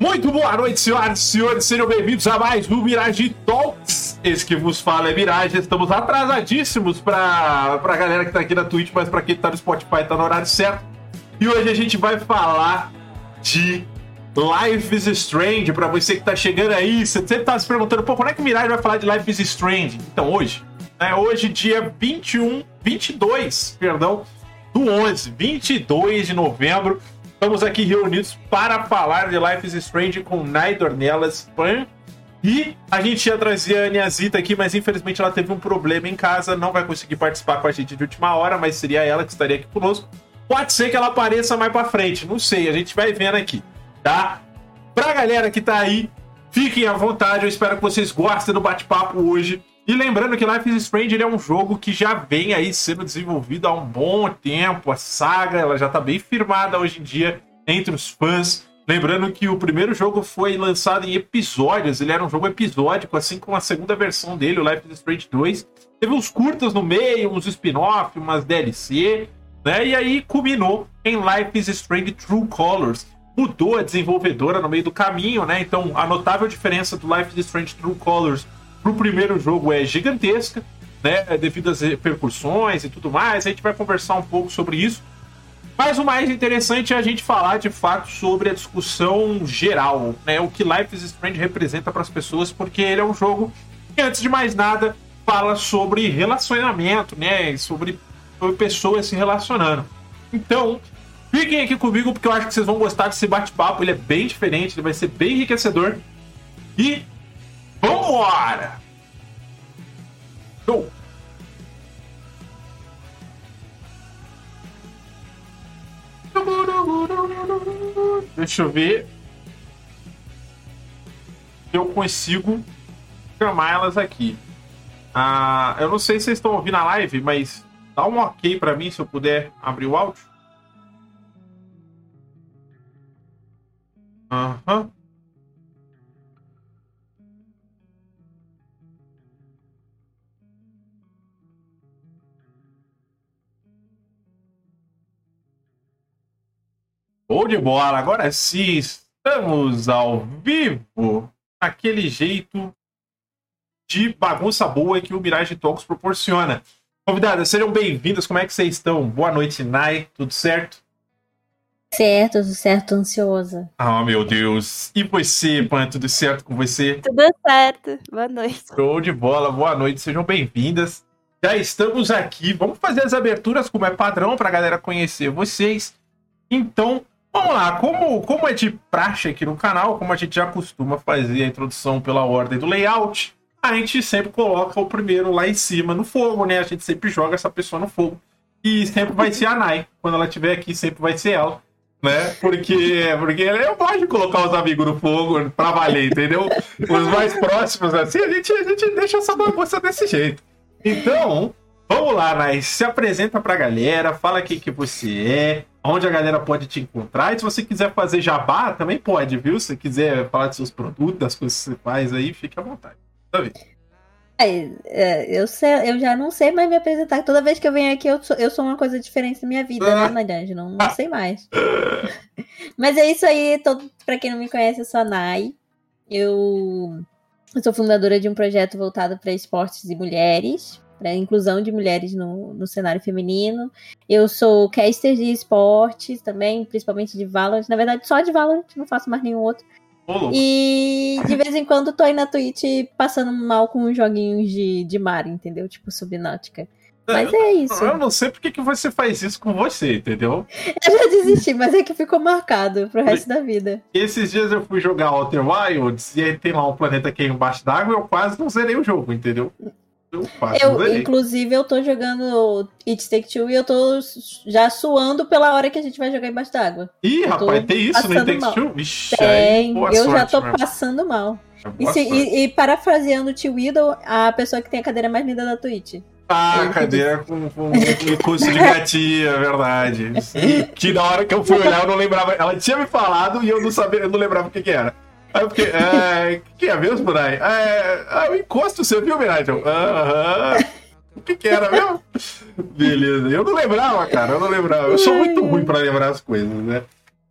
Muito boa noite, senhoras e senhores. Sejam bem-vindos a mais um Mirage Talks. Esse que vos fala é Mirage. Estamos atrasadíssimos para a galera que tá aqui na Twitch, mas para quem tá no Spotify tá no horário certo. E hoje a gente vai falar de Life is Strange. Para você que tá chegando aí, você sempre tá se perguntando, pô, quando é que o Mirage vai falar de Life is Strange? Então, hoje, né? Hoje, dia 21, 22, perdão, do 11, 22 de novembro. Estamos aqui reunidos para falar de Life is Strange com Nai Dornelas Pan. E a gente ia trazer a Aniazita aqui, mas infelizmente ela teve um problema em casa, não vai conseguir participar com a gente de última hora, mas seria ela que estaria aqui conosco. Pode ser que ela apareça mais para frente, não sei, a gente vai vendo aqui, tá? Pra galera que tá aí, fiquem à vontade, eu espero que vocês gostem do bate-papo hoje. E lembrando que Life is Strange é um jogo que já vem aí sendo desenvolvido há um bom tempo. A saga ela já está bem firmada hoje em dia entre os fãs. Lembrando que o primeiro jogo foi lançado em episódios, ele era um jogo episódico, assim como a segunda versão dele, o Life is Strange 2. Teve uns curtas no meio, uns spin-off, umas DLC, né? E aí culminou em Life is Strange True Colors. Mudou a desenvolvedora no meio do caminho, né? Então a notável diferença do Life is Strange True Colors pro primeiro jogo é gigantesca, né? Devido às repercussões e tudo mais. A gente vai conversar um pouco sobre isso. Mas o mais interessante é a gente falar de fato sobre a discussão geral, né? O que Life is Strange representa para as pessoas, porque ele é um jogo que, antes de mais nada, fala sobre relacionamento, né? Sobre, pessoas se relacionando. Então, fiquem aqui comigo, porque eu acho que vocês vão gostar desse bate-papo. Ele é bem diferente, ele vai ser bem enriquecedor. E Vambora! Show! Deixa eu ver se eu consigo chamar elas aqui. Ah, eu não sei se vocês estão ouvindo a live, mas dá um ok para mim se eu puder abrir o áudio. Aham. Uhum. Show de bola! Agora sim, estamos ao vivo, aquele jeito de bagunça boa que o Mirage Talks proporciona. Convidadas, sejam bem-vindas. Como é que vocês estão? Boa noite, Nai. Tudo certo? Certo, tudo certo, ansiosa. Ah, oh, meu Deus. E você, Pan, tudo certo com você? Tudo certo. Boa noite. Show de bola. Boa noite. Sejam bem-vindas. Já estamos aqui. Vamos fazer as aberturas como é padrão para a galera conhecer vocês. Então, Vamos lá, como, como é de praxe aqui no canal, como a gente já costuma fazer a introdução pela ordem do layout, a gente sempre coloca o primeiro lá em cima no fogo, né? A gente sempre joga essa pessoa no fogo. E sempre vai ser a Nai. Quando ela estiver aqui, sempre vai ser ela. Né? Porque, porque eu gosto de colocar os amigos no fogo pra valer, entendeu? Os mais próximos, assim, a gente, a gente deixa essa bagunça desse jeito. Então, vamos lá, Nai. Se apresenta pra galera, fala quem que você é, onde a galera pode te encontrar. E se você quiser fazer jabá, também pode, viu? Se quiser falar de seus produtos, das coisas que você faz aí, fique à vontade. Davi. É, é, eu, sei, eu já não sei mais me apresentar. Toda vez que eu venho aqui, eu sou, eu sou uma coisa diferente na minha vida, né, Nadiane? Não, não sei mais. Mas é isso aí. Todo, pra quem não me conhece, eu sou a Nai. Eu, eu sou fundadora de um projeto voltado para esportes e mulheres para inclusão de mulheres no, no cenário feminino. Eu sou caster de esportes também, principalmente de Valorant. Na verdade, só de Valorant, não faço mais nenhum outro. E de vez em quando tô aí na Twitch passando mal com joguinhos de, de mar, entendeu? Tipo Subnáutica. Mas é isso. Eu não sei porque que você faz isso com você, entendeu? Eu já desisti, mas é que ficou marcado pro resto da vida. Esses dias eu fui jogar Outer Wilds e aí tem lá um planeta que é embaixo d'água e eu quase não zerei o jogo, entendeu? Eu, eu inclusive, eu tô jogando It Take Two e eu tô já suando pela hora que a gente vai jogar embaixo d'água. Ih, rapaz, tem isso no It Take Two? Vixe, tem, eu sorte, já tô passando mal. E, se, e, e, parafraseando o Tio Widow, a pessoa que tem a cadeira mais linda da Twitch. Ah, a cadeira com, com, com curso de gatinha, é verdade. que na hora que eu fui olhar, eu não lembrava. Ela tinha me falado e eu não sabia, eu não lembrava o que, que era. Aí eu fiquei, é, que é mesmo, Nai? É, ah, o encosto, você viu, Nigel? Aham. O que que era mesmo? Beleza. Eu não lembrava, cara, eu não lembrava. Eu sou muito ruim pra lembrar as coisas, né?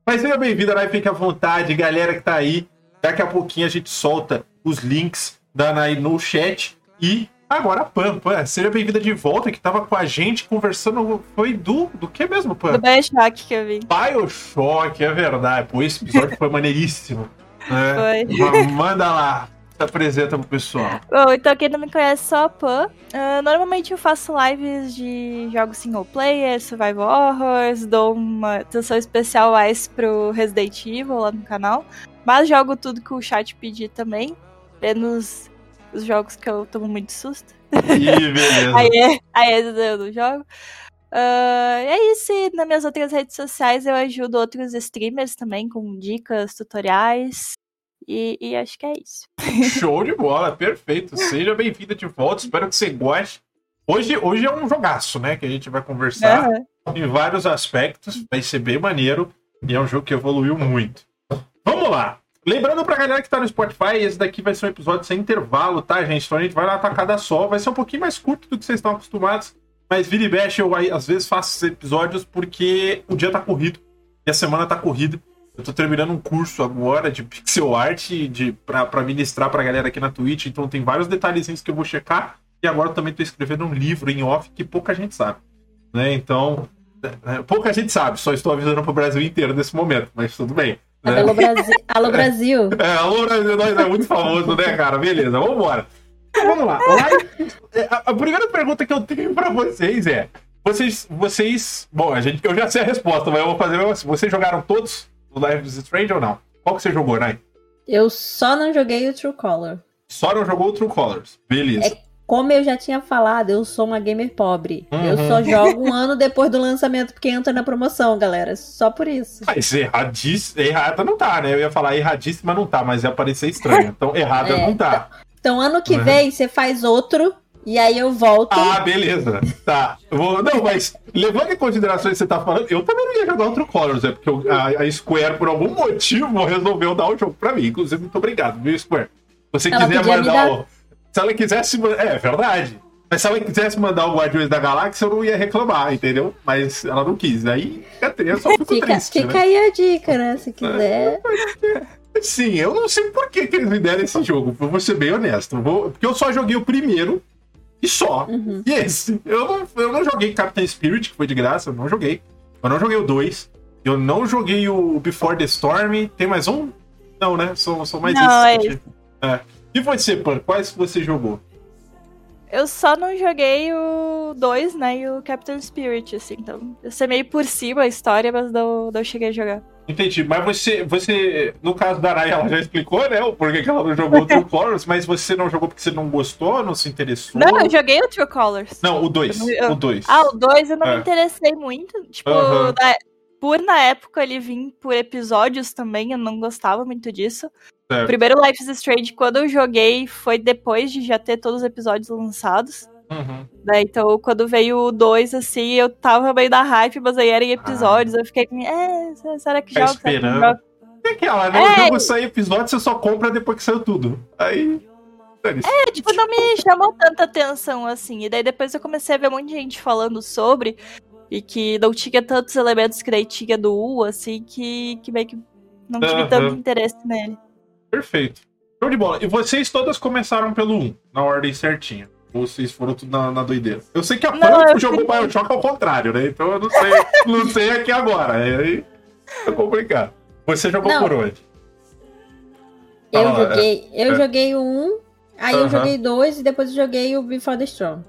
Mas seja bem-vindo, né? Fique à vontade, galera que tá aí. Daqui a pouquinho a gente solta os links da Nai no chat. E agora, Pam, Pam, seja bem-vinda de volta, que tava com a gente conversando. Foi do. Do que mesmo, Pam? Do Bioshock que eu vi. Bioshock, é verdade. Pô, esse episódio foi maneiríssimo. Né? Foi. Manda lá se apresenta pro pessoal. Bom, então quem não me conhece, sou a Pan. Uh, normalmente eu faço lives de jogos single player, survival horrors, dou uma atenção especial mais pro Resident Evil lá no canal. Mas jogo tudo que o chat pedir também, menos os jogos que eu tomo muito susto. Ih, beleza. aí, é, aí é eu não jogo. Uh, é isso, e nas minhas outras redes sociais eu ajudo outros streamers também com dicas, tutoriais. E, e, acho que é isso. Show de bola, perfeito. Seja bem-vinda de volta, espero que você goste. Hoje, hoje é um jogaço, né? Que a gente vai conversar uhum. em vários aspectos. Vai ser bem maneiro. E é um jogo que evoluiu muito. Vamos lá. Lembrando pra galera que tá no Spotify, esse daqui vai ser um episódio sem intervalo, tá, gente? Então a gente vai na tacada só. Vai ser um pouquinho mais curto do que vocês estão acostumados. Mas vira e mexe, eu às vezes faço esses episódios porque o dia tá corrido. E a semana tá corrida. Eu tô terminando um curso agora de pixel art de, pra, pra ministrar pra galera aqui na Twitch, então tem vários detalhezinhos que eu vou checar. E agora eu também tô escrevendo um livro em off que pouca gente sabe. Né? Então, é, pouca gente sabe, só estou avisando pro Brasil inteiro nesse momento, mas tudo bem. Né? Alô Brasil. Alô Brasil. É, alô Brasil, nós é muito famoso, né, cara? Beleza. Então, vamos lá. A, a primeira pergunta que eu tenho pra vocês é: vocês, vocês. Bom, a gente, eu já sei a resposta, mas eu vou fazer assim. Vocês jogaram todos do Life is Strange ou não? Qual que você jogou, Nai? Eu só não joguei o True Color. Só não jogou o True Colors. Beleza. É, como eu já tinha falado, eu sou uma gamer pobre. Uhum. Eu só jogo um ano depois do lançamento, porque entra na promoção, galera. Só por isso. Mas erradíssima. Errada não tá, né? Eu ia falar erradíssima não tá, mas ia parecer estranho. Então errada é, não tá. Então, ano que uhum. vem, você faz outro e aí eu volto. Ah, beleza. Tá. Vou... Não, mas levando em consideração o que você tá falando, eu também não ia jogar outro Colors, é porque a, a, Square, por algum motivo, resolveu dar o jogo pra mim. Inclusive, muito obrigado, viu, Square? Se você ela quiser mandar dar... o. Se ela quisesse. É, verdade. Mas se ela quisesse mandar o Guardiões da Galáxia, eu não ia reclamar, entendeu? Mas ela não quis. Aí eu só fico fica, triste. Fica né? aí a dica, né? Se quiser. É, sim, eu não sei por que, que eles me deram esse jogo, vou ser bem honesto. Vou... Porque eu só joguei o primeiro, e só. Uhum. E esse. Eu não, eu não joguei Captain Spirit, que foi de graça, eu não joguei. Eu não joguei o 2. Eu não joguei o Before the Storm. Tem mais um? Não, né? São, são mais não, esses. É. é. E você, Pan? Quais você jogou? Eu só não joguei o 2, né? E o Captain Spirit, assim. Então, eu sei meio por cima a história, mas não, não cheguei a jogar. Entendi. Mas você, você, no caso da Araya, ela já explicou, né? O porquê que ela não jogou o True Colors, mas você não jogou porque você não gostou, não se interessou? Não, eu joguei o True Colors. Não, o 2. O 2. Ah, o 2 eu não é. me interessei muito. Tipo, na, por na época ele vir por episódios também, eu não gostava muito disso. O primeiro Life is Strange, quando eu joguei, foi depois de já ter todos os episódios lançados. Uhum. Né? Então, quando veio o 2, assim, eu tava meio da hype, mas aí era em episódios. Ah. Eu fiquei, é, será que tá joga? Esperando. É aquela, né? É. O jogo sai episódio, você só compra depois que saiu tudo. Aí. É, tipo, não me chamou tanta atenção assim. E daí depois eu comecei a ver muita gente falando sobre. E que não tinha tantos elementos que daí tinha do U, assim, que, que meio que não tive uhum. tanto interesse nele. Perfeito. Show de bola. E vocês todas começaram pelo 1, na ordem certinha. Vocês foram tudo na, na doideira? Eu sei que a Pan jogou Bioshock ao contrário, né? Então eu não sei, não sei aqui agora. Aí é complicado. Você jogou não. por onde? Eu ah, joguei. É. Eu é. joguei o 1, aí uh -huh. eu joguei dois e depois eu joguei o Before the Storm.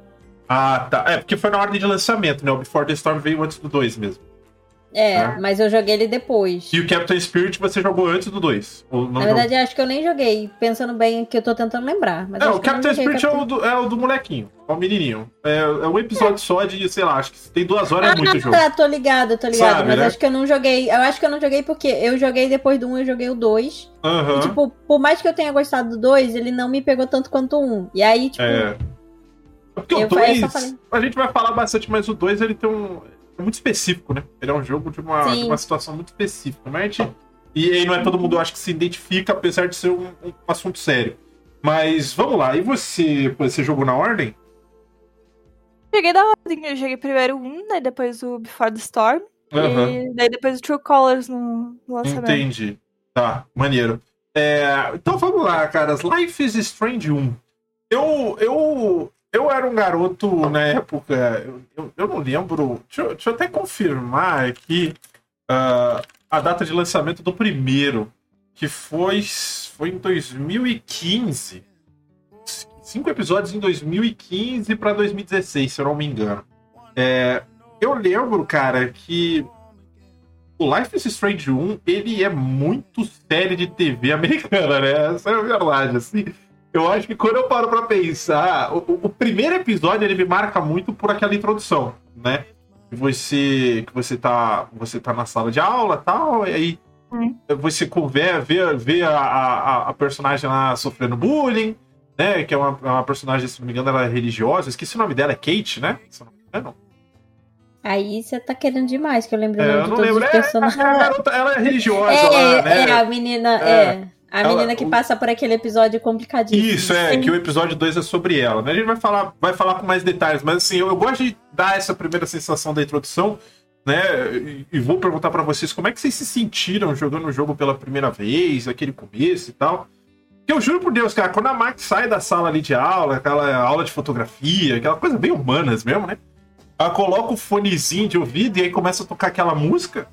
Ah, tá. É, porque foi na ordem de lançamento, né? O Before the Storm veio antes do 2 mesmo. É, é, mas eu joguei ele depois. E o Captain Spirit você jogou antes do 2? Na verdade, acho que eu nem joguei. Pensando bem que eu tô tentando lembrar. Mas é, o Captain Spirit é, o do, é o do molequinho, é o menininho. É, é um episódio é. só de, sei lá, acho que tem duas horas ah, é muito tá, jogo. Tá, tô ligado, tô ligado. Sabe, mas né? acho que eu não joguei. Eu acho que eu não joguei porque eu joguei depois do 1, um, eu joguei o 2. Uhum. E, tipo, por mais que eu tenha gostado do 2, ele não me pegou tanto quanto o 1. Um. E aí, tipo. É. Porque o 2, a gente vai falar bastante, mas o 2 ele tem um é muito específico, né? Ele é um jogo de uma, de uma situação muito específica. Mas gente, e aí não é todo mundo, eu acho, que se identifica, apesar de ser um, um assunto sério. Mas vamos lá, e você, você jogou na ordem? Joguei na ordem, eu joguei primeiro um, né? Depois o Before the Storm. Uhum. E daí depois o True Colors no, no lançamento. Entendi. Tá, maneiro. É, então vamos lá, caras. Life is Strange 1. Eu, eu, eu era um garoto na época. Eu, eu não lembro. Deixa eu, deixa eu até confirmar aqui uh, a data de lançamento do primeiro. Que foi, foi em 2015. Cinco episódios em 2015 para 2016, se eu não me engano. É, eu lembro, cara, que o Life is Strange 1, ele é muito série de TV americana, né? Essa é a verdade, assim. Eu acho que quando eu paro pra pensar, o, o primeiro episódio ele me marca muito por aquela introdução, né? Você que você tá, você tá na sala de aula tal, e aí hum. você conversa, vê, vê a, a, a, personagem lá sofrendo bullying, né? Que é uma, uma personagem, se não me engano, ela é religiosa. Esqueci o nome dela, é Kate, né? Se não me engano. Aí você tá querendo demais, que eu lembro é, eu não lembro. É, garota, ela é religiosa é, lá, né? É, a menina, é. é. A ela, menina que passa por aquele episódio complicadíssimo. Isso, é, Sim. que o episódio 2 é sobre ela. Né? A gente vai falar, vai falar com mais detalhes, mas assim, eu, eu gosto de dar essa primeira sensação da introdução, né? E, e vou perguntar para vocês como é que vocês se sentiram jogando o jogo pela primeira vez, aquele começo e tal. Que eu juro por Deus, cara, quando a Max sai da sala ali de aula, aquela aula de fotografia, aquela coisa bem humanas mesmo, né? Ela coloca o fonezinho de ouvido e aí começa a tocar aquela música.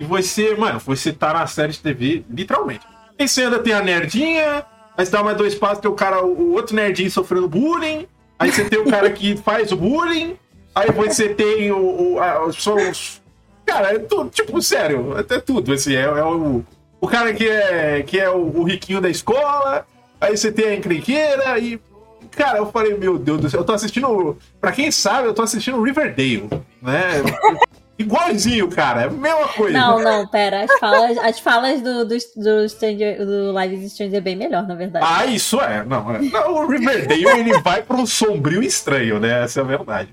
E você, mano, você tá na série de TV, literalmente. Aí você anda, tem a nerdinha, aí você dá mais dois passos, tem o cara, o outro nerdinho sofrendo bullying. Aí você tem o cara que faz o bullying. Aí você tem o. o a, os, cara, é tudo, tipo, sério, é tudo. Assim, é, é o, o cara que é, que é o, o riquinho da escola. Aí você tem a encrenqueira e Cara, eu falei, meu Deus do céu, eu tô assistindo. Pra quem sabe, eu tô assistindo Riverdale, né? Igualzinho, cara, é a mesma coisa. Não, não, pera. As falas, as falas do, do, do, Stranger, do Live Stranger é bem melhor, na verdade. Ah, isso é. Não, é. não o Riverdale ele vai pro sombrio estranho, né? Essa é a verdade.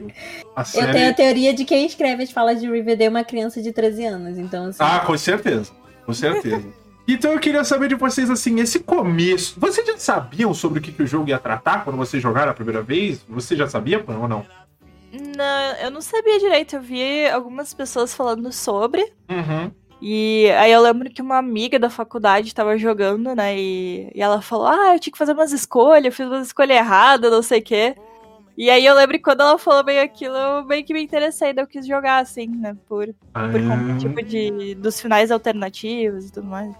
A série... Eu tenho a teoria de quem escreve as falas de Riverdale é uma criança de 13 anos, então assim... Ah, com certeza. Com certeza. Então eu queria saber de vocês, assim, esse começo. Vocês já sabiam sobre o que, que o jogo ia tratar quando vocês jogaram a primeira vez? Você já sabia ou não? Não, eu não sabia direito. Eu vi algumas pessoas falando sobre. Uhum. E aí eu lembro que uma amiga da faculdade estava jogando, né? E, e, ela falou: Ah, eu tinha que fazer umas escolhas, eu fiz uma escolha errada, não sei o quê. E aí eu lembro que quando ela falou bem aquilo, eu meio que me interessei, daí eu quis jogar, assim, né? Por, ah. por conta, tipo, de, dos finais alternativos e tudo mais.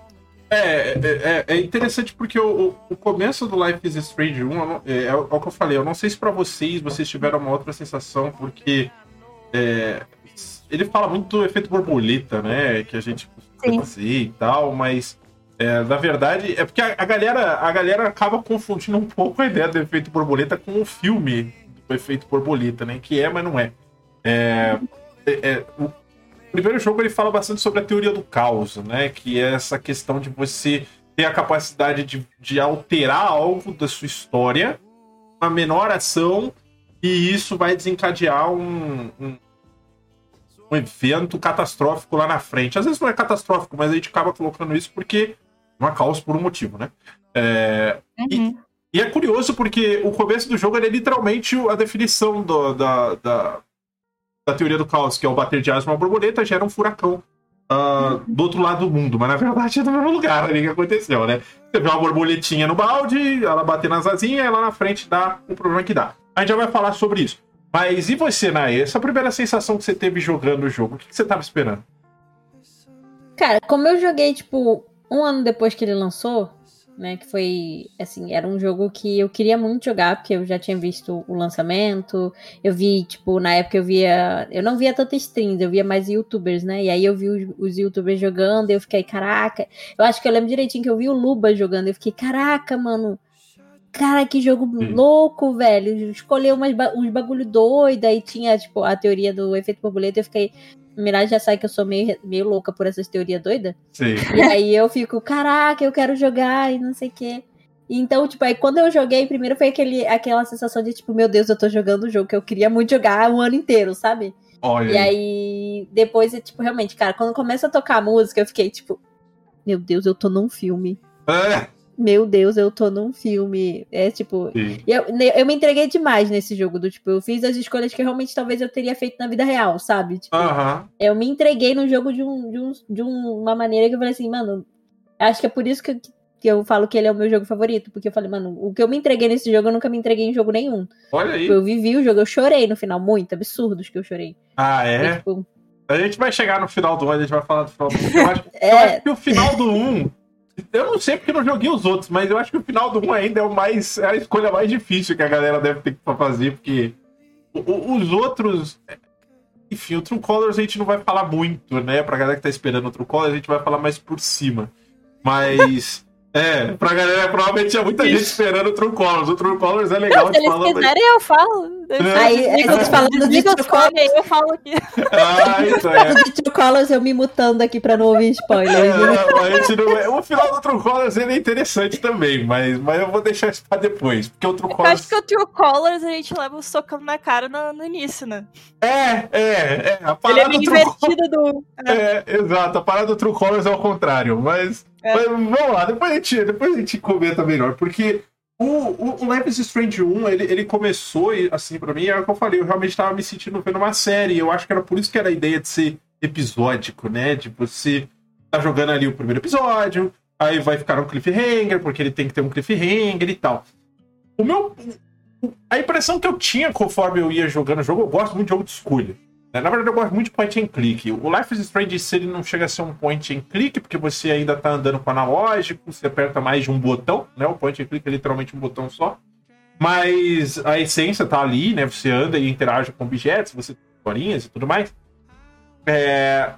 É, é, é, é, interessante porque o, o começo do Life is Strange 1 é, é, o que eu falei. Eu não sei se para vocês vocês tiveram uma outra sensação, porque é, ele fala muito do efeito borboleta, né? Que a gente costuma fazer e tal, mas é, na verdade é porque a, a, galera, a galera acaba confundindo um pouco a ideia do efeito borboleta com o filme do efeito borboleta, né? Que é, mas não é. é, é o, primeiro jogo ele fala bastante sobre a teoria do caos, né? Que é essa questão de você ter a capacidade de, de alterar algo da sua história, uma menor ação, e isso vai desencadear um, um, um evento catastrófico lá na frente. Às vezes não é catastrófico, mas a gente acaba colocando isso porque é uma caos por um motivo, né? É, uhum. e, e, é curioso porque o começo do jogo é literalmente a definição do, da, da, da teoria do caos, que é o bater de asas uma borboleta, gera um furacão uh, do outro lado do mundo. Mas na verdade é do mesmo lugar ali que aconteceu, né? Você vê uma borboletinha no balde, ela bater nas asinhas, e lá na frente dá o problema que dá. A gente já vai falar sobre isso. Mas e você, Nay? Essa primeira sensação que você teve jogando o jogo, o que, que você tava esperando? Cara, como eu joguei, tipo, um ano depois que ele lançou, né? Que foi, assim, era um jogo que eu queria muito jogar, porque eu já tinha visto o lançamento. Eu vi, tipo, na época eu via. Eu não via tanta streams, eu via mais youtubers, né? E aí eu vi os, os youtubers jogando, e eu fiquei, caraca. Eu acho que eu lembro direitinho que eu vi o Luba jogando, eu fiquei, caraca, mano. Cara, que jogo louco, velho. Escolheu umas, uns bagulho doido, aí tinha, tipo, a teoria do efeito borboleta, eu fiquei, Mirage já sabe que eu sou meio, meio louca por essas teorias doidas. Sim. E aí eu fico, caraca, eu quero jogar e não sei o quê. Então, tipo, aí quando eu joguei, primeiro foi aquele, aquela sensação de, tipo, meu Deus, eu tô jogando o jogo que eu queria muito jogar o ano inteiro, sabe? Olha. E aí, depois, tipo, realmente, cara, quando começa a tocar a música, eu fiquei, tipo, meu Deus, eu tô num filme. É. meu Deus, eu tô num filme. É tipo. Eu, eu me entreguei demais nesse jogo. Do tipo, eu fiz as escolhas que realmente talvez eu teria feito na vida real, sabe? Tipo, uh -huh. Eu me entreguei no jogo de, um, de, um, de uma maneira que eu falei assim, mano. Acho que é por isso que, que eu falo que ele é o meu jogo favorito. Porque eu falei, mano, o que eu me entreguei nesse jogo, eu nunca me entreguei em jogo nenhum. Olha aí. Tipo, eu vivi o jogo, eu chorei no final, muito absurdos que eu chorei. Ah, é? E, tipo, a gente vai chegar no final do 1, a gente vai falar do final do 1. Eu acho, é... eu acho que o final do 1. Eu não sei porque não joguei os outros, mas eu acho que o final do 1 ainda é o mais. É a escolha mais difícil que a galera deve ter que fazer, porque os outros. Enfim, o True Colors a gente não vai falar muito, né? Pra galera que tá esperando o True Colors, a gente vai falar mais por cima. Mas. É, pra galera, provavelmente tinha muita gente esperando o True Colors. O True Colors é legal de falar. Se eles quiserem, eu falo. É. Aí, aí vocês falando de True Colors, eu falo aqui. Ah, isso é. De True Colors, eu me mutando aqui pra não ouvir spoiler. É, não, o final do True Colors ele é interessante também, mas, mas eu vou deixar isso pra depois. Porque o True Colors... Eu acho que o True Colors a gente leva o socão na cara no, no início, né? É, é, é. A parada ele é bem invertido do... É. é, exato. A parada do True Colors é o contrário, mas... É. Mas vamos lá, depois a gente, depois a gente comenta melhor, porque o, o, o Life is Strange 1, ele, ele começou, assim, para mim, é o que eu falei, eu realmente estava me sentindo vendo uma série, eu acho que era por isso que era a ideia de ser episódico, né, de você tá jogando ali o primeiro episódio, aí vai ficar um cliffhanger, porque ele tem que ter um cliffhanger e tal. O meu... A impressão que eu tinha conforme eu ia jogando o jogo, eu gosto muito de jogo de escolha. Né? Na verdade, eu gosto muito de point and click. O Life is Strange, se ele não chega a ser um point and click, porque você ainda está andando com analógico, você aperta mais de um botão, né? O point and click é literalmente um botão só. Mas a essência está ali, né? Você anda e interage com objetos, você tem historinhas e tudo mais. É...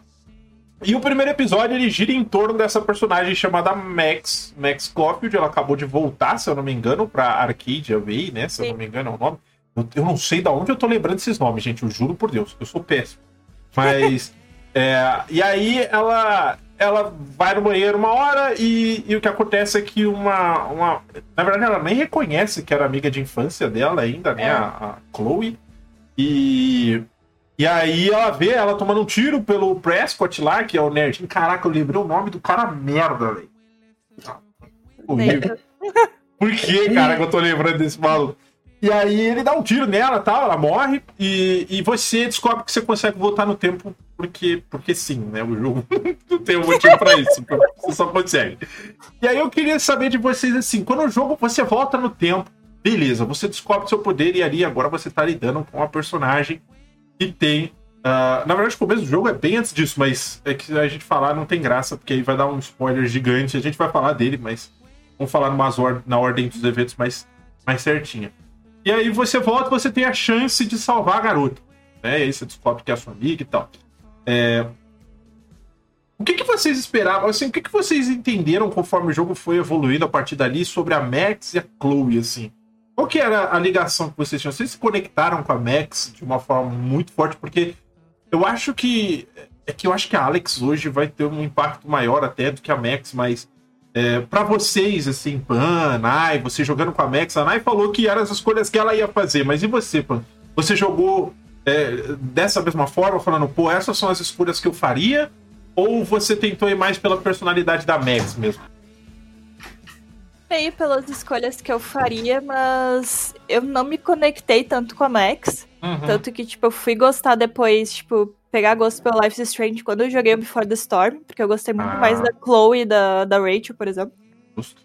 E o primeiro episódio ele gira em torno dessa personagem chamada Max, Max Caulfield. Ela acabou de voltar, se eu não me engano, para Arcadia Way, né? Se eu não me engano é o nome. Eu, eu, não sei de onde eu tô lembrando esses nomes, gente. Eu juro por Deus. Eu sou péssimo. Mas. é, e aí ela. Ela vai no banheiro uma hora e, e, o que acontece é que uma, uma. Na verdade, ela nem reconhece que era amiga de infância dela ainda, né? É. A, a Chloe. E. E aí ela vê ela tomando um tiro pelo Prescott lá, que é o nerd. Caraca, eu lembrei o nome do cara merda, velho. Por que, cara, que eu tô lembrando desse maluco? E aí ele dá um tiro nela, tal, ela morre, e, e você descobre que você consegue voltar no tempo porque, porque sim, né? O jogo não tem um motivo pra isso, você só consegue. E aí eu queria saber de vocês assim, quando o jogo você volta no tempo, beleza, você descobre seu poder e ali agora você tá lidando com uma personagem que tem. Uh, na verdade, o começo do jogo é bem antes disso, mas é que a gente falar não tem graça, porque aí vai dar um spoiler gigante. A gente vai falar dele, mas vamos falar numas or na ordem dos eventos mais, mais certinha. E aí você volta você tem a chance de salvar a garota. Né? E aí você descobre que é a sua amiga e tal. É... O que, que vocês esperavam? Assim, o que, que vocês entenderam conforme o jogo foi evoluindo a partir dali sobre a Max e a Chloe, assim? Qual que era a ligação que vocês tinham? Vocês se conectaram com a Max de uma forma muito forte? Porque eu acho que... É que eu acho que a Alex hoje vai ter um impacto maior até do que a Max, mas é, para vocês, assim, Pan, Nai, você jogando com a Max, a Nai falou que eram as escolhas que ela ia fazer, mas e você, Pan? Você jogou é, dessa mesma forma, falando, pô, essas são as escolhas que eu faria? Ou você tentou ir mais pela personalidade da Max mesmo? Meio pelas escolhas que eu faria, mas eu não me conectei tanto com a Max. Uhum. Tanto que, tipo, eu fui gostar depois, tipo, pegar gosto pelo Life is Strange quando eu joguei o Before the Storm, porque eu gostei muito ah. mais da Chloe e da, da Rachel, por exemplo. Justo.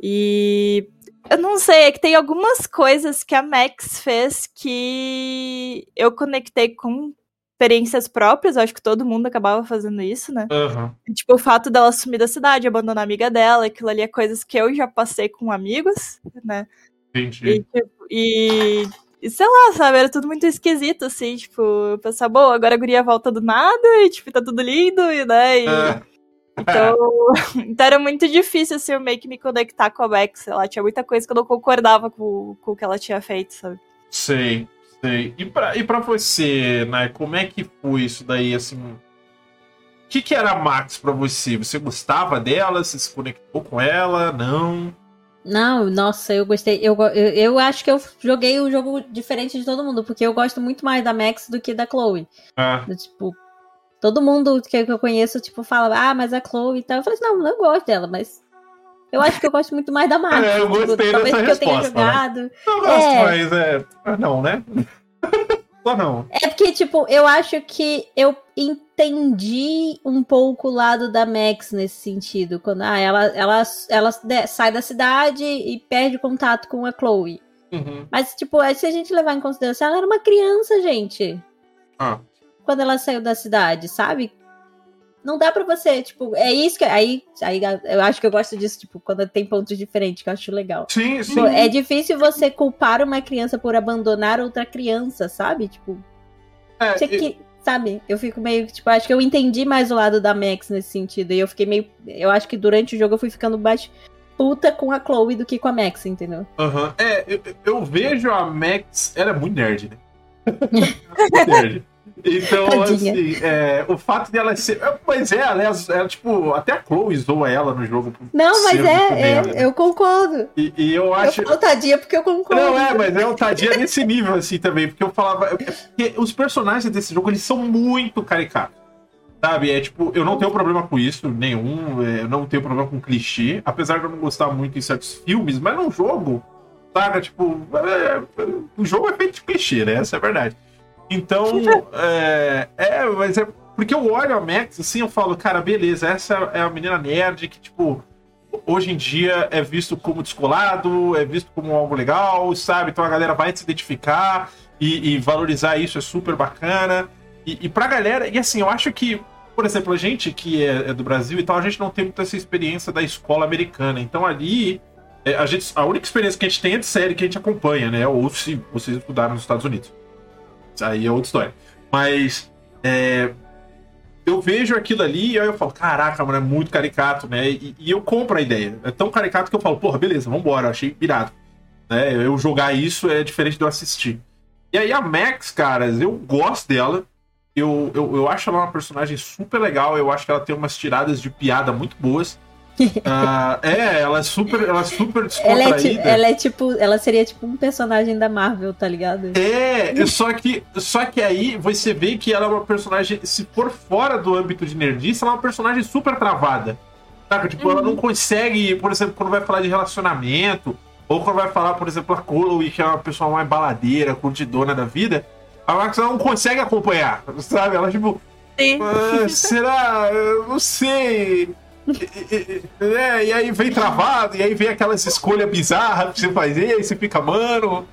E eu não sei, é que tem algumas coisas que a Max fez que eu conectei com experiências próprias, eu acho que todo mundo acabava fazendo isso, né? Uhum. Tipo, o fato dela sumir da cidade, abandonar a amiga dela, aquilo ali é coisas que eu já passei com amigos, né? Entendi. E, tipo, e e sei lá, sabe? Era tudo muito esquisito, assim, tipo, eu pensava, bom, agora a guria volta do nada e, tipo, tá tudo lindo, e, né? E, é. então, então era muito difícil, assim, eu meio que me conectar com a Bex, sei lá, tinha muita coisa que eu não concordava com, com o que ela tinha feito, sabe? Sei, sei. E pra, e pra você, né, como é que foi isso daí, assim... O que, que era a Max pra você? Você gostava dela? Você se conectou com ela? Não? Não, nossa, eu gostei. Eu, eu, eu, acho que eu joguei o jogo diferente de todo mundo, porque eu gosto muito mais da Max do que da Chloe. Ah. Tipo, todo mundo que eu conheço, tipo, fala, ah, mas a Chloe e tal. Eu falei assim, não, não gosto dela, mas Eu acho que eu gosto muito mais da Max. É, eu gostei tipo, dessa resposta. eu tenha né? jogado. Né? Eu gosto, é... mas é. Ah, não, né? Só não. É porque, tipo, eu acho que eu entendi um pouco o lado da Max nesse sentido. Quando ah, ela, ela, ela sai da cidade e perde contato com a Chloe. Uhum. Mas, tipo, se a gente levar em consideração, ela era uma criança, gente. Ah. Quando ela saiu da cidade, sabe? Não dá para você, tipo, é isso que. Aí, aí eu acho que eu gosto disso, tipo, quando tem pontos diferentes, que eu acho legal. Sim, sim. É difícil você culpar uma criança por abandonar outra criança, sabe? Tipo. É, você que, sabe? Eu fico meio, tipo, acho que eu entendi mais o lado da Max nesse sentido. E eu fiquei meio. Eu acho que durante o jogo eu fui ficando mais puta com a Chloe do que com a Max, entendeu? Aham. Uhum. É, eu, eu, vejo a Max. Ela é muito nerd, né? muito nerd. Então, Tadinha. assim, é, o fato dela ser. É, mas é, aliás, é, tipo, até a Chloe zoa ela no jogo. Não, mas é, é né? eu concordo. E, e, eu acho. Eu falo tadinha porque eu concordo. Não, é, mas é um tadinha nesse nível, assim, também. Porque eu falava. É porque os personagens desse jogo, eles são muito caricatos. Sabe? É tipo, eu não tenho problema com isso, nenhum. É, eu não tenho problema com clichê. Apesar de eu não gostar muito em certos filmes, mas num jogo. Sabe? Tipo, é, o jogo é feito de clichê, né? Essa é a verdade. Então, é, é, mas é porque eu olho a Max assim, eu falo, cara, beleza, essa é a menina nerd que, tipo, hoje em dia é visto como descolado, é visto como algo legal, sabe? Então a galera vai se identificar e, e valorizar isso é super bacana. E, e pra galera, e assim, eu acho que, por exemplo, a gente que é, é do Brasil e tal, a gente não tem muita essa experiência da escola americana. Então ali, é, a, gente, a única experiência que a gente tem é de série que a gente acompanha, né? Ou se vocês estudaram nos Estados Unidos. Aí é outra história. Mas é, eu vejo aquilo ali e aí eu falo, caraca, mano, é muito caricato, né? E, e, eu compro a ideia. É tão caricato que eu falo, porra, beleza, vambora, achei irado. Né? Eu jogar isso é diferente de eu assistir. E aí a Max, caras, eu gosto dela. Eu, eu, eu acho ela uma personagem super legal. Eu acho que ela tem umas tiradas de piada muito boas. Uh, é, ela é super, ela é super descontraída. Ela é, ela é, tipo, ela seria tipo um personagem da Marvel, tá ligado? É, só que, só que aí você vê que ela é uma personagem, se for fora do âmbito de nerdice, ela é uma personagem super travada. Saca? Tipo, uhum. ela não consegue, por exemplo, quando vai falar de relacionamento, ou quando vai falar, por exemplo, a Chloe, que é uma pessoa mais baladeira, curtidona da vida, a Max não consegue acompanhar, sabe? Ela, tipo, ah, será? Eu não sei é, e aí vem travado, e aí vem aquelas escolhas bizarras que você faz, e aí você fica, mano.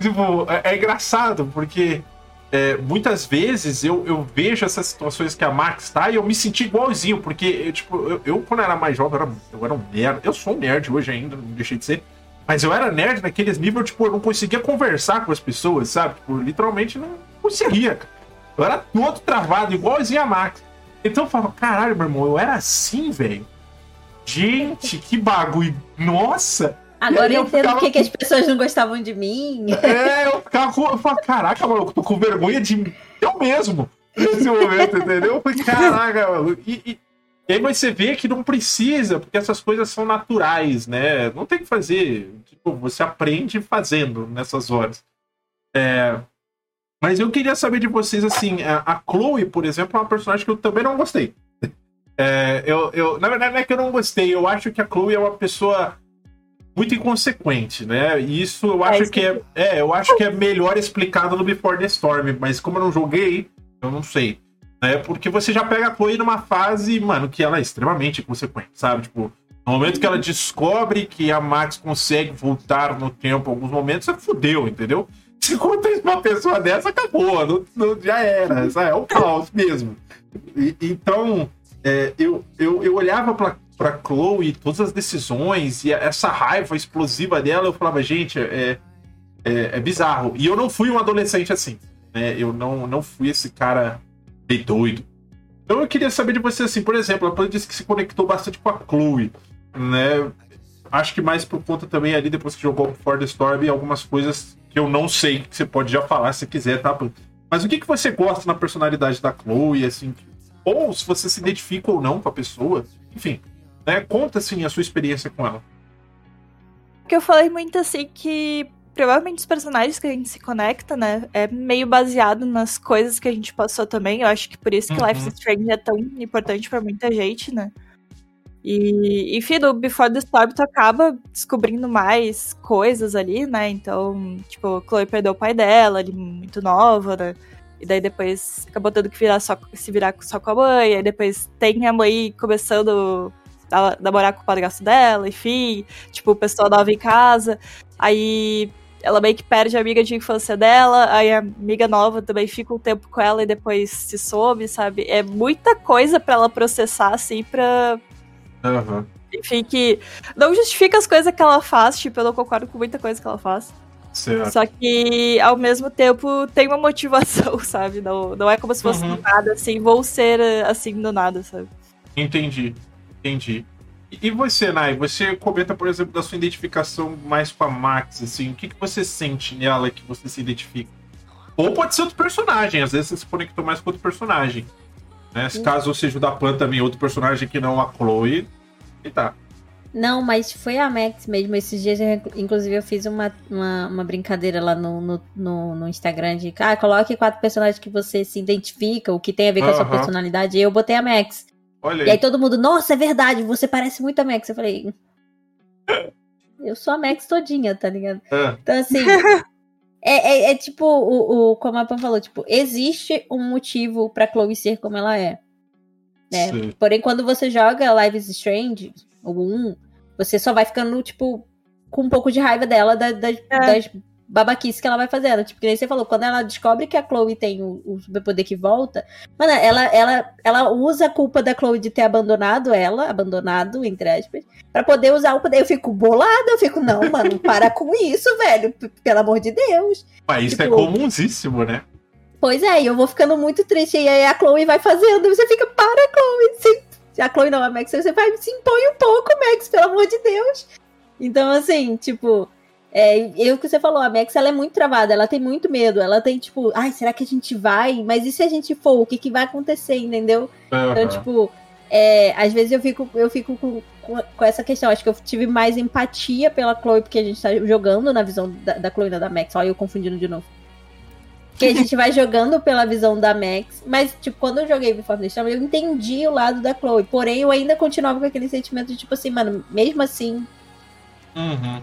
Tipo, é, é engraçado, porque é, muitas vezes eu, eu vejo essas situações que a Max tá e eu me senti igualzinho, porque eu, tipo, eu, eu quando era mais jovem, eu era, eu era um nerd. Eu sou um nerd hoje ainda, não deixei de ser. Mas eu era nerd naqueles níveis, tipo, eu não conseguia conversar com as pessoas, sabe? Tipo, literalmente não conseguia. Eu era todo travado, igualzinho a Max. Então eu falo, caralho, meu irmão, eu era assim, velho. Gente, que bagulho. Nossa! Agora eu entendo ficava... que as pessoas não gostavam de mim. É, eu ficava com. Eu falava, caraca, eu tô com vergonha de eu mesmo nesse momento, entendeu? Eu falei, caraca, mano. E, e, e, aí você vê que não precisa, porque essas coisas são naturais, né? Não tem que fazer. Tipo, você aprende fazendo nessas horas. É, mas eu queria saber de vocês, assim, a Chloe, por exemplo, é uma personagem que eu também não gostei. É, eu, eu, na verdade, não é que eu não gostei, eu acho que a Chloe é uma pessoa muito inconsequente, né? E isso eu acho é, que é, é, eu acho que é melhor explicado no Before the Storm, mas como eu não joguei, eu não sei. É porque você já pega a Chloe numa fase, mano, que ela é extremamente inconsequente, sabe? Tipo, no momento que ela descobre que a Max consegue voltar no tempo alguns momentos, você fudeu, entendeu? Se conta uma pessoa dessa, acabou. Não, não já era. É o caos mesmo. E, então, é, eu, eu, eu olhava pra, pra Chloe, todas as decisões e essa raiva explosiva dela, eu falava, gente, é, é, é bizarro. E eu não fui um adolescente assim. Né? Eu não, não fui esse cara meio doido. Então eu queria saber de você, assim, por exemplo, a disse que se conectou bastante com a Chloe, né? Acho que mais por conta também ali, depois que jogou For the Storm, algumas coisas que eu não sei, que você pode já falar se quiser, tá? Mas o que, que você gosta na personalidade da Chloe, assim? Ou se você se identifica ou não com a pessoa, enfim, né? Conta, assim, a sua experiência com ela. Que eu falei muito, assim, que provavelmente os personagens que a gente se conecta, né, é meio baseado nas coisas que a gente passou também. Eu acho que por isso que uhum. Life is Strange é tão importante para muita gente, né? E, enfim, no Before the Storm tu acaba descobrindo mais coisas ali, né? Então, tipo, Chloe perdeu o pai dela, ali muito nova, né? E daí depois acabou tendo que virar só, se virar só com a mãe, aí depois tem a mãe começando a namorar com o padrasto dela, enfim, tipo, pessoa nova em casa. Aí ela meio que perde a amiga de infância dela, aí a amiga nova também fica um tempo com ela e depois se soube, sabe? É muita coisa para ela processar, assim, pra. Uhum. Enfim, que não justifica as coisas que ela faz, tipo, eu não concordo com muita coisa que ela faz. Certo. Só que, ao mesmo tempo, tem uma motivação, sabe? Não, não é como se fosse uhum. do nada, assim, vou ser assim do nada, sabe? Entendi, entendi. E você, Nai, você comenta, por exemplo, da sua identificação mais com a Max, assim, o que, que você sente nela que você se identifica? Ou pode ser outro personagem, às vezes você se conectou mais com outro personagem. Né? Se caso seja o da Plan também, outro personagem que não a Chloe, tá. Não, mas foi a Max mesmo. Esses dias, eu, inclusive, eu fiz uma, uma, uma brincadeira lá no, no, no, no, Instagram de ah, coloque quatro personagens que você se identifica, o que tem a ver com a sua personalidade. E eu botei a Max. Olha aí. E aí todo mundo, nossa, é verdade, você parece muito a Max. Eu falei. eu sou a Max todinha, tá ligado? É. Então, assim. é, é, é, tipo, o, o, como a Pan falou, tipo, existe um motivo pra Chloe ser como ela é. Né? Porém, quando você joga Live is Strange, ou um, você só vai ficando, tipo, com um pouco de raiva dela, da, da, é. das babaquice que ela vai fazendo. Tipo, que nem você falou, quando ela descobre que a Chloe tem o, o superpoder que volta, mano, ela, ela, ela usa a culpa da Chloe de ter abandonado ela, abandonado, entre aspas, pra poder usar o poder. Eu fico bolada, eu fico, não, mano, para com isso, velho, pelo amor de Deus. Mas isso é tipo, é comunsíssimo, né? Pois é, e eu vou ficando muito triste, e aí a Chloe vai fazendo, você fica, para, Chloe, se, a Chloe não, a Max, você vai, se impõe um pouco, Max, pelo amor de Deus. Então, assim, tipo, é, eu que você falou, a Max ela é muito travada, ela tem muito medo, ela tem tipo, ai, será que a gente vai? Mas e se a gente for, o que, que vai acontecer, entendeu? Uhum. Então, tipo, é, às vezes eu fico, eu fico com, com, essa questão. Acho que eu tive mais empatia pela Chloe, porque a gente tá jogando na visão da, da Chloe e da Max. Olha, eu confundindo de novo. Que a gente vai jogando pela visão da Max. Mas, tipo, quando eu joguei Before the Storm, eu entendi o lado da Chloe. Porém, eu ainda continuava com aquele sentimento de, tipo assim, mano, mesmo assim. Uhum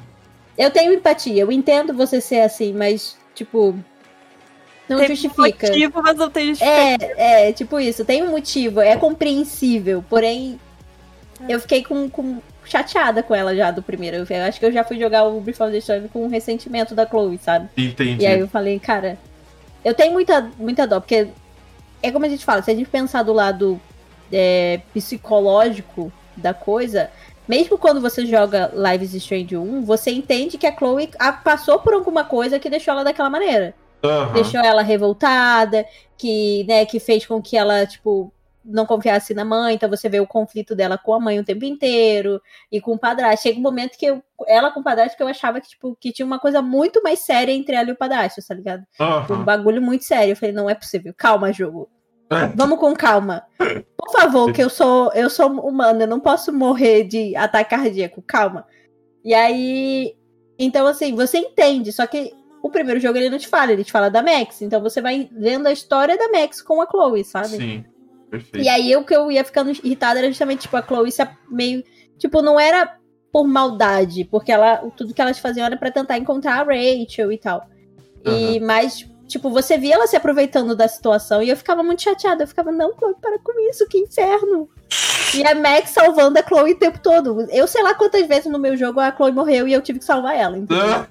eu tenho empatia, eu entendo você ser assim, mas, tipo. Não tem justifica. Tem motivo, mas não tem justificativa. É, é, tipo isso, tem um motivo, é compreensível, porém. É. Eu fiquei com, com, chateada com ela já do primeiro. Eu acho que eu já fui jogar o Before the Storm com um ressentimento da Chloe, sabe? Entendi. E aí eu falei, cara, eu tenho muita, muita dó, porque é como a gente fala, se a gente pensar do lado é, psicológico da coisa, mesmo quando você joga Live is Strange 1, você entende que a Chloe passou por alguma coisa que deixou ela daquela maneira. Uhum. Deixou ela revoltada, que, né, que fez com que ela, tipo, não confiasse na mãe, então você vê o conflito dela com a mãe o tempo inteiro e com o padrasto. Chega um momento que eu, ela com o padrasto que eu achava que, tipo, que tinha uma coisa muito mais séria entre ela e o padrasto, tá ligado? Uhum. Um bagulho muito sério. Eu falei, não é possível, calma, jogo. Vamos com calma. Por favor, que eu sou eu sou humana, eu não posso morrer de ataque cardíaco. Calma. E aí, então assim, você entende, só que o primeiro jogo ele não te fala, ele te fala da Max, então você vai vendo a história da Max com a Chloe, sabe? Sim. Perfeito. E aí o que eu ia ficando irritada era justamente tipo a Chloe se meio, tipo, não era por maldade, porque ela tudo que elas faziam era para tentar encontrar a Rachel e tal. Uhum. E mais Tipo, você via ela se aproveitando da situação e eu ficava muito chateada. Eu ficava, não, Chloe, para com isso, que inferno. E a Max salvando a Chloe o tempo todo. Eu sei lá quantas vezes no meu jogo a Chloe morreu e eu tive que salvar ela. Entendeu?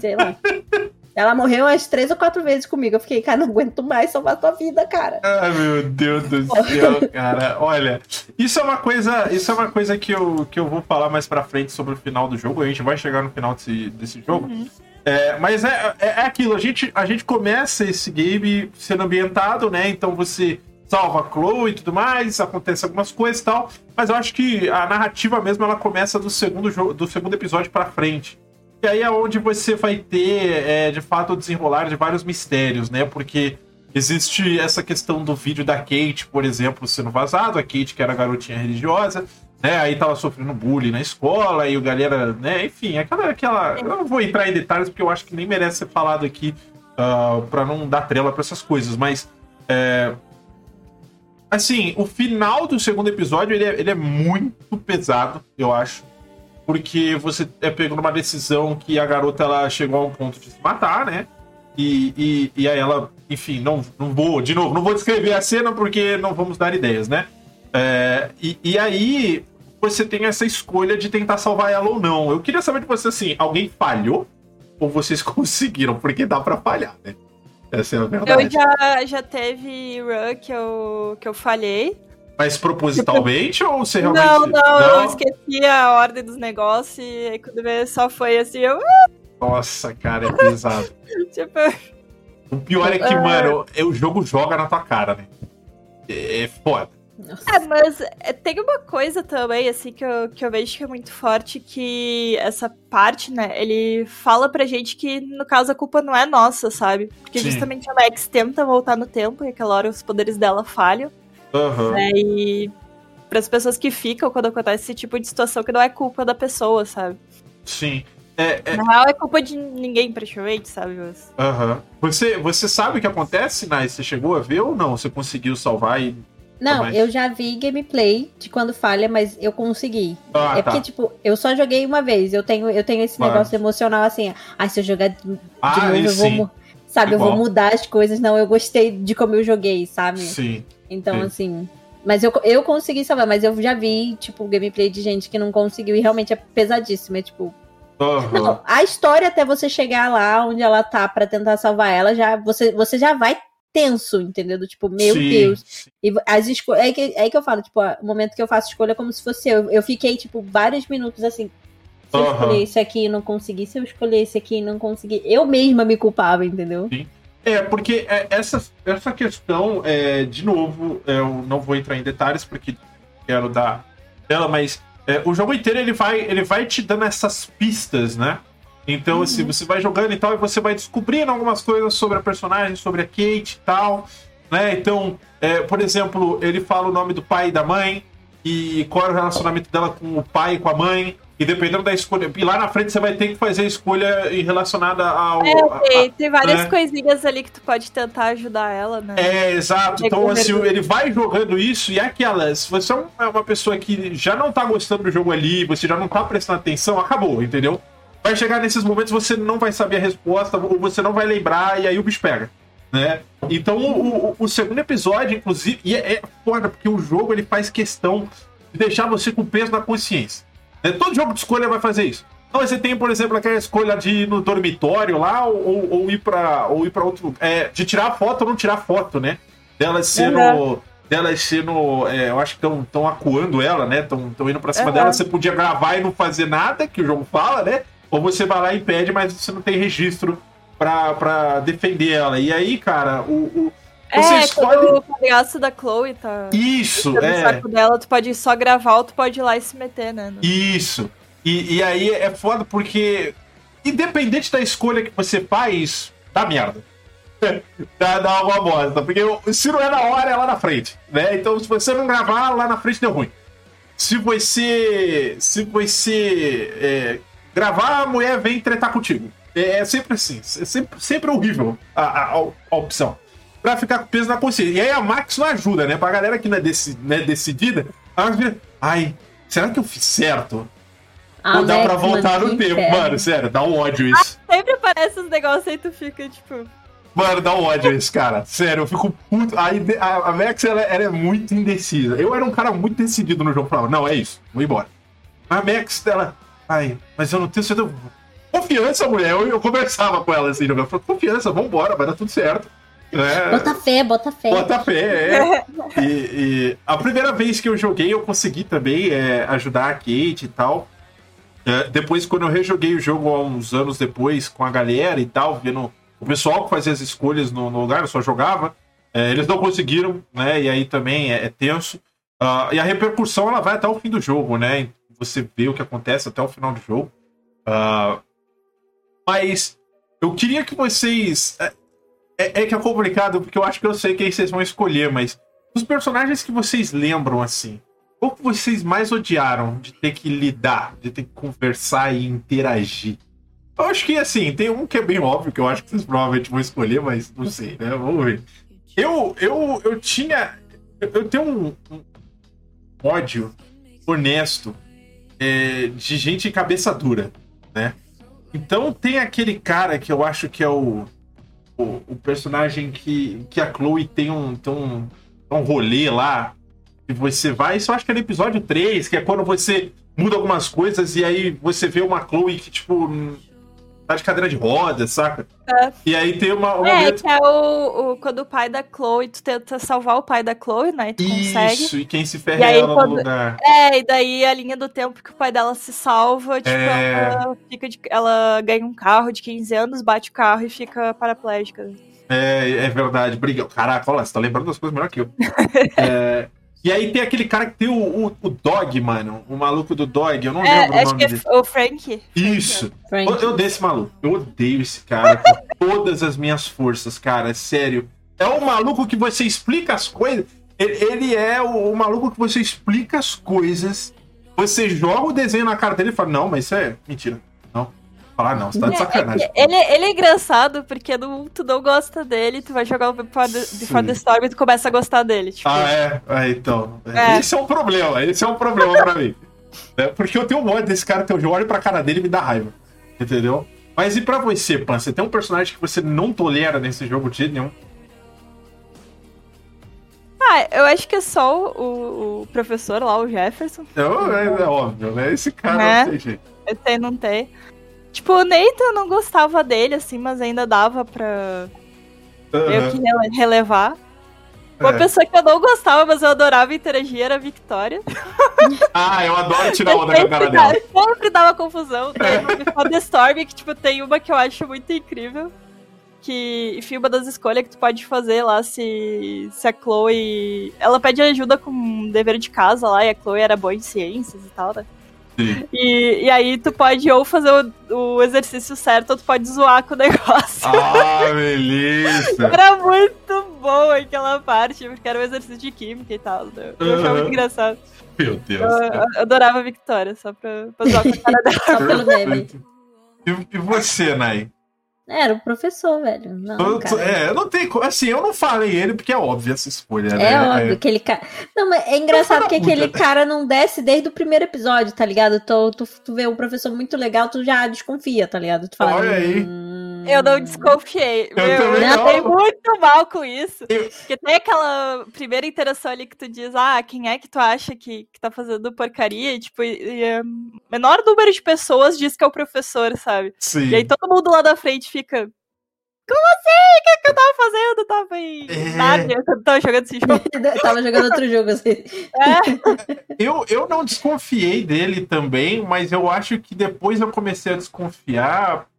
sei lá. Ela morreu umas três ou quatro vezes comigo. Eu fiquei, cara, não aguento mais salvar tua vida, cara. Ai, meu Deus do céu, cara. Olha, isso é uma coisa, isso é uma coisa que eu, que eu vou falar mais pra frente sobre o final do jogo. A gente vai chegar no final desse, desse jogo. Uhum. É, mas é, é, é, aquilo, a gente, a gente começa esse game sendo ambientado, né? Então você salva a Chloe e tudo mais, acontece algumas coisas e tal. Mas eu acho que a narrativa mesmo ela começa do segundo, jogo, do segundo episódio para frente. E aí é onde você vai ter, é, de fato, o desenrolar de vários mistérios, né? Porque existe essa questão do vídeo da Kate, por exemplo, sendo vazado. A Kate, que era garotinha religiosa, né? Aí tava sofrendo bullying na escola e o galera, né? Enfim, aquela, aquela. Eu não vou entrar em detalhes porque eu acho que nem merece ser falado aqui uh, ah, para não dar trela para essas coisas, mas é, assim, o final do segundo episódio ele é, ele é muito pesado, eu acho. Porque você é pego numa decisão que a garota ela chegou a um ponto de se matar, né? E, e, e aí ela, enfim, não, não vou, de novo, não vou descrever a cena porque não vamos dar ideias, né? É, e, e aí você tem essa escolha de tentar salvar ela ou não. Eu queria saber de você assim, alguém falhou ou vocês conseguiram? Porque dá para falhar, né? Essa é a verdade. Eu já, já teve run que eu, que eu falhei. Mas propositalmente ou você realmente. Não, não, não, eu esqueci a ordem dos negócios e aí quando veio só foi assim, eu. Ah! Nossa, cara, é pesado. tipo. O pior é que, uh... mano, o jogo joga na tua cara, né? É, foda. É, mas é, tem uma coisa também, assim, que eu, que eu vejo que é muito forte, que essa parte, né, ele fala pra gente que, no caso, a culpa não é nossa, sabe? Porque Sim. justamente a Max tenta voltar no tempo e aquela hora os poderes dela falham. Uhum. Né, e para as pessoas que ficam quando acontece esse tipo de situação, que não é culpa da pessoa, sabe? Sim. É, é... Na real, é culpa de ninguém, praticamente, sabe? Uhum. Você, você sabe o que acontece, Nai? Você chegou a ver ou não? Você conseguiu salvar e não, eu já vi gameplay de quando falha, mas eu consegui. Ah, é tá. porque, tipo, eu só joguei uma vez. Eu tenho, eu tenho esse mas... negócio emocional assim. Ah, se eu jogar de, ah, novo, eu vou. Sabe, Igual. eu vou mudar as coisas. Não, eu gostei de como eu joguei, sabe? Sim. Então, Sim. assim. Mas eu, eu consegui salvar, mas eu já vi, tipo, gameplay de gente que não conseguiu e realmente é pesadíssimo. É tipo. Uhum. Não, a história até você chegar lá onde ela tá para tentar salvar ela, já você, você já vai tenso, entendeu? Tipo, meu Sim. Deus. E as escolhas. É, que, é que eu falo, tipo, o momento que eu faço escolha é como se fosse eu. Eu fiquei, tipo, vários minutos assim. Se eu escolher esse aqui e não conseguir, se eu escolher esse aqui e não conseguir, eu mesma me culpava, entendeu? Sim. É, porque é, essa, essa questão, é, de novo, eu não vou entrar em detalhes porque quero dar dela, mas é, o jogo inteiro ele vai, ele vai te dando essas pistas, né? Então, assim, uhum. assim, você vai jogando e tal, e você vai descobrindo algumas coisas sobre a personagem, sobre a Kate e tal, né? Então, é, por exemplo, ele fala o nome do pai e da mãe, e qual é o relacionamento dela com o pai e com a mãe, e dependendo da escolha. E lá na frente você vai ter que fazer a escolha relacionada ao. É, tem, tem várias né? coisinhas ali que tu pode tentar ajudar ela, né? É, exato. Então, assim, ele vai jogando isso e é aquelas. Se você é uma pessoa que já não tá gostando do jogo ali, você já não tá prestando atenção, acabou, entendeu? vai chegar nesses momentos você não vai saber a resposta, ou você não vai lembrar, e aí o bicho pega. Né? Então o, o, o segundo episódio, inclusive, e é, é foda, porque o jogo ele faz questão de deixar você com peso na consciência. Né? Todo jogo de escolha vai fazer isso. Então você tem, por exemplo, aquela escolha de ir no dormitório lá ou, ou ir para ou ir para outro é, de tirar foto ou não tirar foto, né? Delas sendo uhum. delas sendo, é, eu acho que estão acuando ela, né? Estão indo para cima uhum. dela. Você podia gravar e não fazer nada que o jogo fala, né? ou você vai lá e pede, mas você não tem registro pra, pra defender ela. E aí, cara, o. o você é, escolhe... o palhaço da Chloe tá. Isso, é. saco dela, tu pode só gravar ou tu pode ir lá e se meter, né? Isso. E, e aí é foda porque, independente da escolha que você faz, dá merda. dá, dá alguma bosta. Porque se não é na hora, é lá na frente. Né? Então, se você não gravar, lá na frente deu ruim. Se você. Se você é, gravar, a mulher vem tretar contigo. É, é sempre assim. É sempre, sempre horrível a, a, a, opção. Pra ficar com peso na consciência. E aí a Max não ajuda, né? Pra galera que não é, deci, não é decidida, a Max vira, ai, será que eu fiz certo? Ou dá pra voltar no tempo? Mano, sério, dá um ódio isso. Ah, sempre aparece os negócios aí tu fica, tipo. Mano, dá um ódio isso, cara. Sério, eu fico puto. A, a, Max, ela, ela, é muito indecisa. Eu era um cara muito decidido no jogo. Falava, não, é isso, vou embora. A Max, ela, Ai, mas eu não tenho certeza. Confiança, mulher. Eu, eu conversava com ela assim, eu falei, confiança, vambora, vai dar tudo certo. É, bota fé, bota fé. Bota fé, é. e, e, a primeira vez que eu joguei, eu consegui também é, ajudar a Kate e tal. É, depois, quando eu rejoguei o jogo há uns anos depois, com a galera e tal, vendo o pessoal que fazia as escolhas no, no lugar, eu só jogava. É, eles não conseguiram, né? E aí também é, é tenso. Uh, e a repercussão ela vai até o fim do jogo, né? você vê o que acontece até o final do jogo. Uh, mas eu queria que vocês. É, é, que é complicado, porque eu acho que eu sei quem vocês vão escolher, mas os personagens que vocês lembram assim, qual que vocês mais odiaram de ter que lidar, de ter que conversar e interagir? Eu acho que assim, tem um que é bem óbvio, que eu acho que vocês provavelmente vão escolher, mas não sei, né? Vamos ver. Eu, eu, eu tinha. Eu, eu tenho um, um, ódio honesto é, de gente cabeça dura, né? Então tem aquele cara que eu acho que é o, o, personagem que, que a Chloe tem um, tem um, um rolê lá. E você vai, isso eu acho que é no episódio 3, que é quando você muda algumas coisas e aí você vê uma Chloe que, tipo, tá de cadeira de rodas, saca? É. E aí tem uma. Um é, momento... que é o, o, Quando o pai da Chloe, tu tenta salvar o pai da Chloe, né? Tu Isso, consegue. e quem se ferra é ela quando... no lugar. É, e daí a linha do tempo que o pai dela se salva, tipo, é... ela, fica de... ela ganha um carro de 15 anos, bate o carro e fica paraplégica. É, é verdade. Briga. Caraca, olha, você tá lembrando das coisas melhor que eu. é, e aí tem aquele cara que tem o, o, o, Dog, mano. O maluco do Dog. Eu não é, lembro o nome dele. É o Frank. Isso. Frank. Eu, eu odeio esse maluco. Eu odeio esse cara com todas as minhas forças, cara. Sério. É o maluco que você explica as coisas. Ele, ele é o, o, maluco que você explica as coisas. Você joga o desenho na cara dele e fala: Não, mas isso é mentira. Falar, não, você tá de é, sacanagem. É ele, ele é engraçado porque não, tu não gosta dele, tu vai jogar o Before the, Before the Storm e tu começa a gostar dele. Tipo. Ah, é? é então. É. Esse é um problema, esse é um problema pra mim. É, porque eu tenho um ódio desse cara, eu olho pra cara dele e me dá raiva. Entendeu? Mas e pra você, Pan? Você tem um personagem que você não tolera nesse jogo de jeito nenhum? Ah, eu acho que é só o, o professor lá, o Jefferson. Não, é, é, óbvio, né? Esse cara é. não tem jeito. Esse aí não tem. Tipo, o Nathan eu não gostava dele, assim, mas ainda dava pra uhum. meio que relevar. Uma é. pessoa que eu não gostava, mas eu adorava interagir era a Victoria. Ah, eu adoro tirar onda com a cara dela. Sempre dava confusão. Tem The Storm, que tipo, tem uma que eu acho muito incrível. Que, enfim, uma das escolhas que tu pode fazer lá se, se a Chloe. Ela pede ajuda com um dever de casa lá, e a Chloe era boa em ciências e tal, né? E, e aí tu pode ou fazer o, o, exercício certo ou tu pode zoar com o negócio. Ah, beleza! era muito bom aquela parte, porque era um exercício de química e tal. Né? Eu uhum. achava muito engraçado. Meu Deus. Eu, eu, adorava a Victoria, só pra, pra zoar com a cara dela. só pelo meme. E, e você, Nai? Era o professor, velho. Não, eu, cara. É, não tem. Assim, eu não falei ele porque é óbvio essa escolha, né? É óbvio, é. aquele cara. Não, mas é engraçado que aquele cara não desce desde o primeiro episódio, tá ligado? Tu, tu, tu vê um professor muito legal, tu já desconfia, tá ligado? Tu fala, Olha aí. Hum, eu não desconfiei. Eu Meu, eu muito mal com isso. Eu... Porque tem aquela primeira interação ali que tu diz, ah, quem é que tu acha que, que tá fazendo porcaria? E, tipo, e, e, menor número de pessoas diz que é o professor, sabe? Sim. E aí todo mundo lá da frente fica. Como assim? O que, que eu tava fazendo? Eu tava em é... eu tava jogando esse jogo. tava jogando outro jogo, assim. É. Eu, eu não desconfiei dele também, mas eu acho que depois eu comecei a desconfiar é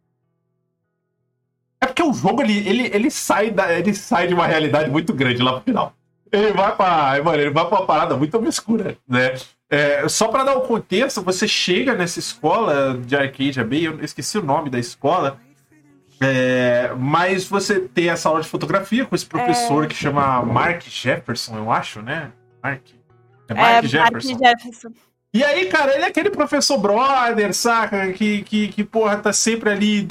porque o jogo ele, ele, ele, sai, da, ele sai de uma realidade muito grande lá pro final. Ele vai pra. Mano, ele vai pra uma parada muito obscura, né? É, só para dar o um contexto, você chega nessa escola de Arcadia Bay, eu esqueci o nome da escola, é, mas você tem essa aula de fotografia com esse professor é... que chama Mark Jefferson, eu acho, né? Mark. É Mark é, Jefferson. Mark Jefferson. E aí, cara, ele é aquele professor brother, saca? Que, que, que porra, tá sempre ali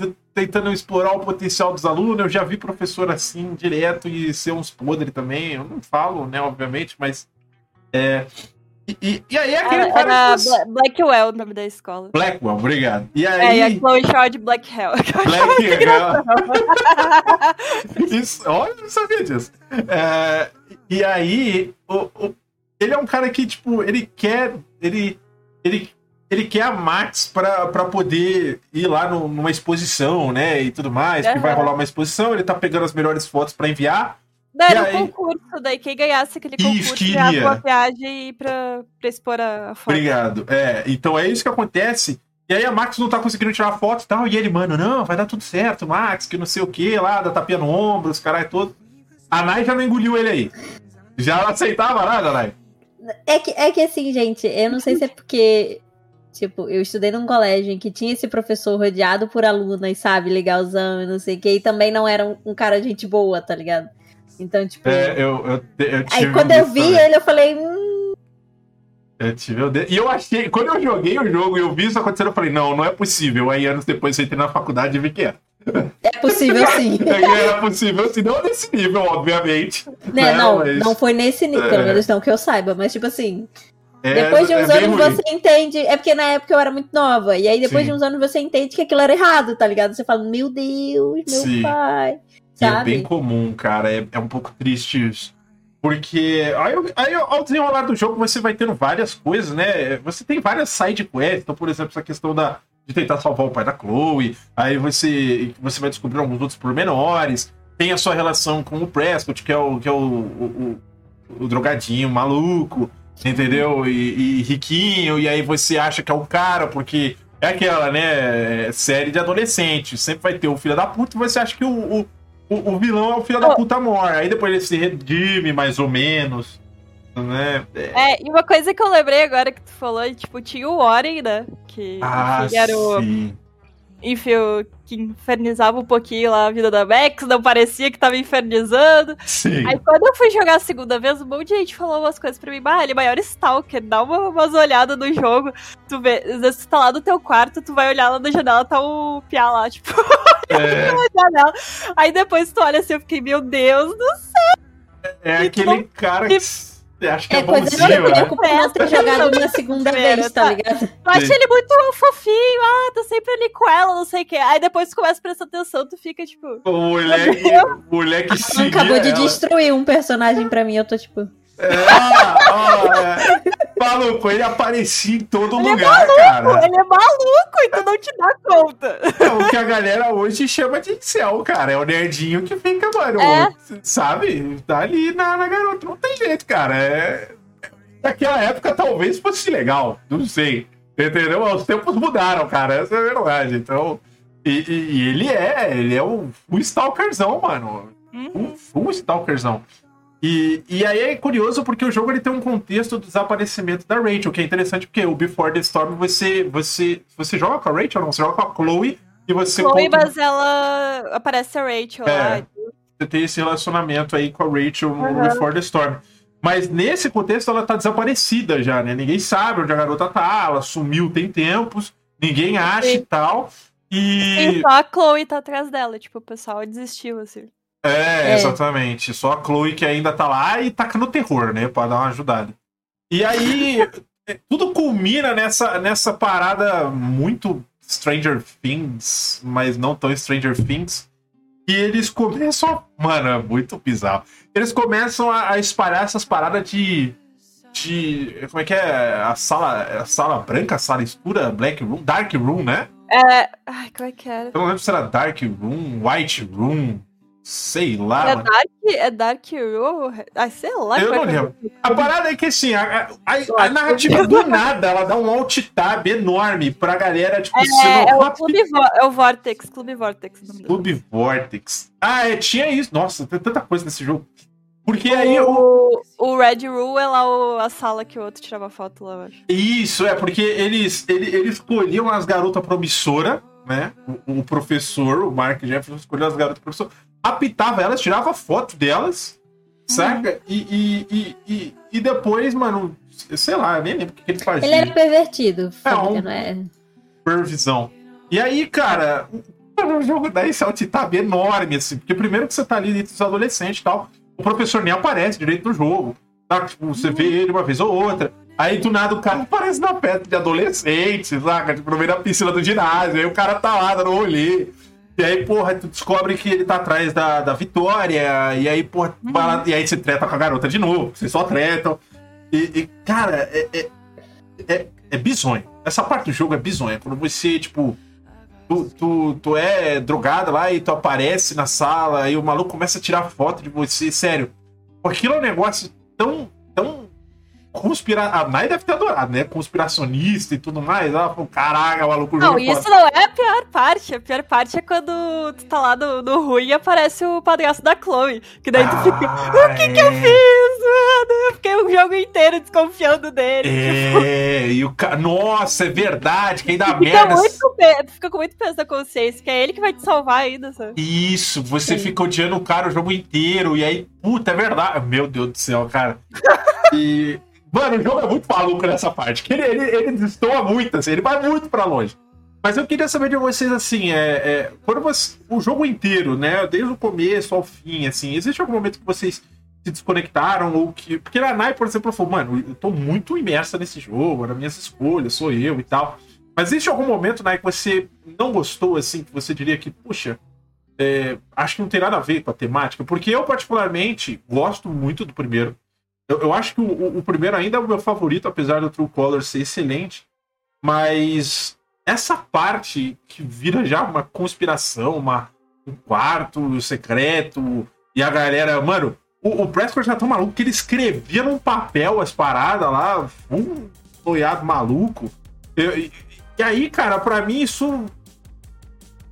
tentando explorar o potencial dos alunos. Eu já vi professor assim, direto, e ser uns podres também. Eu não falo, né, obviamente, mas. É, e, e, aí aquele era, cara. Era você... Blackwell o nome da escola. Blackwell, obrigado. E aí... É, e a Chloe chama de Black Hell. Black Hell. Isso, olha, eu não sabia disso. É, e aí, o, o, ele é um cara que, tipo, ele quer. Ele, ele ele quer a Max pra, pra poder ir lá no, numa exposição, né? E tudo mais, uhum. que vai rolar uma exposição, ele tá pegando as melhores fotos para enviar. Não, era aí... um concurso, daí quem ganhasse aquele concurso isso, queria. uma viagem pra, pra expor a foto. Obrigado. É, então é isso que acontece. E aí a Max não tá conseguindo tirar foto e tal, e ele, mano, não, vai dar tudo certo, Max, que não sei o que lá, da tapinha no ombro, os caras todo. A Nai já não engoliu ele aí. Já aceitava nada, Nai? É que, é que assim, gente, eu não sei se é porque Tipo, eu estudei num colégio em que tinha esse professor rodeado por alunas, sabe, legalzão e não sei o que, e também não era um, um cara de gente boa, tá ligado? Então, tipo. É, eu, eu, eu Aí quando eu vi também. ele, eu falei. Hum... Eu tive E eu achei, quando eu joguei o jogo e eu vi isso acontecendo, eu falei, não, não é possível. Aí anos depois eu entrei na faculdade e vi que era. É possível sim. É, era possível sim, não nesse nível, obviamente. Né, né? Não, mas... não foi nesse nível, pelo é. menos não que eu saiba, mas tipo assim. É, depois de uns é anos você entende. É porque na época eu era muito nova. E aí depois Sim. de uns anos você entende que aquilo era errado, tá ligado? Você fala, meu Deus, meu Sim. pai. Sabe? É bem comum, cara. É, é um pouco triste isso. Porque aí, aí, ao desenrolar do jogo você vai tendo várias coisas, né? Você tem várias side quests. Então, por exemplo, essa questão da, de tentar salvar o pai da Chloe. Aí você, você vai descobrir alguns outros pormenores. Tem a sua relação com o Prescott, que é o, que é o, o, o, o drogadinho maluco entendeu? E, e, riquinho, e aí você acha que é o cara, porque é aquela, né, série de adolescente, sempre vai ter o filho da puta e você acha que o, o, o, vilão é o filho oh. da puta mor. Aí depois ele se redime, mais ou menos. Né? É... é, e uma coisa que eu lembrei agora que tu falou, tipo, tinha o Warren, né? Que, ah, que era o. Enfim, que infernizava um pouquinho lá a vida da Max, não parecia que tava infernizando. Sim. Aí quando eu fui jogar a segunda vez, um monte de gente falou umas coisas pra mim, bah, ele é maior stalker, dá uma, umas olhadas no jogo, tu vê, às vezes tu tá lá no teu quarto, tu vai olhar lá na janela, tá o Pia lá, tipo, é. janela. Aí depois tu olha assim, eu fiquei, meu Deus do céu! É, aquele não... cara que Acho que é, é coisa bonzinho, eu né? por não ter jogado uma segunda vez, tá, ligado? Eu acho ele muito fofinho, ah, tô sempre ali com ela, não sei o que. Aí depois tu começa a prestar atenção, tu fica tipo. O moleque, o moleque Acabou de destruir um personagem pra mim, eu tô tipo. É, ó, é. Maluco, ele aparecia em todo ele é lugar, é maluco, cara. Ele é maluco e tu não te dá conta. É o que a galera hoje chama de incel, cara. É o nerdinho que fica, mano, é. sabe? Tá ali na, na garota. Não tem jeito, cara. É... Naquela época talvez fosse legal, não sei. Entendeu? Os tempos mudaram, cara. Essa é a verdade. Então. E, e, e ele é, ele é o, o Stalkerzão, mano. Uhum. O, o Stalkerzão. E, e aí é curioso porque o jogo ele tem um contexto do desaparecimento da Rachel, que é interessante porque o Before the Storm você, você, você joga com a Rachel, não? Você joga com a Chloe e você. Chloe, conta... mas ela aparece a Rachel é, lá. Você tem esse relacionamento aí com a Rachel no uhum. Before the Storm. Mas nesse contexto ela tá desaparecida já, né? Ninguém sabe onde a garota tá, ela sumiu tem tempos, ninguém acha Sim. e tal. E... e só a Chloe tá atrás dela, tipo, o pessoal desistiu, assim. É, é, exatamente. Só a Chloe que ainda tá lá e taca no terror, né? Pra dar uma ajudada. E aí, é, tudo culmina nessa, nessa parada muito Stranger Things, mas não tão Stranger Things. E eles começam. Mano, é muito bizarro. Eles começam a, a espalhar essas paradas de. De. Como é que é? A sala, a sala branca, a sala escura, Black Room, Dark Room, né? É. Ai, como é que era? Eu não lembro se era Dark Room, White Room. Sei lá. É Dark, é Dark Row? Ai, sei lá. Eu não lembro. A parada é que assim, a, a, a narrativa do nada, ela dá um alt tab enorme pra galera, tipo, é, é, o Clube é o Vortex, Clube Vortex. Clube Vortex. Ah, é, tinha isso. Nossa, tem tanta coisa nesse jogo. Porque o, aí o. O Red Rule é lá o, a sala que o outro tirava foto lá, eu acho. Isso, é, porque eles, eles, eles escolhiam as garotas promissoras, né? O, o, professor, o Mark Jefferson, escolheu as garotas promissoras apitava elas, tirava foto delas, saca? Uhum. E, e, e, e, depois, mano, sei lá, nem lembro o que ele fazia. Ele era pervertido, é, um... não é? Pervisão. E aí, cara, o jogo da esse alt tab enorme, assim, porque primeiro que você tá ali entre os adolescentes e tal, o professor nem aparece direito no jogo, tá? Tipo, você vê ele uma vez ou outra. Aí do nada o cara aparece na festa de adolescente, saca? Tipo, no meio da piscina do ginásio. Aí o cara tá lá dando rolê. E aí, porra, tu descobre que ele tá atrás da, da Vitória, e aí, porra, uhum. e aí você treta com a garota de novo, vocês só tretam. E, e cara, é, é, é, é bizonho. Essa parte do jogo é bizonha. Quando você, tipo, tu, tu, tu é drogado lá e tu aparece na sala, e o maluco começa a tirar foto de você, sério. Aquilo é um negócio tão, tão conspira... A Nai deve ter adorado, né? Conspiracionista e tudo mais. Ela falou, caraca, maluco. Não, isso não é a pior parte. A pior parte é quando tu tá lá no, no ruim e aparece o padrasto da Chloe. Que daí tu ah, fica, o que é. que eu é. fiz, mano? Eu fiquei o jogo inteiro desconfiando dele. É, tipo... e o cara... Nossa, é verdade, que ainda merda. Muito tu fica com muito peso da consciência, que é ele que vai te salvar ainda, sabe? Isso, você Sim. fica odiando o cara o jogo inteiro. E aí, puta, é verdade. Meu Deus do céu, cara. E Mano, o jogo é muito maluco nessa parte. Ele, ele, ele destoa muito, assim, ele vai muito pra longe. Mas eu queria saber de vocês, assim, é, é, quando o jogo inteiro, né, desde o começo ao fim, assim, existe algum momento que vocês se desconectaram ou que... Porque a Nai, por exemplo, falou, mano, eu tô muito imersa nesse jogo, nas minhas escolhas, sou eu e tal. Mas existe algum momento, Nai, que você não gostou, assim, que você diria que, puxa, é, acho que não tem nada a ver com a temática? Porque eu, particularmente, gosto muito do primeiro. Eu, eu acho que o, o, primeiro ainda é o meu favorito, apesar do True Color ser excelente. Mas essa parte que vira já uma conspiração, uma, um quarto secreto, e a galera, mano, o, o Prescott já tá maluco que ele escrevia num papel as paradas lá, um noiado maluco. e, e aí, cara, para mim isso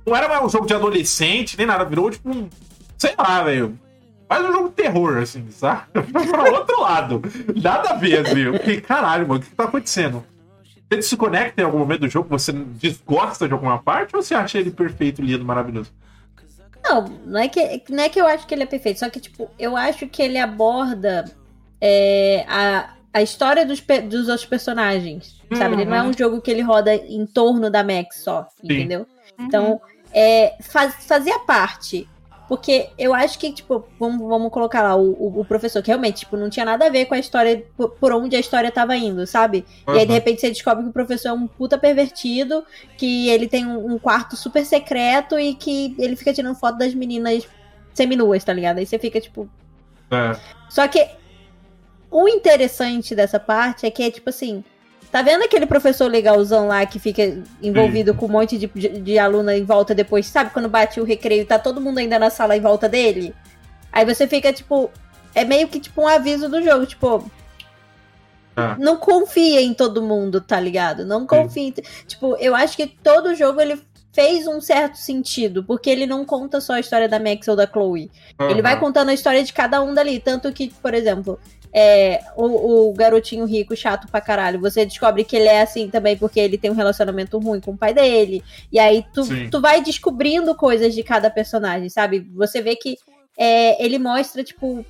não era mais um jogo de adolescente, nem nada, virou tipo um, sei lá, velho. Mais um jogo de terror, assim, sabe? pra outro lado. Nada a ver, assim. Eu fiquei, caralho, mano, o que, que tá acontecendo? Ele se conecta em algum momento do jogo, você desgosta de alguma parte ou você acha ele perfeito, lindo, maravilhoso? Não, não é, que, não é que eu acho que ele é perfeito, só que, tipo, eu acho que ele aborda é, a, a história dos, dos outros personagens, uhum. sabe? Ele não é uhum. um jogo que ele roda em torno da Max só, Sim. entendeu? Uhum. É, faz, fazia parte porque eu acho que, tipo, vamos, vamos colocar lá o, o, o, professor, que realmente, tipo, não tinha nada a ver com a história, por, por onde a história tava indo, sabe? Uhum. E aí, de repente, você descobre que o professor é um puta pervertido, que ele tem um, um quarto super secreto e que ele fica tirando foto das meninas seminuas, tá ligado? Aí você fica, tipo. É. Só que o interessante dessa parte é que é, tipo assim, Tá vendo aquele professor legalzão lá que fica envolvido Sim. com um monte de, de, de aluna em volta depois? Sabe quando bate o recreio e tá todo mundo ainda na sala em volta dele? Aí você fica, tipo. É meio que tipo um aviso do jogo, tipo. Ah. Não confia em todo mundo, tá ligado? Não confia. Em, tipo, eu acho que todo jogo ele fez um certo sentido, porque ele não conta só a história da Max ou da Chloe. Uhum. Ele vai contando a história de cada um dali. Tanto que, por exemplo, é, o, o, garotinho rico, chato pra caralho, você descobre que ele é assim também porque ele tem um relacionamento ruim com o pai dele. E aí tu, tu vai descobrindo coisas de cada personagem, sabe? Você vê que é, ele mostra, tipo,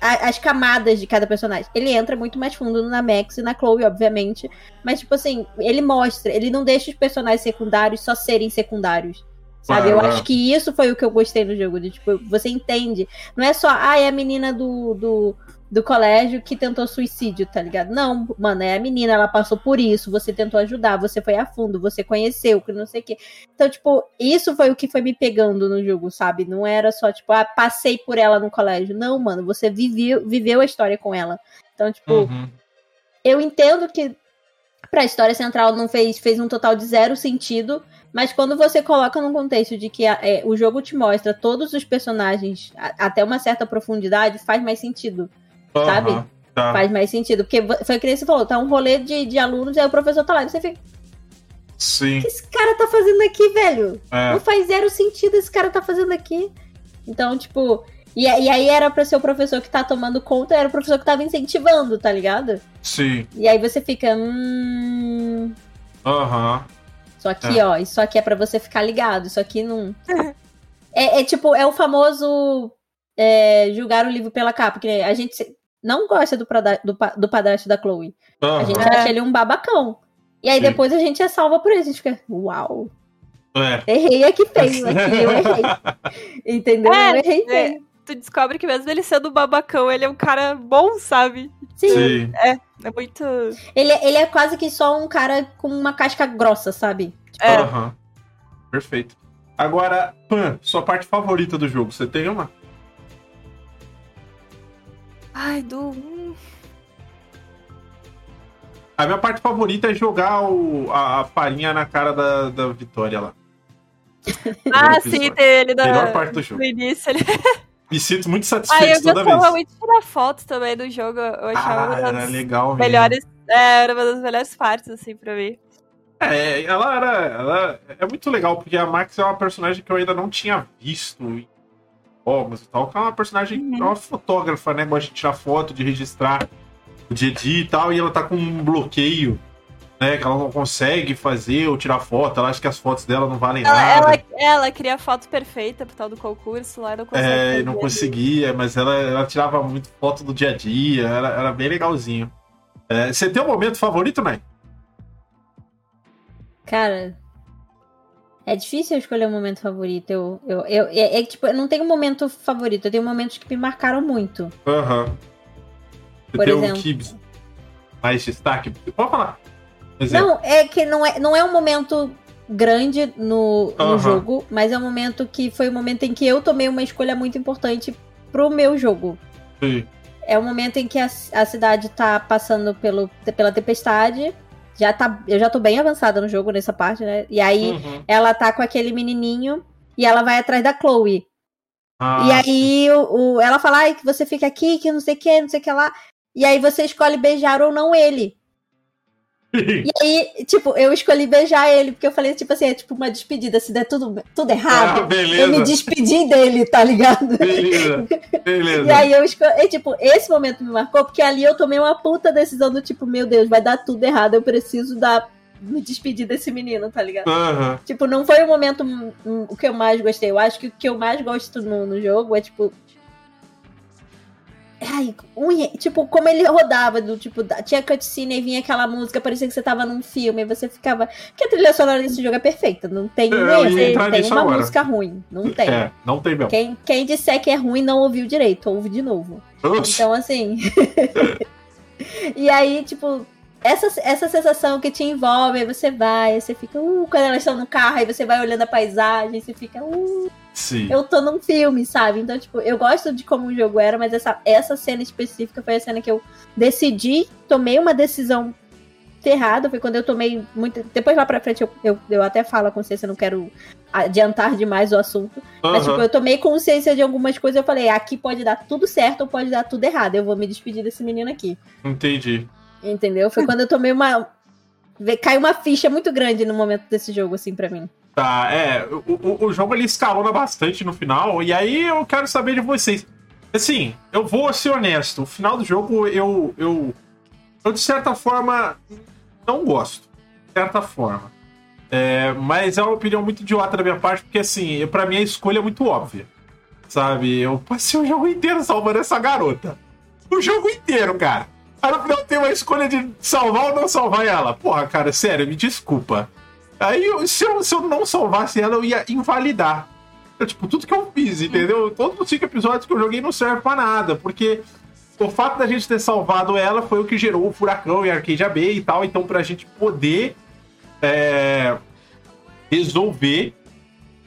a, as camadas de cada personagem. Ele entra muito mais fundo na Max e na Chloe, obviamente. Mas, tipo assim, ele mostra, ele não deixa os personagens secundários só serem secundários. Sabe? Ah, eu acho que isso foi o que eu gostei no jogo. De, tipo, você entende. Não é só, ah, é a menina do, do do colégio que tentou suicídio, tá ligado? Não, mano, é a menina, ela passou por isso, você tentou ajudar, você foi a fundo, você conheceu, que não sei o quê. Então, tipo, isso foi o que foi me pegando no jogo, sabe? Não era só, tipo, ah, passei por ela no colégio. Não, mano, você viveu, viveu a história com ela. Então, tipo, uhum. eu entendo que pra história central não fez, fez um total de zero sentido, mas quando você coloca num contexto de que é, o jogo te mostra todos os personagens a, até uma certa profundidade, faz mais sentido uhum, sabe? Tá. Faz mais sentido. Porque foi o que você falou, tá um rolê de, de alunos e aí o professor tá lá e você fica. Sim. O que esse cara tá fazendo aqui, velho? É. Não faz zero sentido esse cara tá fazendo aqui. Então, tipo. E, e aí era pra ser o professor que tá tomando conta, era o professor que tava incentivando, tá ligado? Sim. E aí você fica. Hum. Aham. Uhum. Isso aqui, é. ó, isso aqui é para você ficar ligado. Isso aqui não. é, é, tipo, é o famoso é, julgar o livro pela capa. Que a gente não gosta do, do, do padrasto da Chloe. Uhum. A gente acha ele um babacão. E aí Sim. depois a gente é salva por ele. A gente fica, uau. É. Errei aqui feio, aqui eu errei. Entendeu? É, eu errei é. Tu descobre que mesmo ele sendo babacão, ele é um cara bom, sabe? Sim. Sim. É, é muito. Ele, ele é quase que só um cara com uma casca grossa, sabe? Tipo, é. Uhum. Perfeito. Agora, Pan, sua parte favorita do jogo, você tem uma? Ai, do. A minha parte favorita é jogar o, a, a farinha na cara da, da Vitória lá. ah, sim, tem ele da, Melhor parte do jogo. No início, ele... Me sinto muito satisfeito ah, eu toda vez. Eu muito tirar foto também do jogo. Eu achava ah, era legal melhores, é, era uma das melhores partes, assim, pra mim. É, ela era. Ela é muito legal, porque a Max é uma personagem que eu ainda não tinha visto jogos e tal, que é uma personagem, uhum. é uma fotógrafa, né? Gosta de tirar foto, de registrar o dia a dia e tal, e ela tá com um bloqueio, né? Que ela não consegue fazer ou tirar foto, ela acha que as fotos dela não valem ela, nada. Ela, ela queria a foto perfeita pro tal do concurso lá, não conseguia. É, não conseguia, mas ela, ela tirava muito foto do dia a dia, era, era bem legalzinho. É, você tem um momento favorito, Mai? Cara, É difícil eu escolher um momento favorito. Eu, eu, eu, é, é tipo, eu não tenho um momento favorito, eu tenho momentos que me marcaram muito. Aham. Uhum. Por tem exemplo. Um que mais destaque? Pode falar. Exemplo. Não, é que não é, não é um momento grande no, no uhum. jogo, mas é um momento que foi o um momento em que eu tomei uma escolha muito importante pro meu jogo. Sim. É o um momento em que a, a cidade tá passando pelo, pela tempestade já tá, eu já tô bem avançada no jogo nessa parte, né? E aí uhum. ela tá com aquele menininho e ela vai atrás da Chloe. Ah, e aí o, o, ela fala, ai, que você fica aqui, que não sei o que, não sei o que lá. E aí você escolhe beijar ou não ele e aí, tipo, eu escolhi beijar ele, porque eu falei, tipo assim, é tipo uma despedida. Se der tudo, tudo errado, ah, eu me despedi dele, tá ligado? Beleza, beleza. e aí eu escolhi, tipo, esse momento me marcou, porque ali eu tomei uma puta decisão do tipo, meu Deus, vai dar tudo errado, eu preciso dar me despedir desse menino, tá ligado? Uhum. Tipo, não foi o momento o que eu mais gostei. Eu acho que o que eu mais gosto no, no jogo é, tipo, Ai, um, tipo, como ele rodava, do tipo, tinha cutscene e vinha aquela música, parecia que você tava num filme, e você ficava. Porque a trilha sonora desse jogo é perfeita, não tem, é, não tem uma agora. música ruim, não tem. É, não tem mesmo. Quem, quem disser que é ruim não ouviu direito, ouve de novo. Oxi. Então, assim. e aí, tipo, essa, essa sensação que te envolve, aí você vai, aí você fica, uh, quando elas estão no carro, aí você vai olhando a paisagem, você fica, uh, Sim. eu tô num filme, sabe? Então, tipo, eu gosto de como o jogo era, mas essa, essa cena específica foi a cena que eu decidi, tomei uma decisão errada, foi quando eu tomei muito. Depois lá pra frente eu, eu, eu até falo a consciência, não quero adiantar demais o assunto. Uhum. Mas, tipo, eu tomei consciência de algumas coisas, eu falei, aqui pode dar tudo certo ou pode dar tudo errado. Eu vou me despedir desse menino aqui. Entendi. Entendeu? Foi quando eu tomei uma. Caiu uma ficha muito grande no momento desse jogo, assim, para mim. Tá, é. O, o, jogo ele escalona bastante no final, e aí eu quero saber de vocês. Assim, eu vou ser honesto. O final do jogo eu. Eu, eu de certa forma, não gosto. De certa forma. É, mas é uma opinião muito idiota da minha parte, porque assim, para mim a escolha é muito óbvia. Sabe? Eu passei o jogo inteiro salvando essa garota. O jogo inteiro, cara. Aí no final tem uma escolha de salvar ou não salvar ela. Porra, cara, sério, me desculpa. Aí, se eu, se eu não salvasse ela, eu ia invalidar. Eu, tipo, tudo que eu fiz, entendeu? Todos os cinco episódios que eu joguei não servem pra nada, porque o fato da gente ter salvado ela foi o que gerou o furacão e a Arcade AB e tal. Então, pra gente poder é, resolver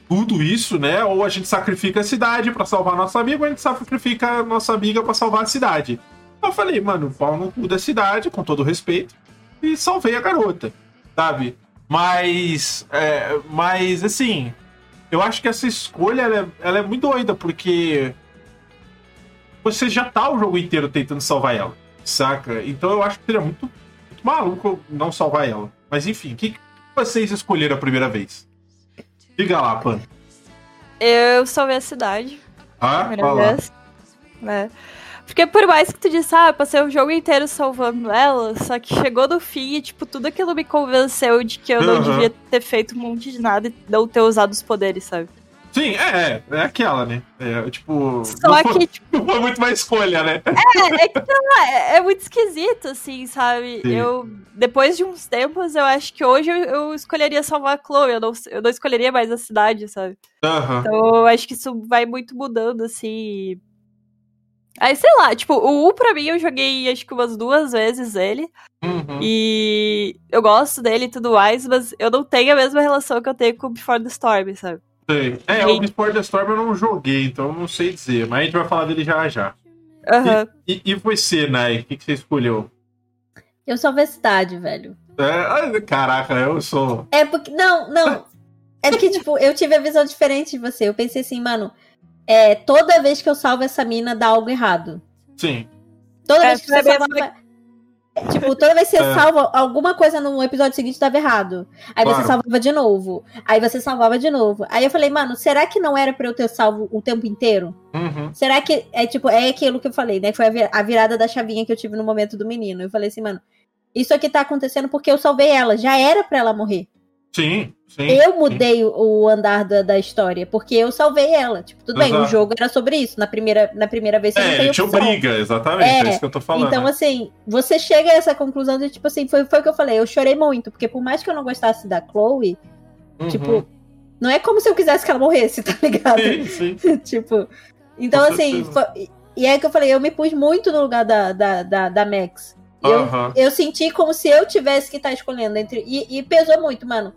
tudo isso, né? Ou a gente sacrifica a cidade para salvar nossa amiga, ou a gente sacrifica a nossa amiga para salvar a cidade. Eu falei, mano, pau no cu da cidade, com todo respeito, e salvei a garota, sabe? Mas, é, mas assim, eu acho que essa escolha ela é, ela é muito doida, porque você já tá o jogo inteiro tentando salvar ela, saca? Então eu acho que seria muito, muito maluco não salvar ela. Mas enfim, o que, que vocês escolheram a primeira vez? Diga lá, Pan. Eu salvei a cidade. Ah, primeira vez. É. Porque por mais que tu disse, ah, passei o jogo inteiro salvando ela, só que chegou no fim e, tipo, tudo aquilo me convenceu de que eu uhum. não devia ter feito um monte de nada e não ter usado os poderes, sabe? Sim, é, é, é aquela, né? É, tipo. Só não que, foi, tipo, não foi muito mais escolha, né? É, é que é, é muito esquisito, assim, sabe? Sim. Eu, depois de uns tempos, eu acho que hoje eu, eu, escolheria salvar a Chloe, eu não, eu não escolheria mais a cidade, sabe? Uhum. Então eu acho que isso vai muito mudando, assim. Aí, sei lá, tipo, o U pra mim eu joguei acho que umas duas vezes ele. Uhum. E eu gosto dele e tudo mais, mas eu não tenho a mesma relação que eu tenho com o Before the Storm, sabe? Sei. É, e... o Before the Storm eu não joguei, então eu não sei dizer, mas a gente vai falar dele já já. Uhum. E, e, e você, Nai, o que, que você escolheu? Eu sou a cidade, velho. É, caraca, eu sou. É porque. Não, não. É porque, tipo, eu tive a visão diferente de você. Eu pensei assim, mano, é, toda vez que eu salvo essa mina, dá algo errado. Sim. Toda é, vez que você salva. Tipo, toda vez que você é. salva alguma coisa no episódio seguinte dava errado. Aí claro. você salvava de novo. Aí você salvava de novo. Aí eu falei, mano, será que não era pra eu ter salvo o tempo inteiro? Uhum. Será que é tipo, é aquilo que eu falei, né? Foi a virada da chavinha que eu tive no momento do menino. Eu falei assim, mano, isso aqui tá acontecendo porque eu salvei ela. Já era pra ela morrer. Sim, sim. Eu mudei sim. o andar da, da história, porque eu salvei ela. Tipo, tudo Exato. bem, o jogo era sobre isso. Na primeira, na primeira vez você é, não tem te obriga, exatamente. É, é, isso que eu tô falando. Então, assim, você chega a essa conclusão de, tipo assim, foi, foi o que eu falei. Eu chorei muito, porque por mais que eu não gostasse da Chloe, uhum. tipo, Não é como se eu quisesse que ela morresse, tá ligado? Sim, sim. tipo. Então, Com assim, foi, e é que eu falei, eu me pus muito no lugar da, da, da, da Max. Eu, eu senti como se eu tivesse que estar tá escolhendo entre. E, e pesou muito, mano.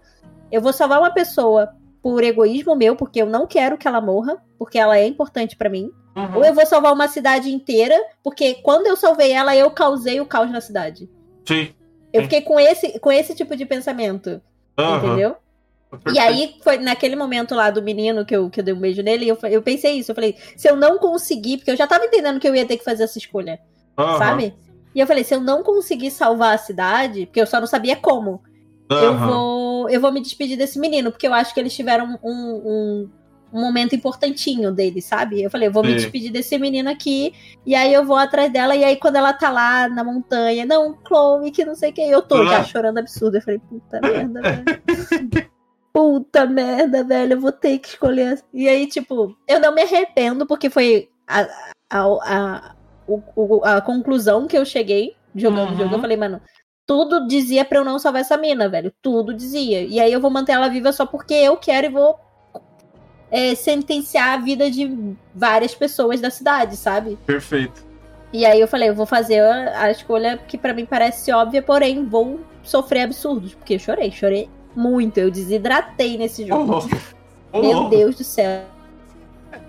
Eu vou salvar uma pessoa por egoísmo meu, porque eu não quero que ela morra, porque ela é importante para mim. Uhum. Ou eu vou salvar uma cidade inteira, porque quando eu salvei ela, eu causei o caos na cidade. Sim. Eu fiquei com esse, com esse tipo de pensamento. Uhum. Entendeu? E aí, foi naquele momento lá do menino que eu, que eu dei um beijo nele, eu, eu pensei isso. Eu falei, se eu não conseguir, porque eu já tava entendendo que eu ia ter que fazer essa escolha. Uhum. Sabe? E eu falei, se eu não conseguir salvar a cidade, porque eu só não sabia como, uhum. eu, vou, eu vou me despedir desse menino, porque eu acho que eles tiveram um, um, um momento importantinho dele, sabe? Eu falei, eu vou Sim. me despedir desse menino aqui, e aí eu vou atrás dela, e aí quando ela tá lá na montanha, não, Chloe, que não sei o que, eu tô já chorando absurdo. Eu falei, puta merda, velho. puta merda, velho, eu vou ter que escolher. E aí, tipo, eu não me arrependo, porque foi a, a, a, a, a conclusão que eu cheguei jogando uhum. o jogo. Eu falei, mano, tudo dizia pra eu não salvar essa mina, velho. Tudo dizia. E aí eu vou manter ela viva só porque eu quero e vou é, sentenciar a vida de várias pessoas da cidade, sabe? Perfeito. E aí eu falei, eu vou fazer a, a escolha que para mim parece óbvia, porém vou sofrer absurdos. Porque eu chorei, chorei muito. Eu desidratei nesse jogo. Oh, oh, Meu Deus do céu.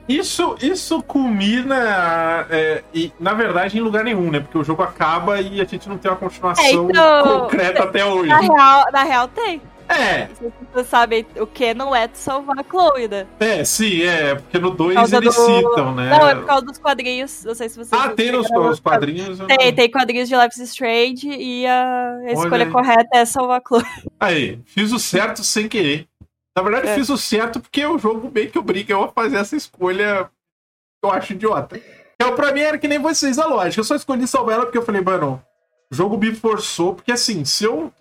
Isso, isso culmina, é, e, na verdade, em lugar nenhum, né? Porque o jogo acaba e a gente não tem uma continuação é, então, concreta até hoje. Na real, na real tem. É. Vocês sabem o que não é de salvar a Chloe, né? É, sim, é. Porque no 2 eles do... citam, né? Não, é por causa dos quadrinhos. Não sei se vocês. Ah, tem nos, os quadrinhos? Tem, tem quadrinhos de Life is Strange e a escolha correta é salvar a Chloe. Aí, fiz o certo sem querer. Na verdade, é. fiz o certo porque o jogo meio que obriga eu a fazer essa escolha que eu acho idiota. Então, pra mim era que nem vocês a lógica. Eu só escolhi salvar ela porque eu falei, mano, o jogo me forçou, porque assim, se eu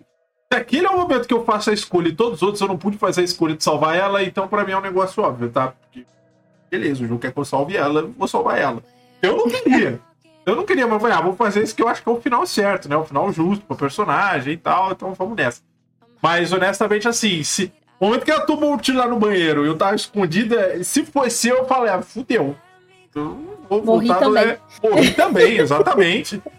se aquele é o momento que eu faço a escolha e todos os outros eu não pude fazer a escolha de salvar ela, então para mim é um negócio óbvio, tá? Porque, beleza, o jogo quer que eu salve ela, eu vou salvar ela. Eu não queria. Eu não queria, mas falei, ah, vou fazer isso que eu acho que é o final certo, né? O final justo pro personagem e tal, então vamos nessa. Mas honestamente, assim, se. O momento que ela tomou um tiro lá no banheiro e eu tava escondida, se fosse eu, eu falei, ah, fudeu. Eu vou Morri voltar também. No... Morri também, exatamente.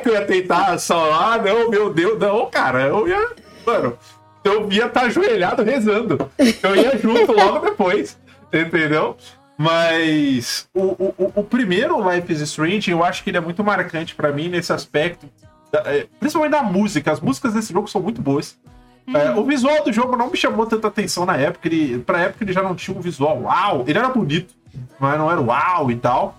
Que eu ia tentar salvar, não, meu Deus, não, cara. Eu ia. Mano, eu ia estar tá ajoelhado rezando. Eu ia junto logo depois. Entendeu? Mas o, o, o primeiro Life is Strange, eu acho que ele é muito marcante para mim nesse aspecto. É, principalmente da música. As músicas desse jogo são muito boas. É, o visual do jogo não me chamou tanta atenção na época. Ele, pra época ele já não tinha um visual uau. Ele era bonito, mas não era uau e tal.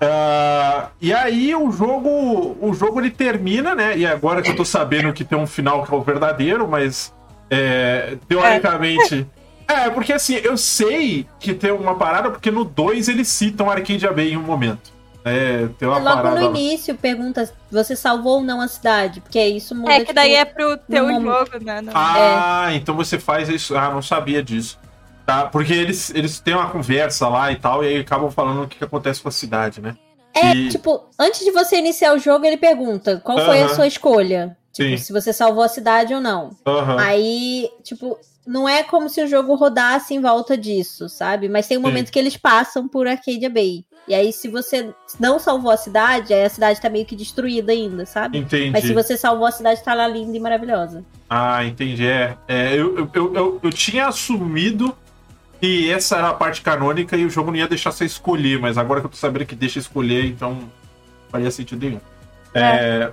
Uh, e aí o jogo, o jogo ele termina, né? E agora que eu tô sabendo que tem um final que é o verdadeiro, mas é, teoricamente. É. é. porque assim, eu sei que tem uma parada, porque no 2 eles citam Arcadia Bay em um momento. É, tem uma Logo parada... no início pergunta você salvou ou não a cidade, porque isso muda. É que tipo, daí é pro teu jogo, né? Não... Ah, é. então você faz isso. Ah, não sabia disso. Tá? Porque eles, eles têm uma conversa lá e tal, e aí acabam falando o que, que acontece com a cidade, né? É, e... tipo, antes de você iniciar o jogo, ele pergunta qual foi uh -huh. a sua escolha. Tipo, Sim. se você salvou a cidade ou não. Uh -huh. Aí, tipo, não é como se o jogo rodasse em volta disso, sabe? Mas tem um momento Sim. que eles passam por Arcadia Bay. E aí, se você não salvou a cidade, aí a cidade tá meio que destruída ainda, sabe? Entendi. Mas se você salvou a cidade, tá lá linda e maravilhosa. Ah, entendi. É, é eu, eu, eu, eu tinha assumido e essa era a parte canônica e o jogo não ia deixar você escolher, mas agora que eu tô sabendo que deixa escolher, então faria sentido nenhum. É. É,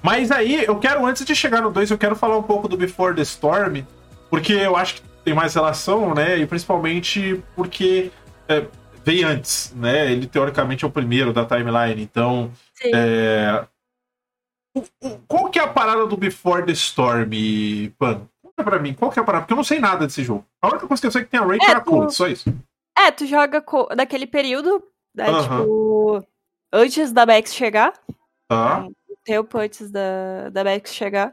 mas aí, eu quero, antes de chegar no 2, eu quero falar um pouco do Before the Storm, porque eu acho que tem mais relação, né? E principalmente porque é, veio antes, né? Ele teoricamente é o primeiro da timeline, então. É... Qual que é a parada do Before the Storm, Pan? pra mim, qual que é a parada? Porque eu não sei nada desse jogo. A única coisa que eu sei é que tem a Rachel é, e a Colt, só isso. É, tu joga daquele período, né, uh -huh. tipo, antes da Bex chegar. Tá. Um tempo antes da, da Bex chegar.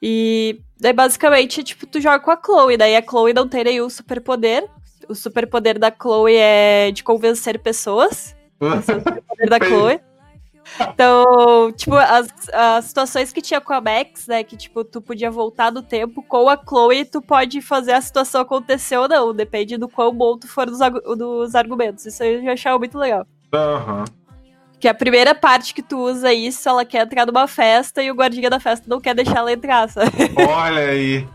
E daí, basicamente, tipo, tu joga com a Chloe. Daí a Chloe não tem nenhum superpoder. O superpoder da Chloe é de convencer pessoas. Esse é o superpoder da Chloe. Então, tipo, as, as situações que tinha com a Max, né? Que, tipo, tu podia voltar do tempo, com a Chloe, tu pode fazer a situação acontecer ou não. Depende do quão bom tu for dos, dos argumentos. Isso eu já achava muito legal. Uhum. Que a primeira parte que tu usa isso, ela quer entrar numa festa e o guardinha da festa não quer deixar ela entrar, sabe? Olha aí.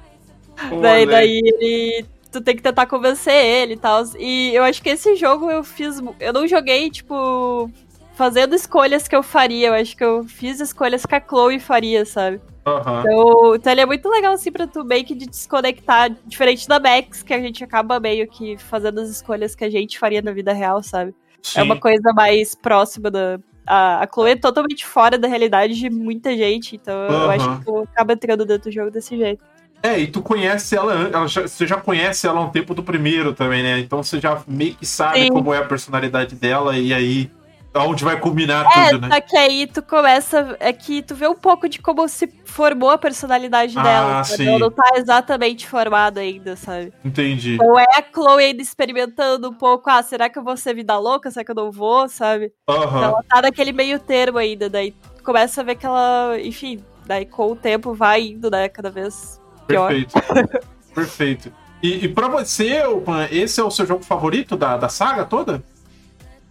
Olha daí, daí ele tu tem que tentar convencer ele e tal. E eu acho que esse jogo eu fiz. Eu não joguei, tipo, fazendo escolhas que eu faria. Eu acho que eu fiz escolhas que a Chloe faria, sabe? Uhum. Então, então ele é muito legal, assim, pra tu meio que de desconectar, diferente da Max, que a gente acaba meio que fazendo as escolhas que a gente faria na vida real, sabe? Sim. É uma coisa mais próxima da. A, a Chloe é totalmente fora da realidade de muita gente, então uhum. eu acho que tu acaba entrando dentro do jogo desse jeito. É, e tu conhece ela, ela já, você já conhece ela há um tempo do primeiro também, né? Então você já meio que sabe Sim. como é a personalidade dela e aí aonde vai culminar é, tudo, né? Só que aí tu começa. É que tu vê um pouco de como se formou a personalidade ah, dela. Sim. Ela não tá exatamente formada ainda, sabe? Entendi. Ou é a Chloe ainda experimentando um pouco, ah, será que eu vou ser vida louca? Será que eu não vou, sabe? Uhum. Então ela tá naquele meio termo ainda. Daí tu começa a ver que ela, enfim, daí com o tempo vai indo, né, cada vez. Perfeito. Perfeito. E, e pra você, Pan, esse é o seu jogo favorito da, da saga toda?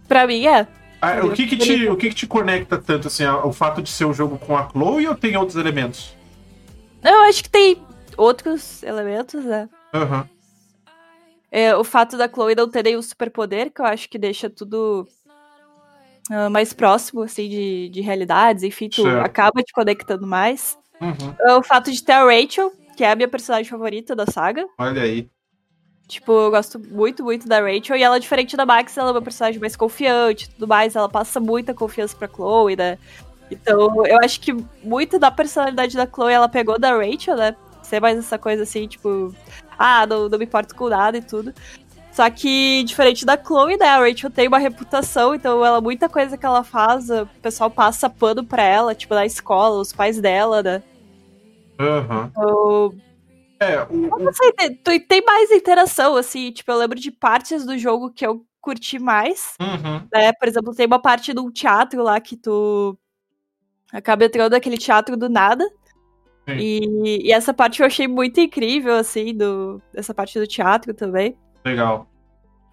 Pra mim é. Ah, o que que, te, o que que te conecta tanto, assim, o fato de ser um jogo com a Chloe ou tem outros elementos? Eu acho que tem outros elementos, né? Uhum. É, o fato da Chloe não ter nenhum superpoder, que eu acho que deixa tudo uh, mais próximo, assim, de, de realidades, enfim, tu certo. acaba te conectando mais. Uhum. É o fato de ter a Rachel, que é a minha personagem favorita da saga. Olha aí. Tipo, eu gosto muito, muito da Rachel. E ela, é diferente da Max, ela é uma personagem mais confiante e tudo mais. Ela passa muita confiança pra Chloe, né? Então, eu acho que muito da personalidade da Chloe ela pegou da Rachel, né? Ser mais essa coisa assim, tipo, ah, não, não me importo com nada e tudo. Só que, diferente da Chloe, né? A Rachel tem uma reputação, então ela, muita coisa que ela faz, o pessoal passa pano pra ela, tipo, na escola, os pais dela, né? Uhum. É, o, não sei, tem, tem mais interação, assim, tipo, eu lembro de partes do jogo que eu curti mais. Uhum. Né? Por exemplo, tem uma parte de um teatro lá que tu acaba entrando naquele teatro do nada. E, e, essa parte eu achei muito incrível, assim, do, essa parte do teatro também. Legal.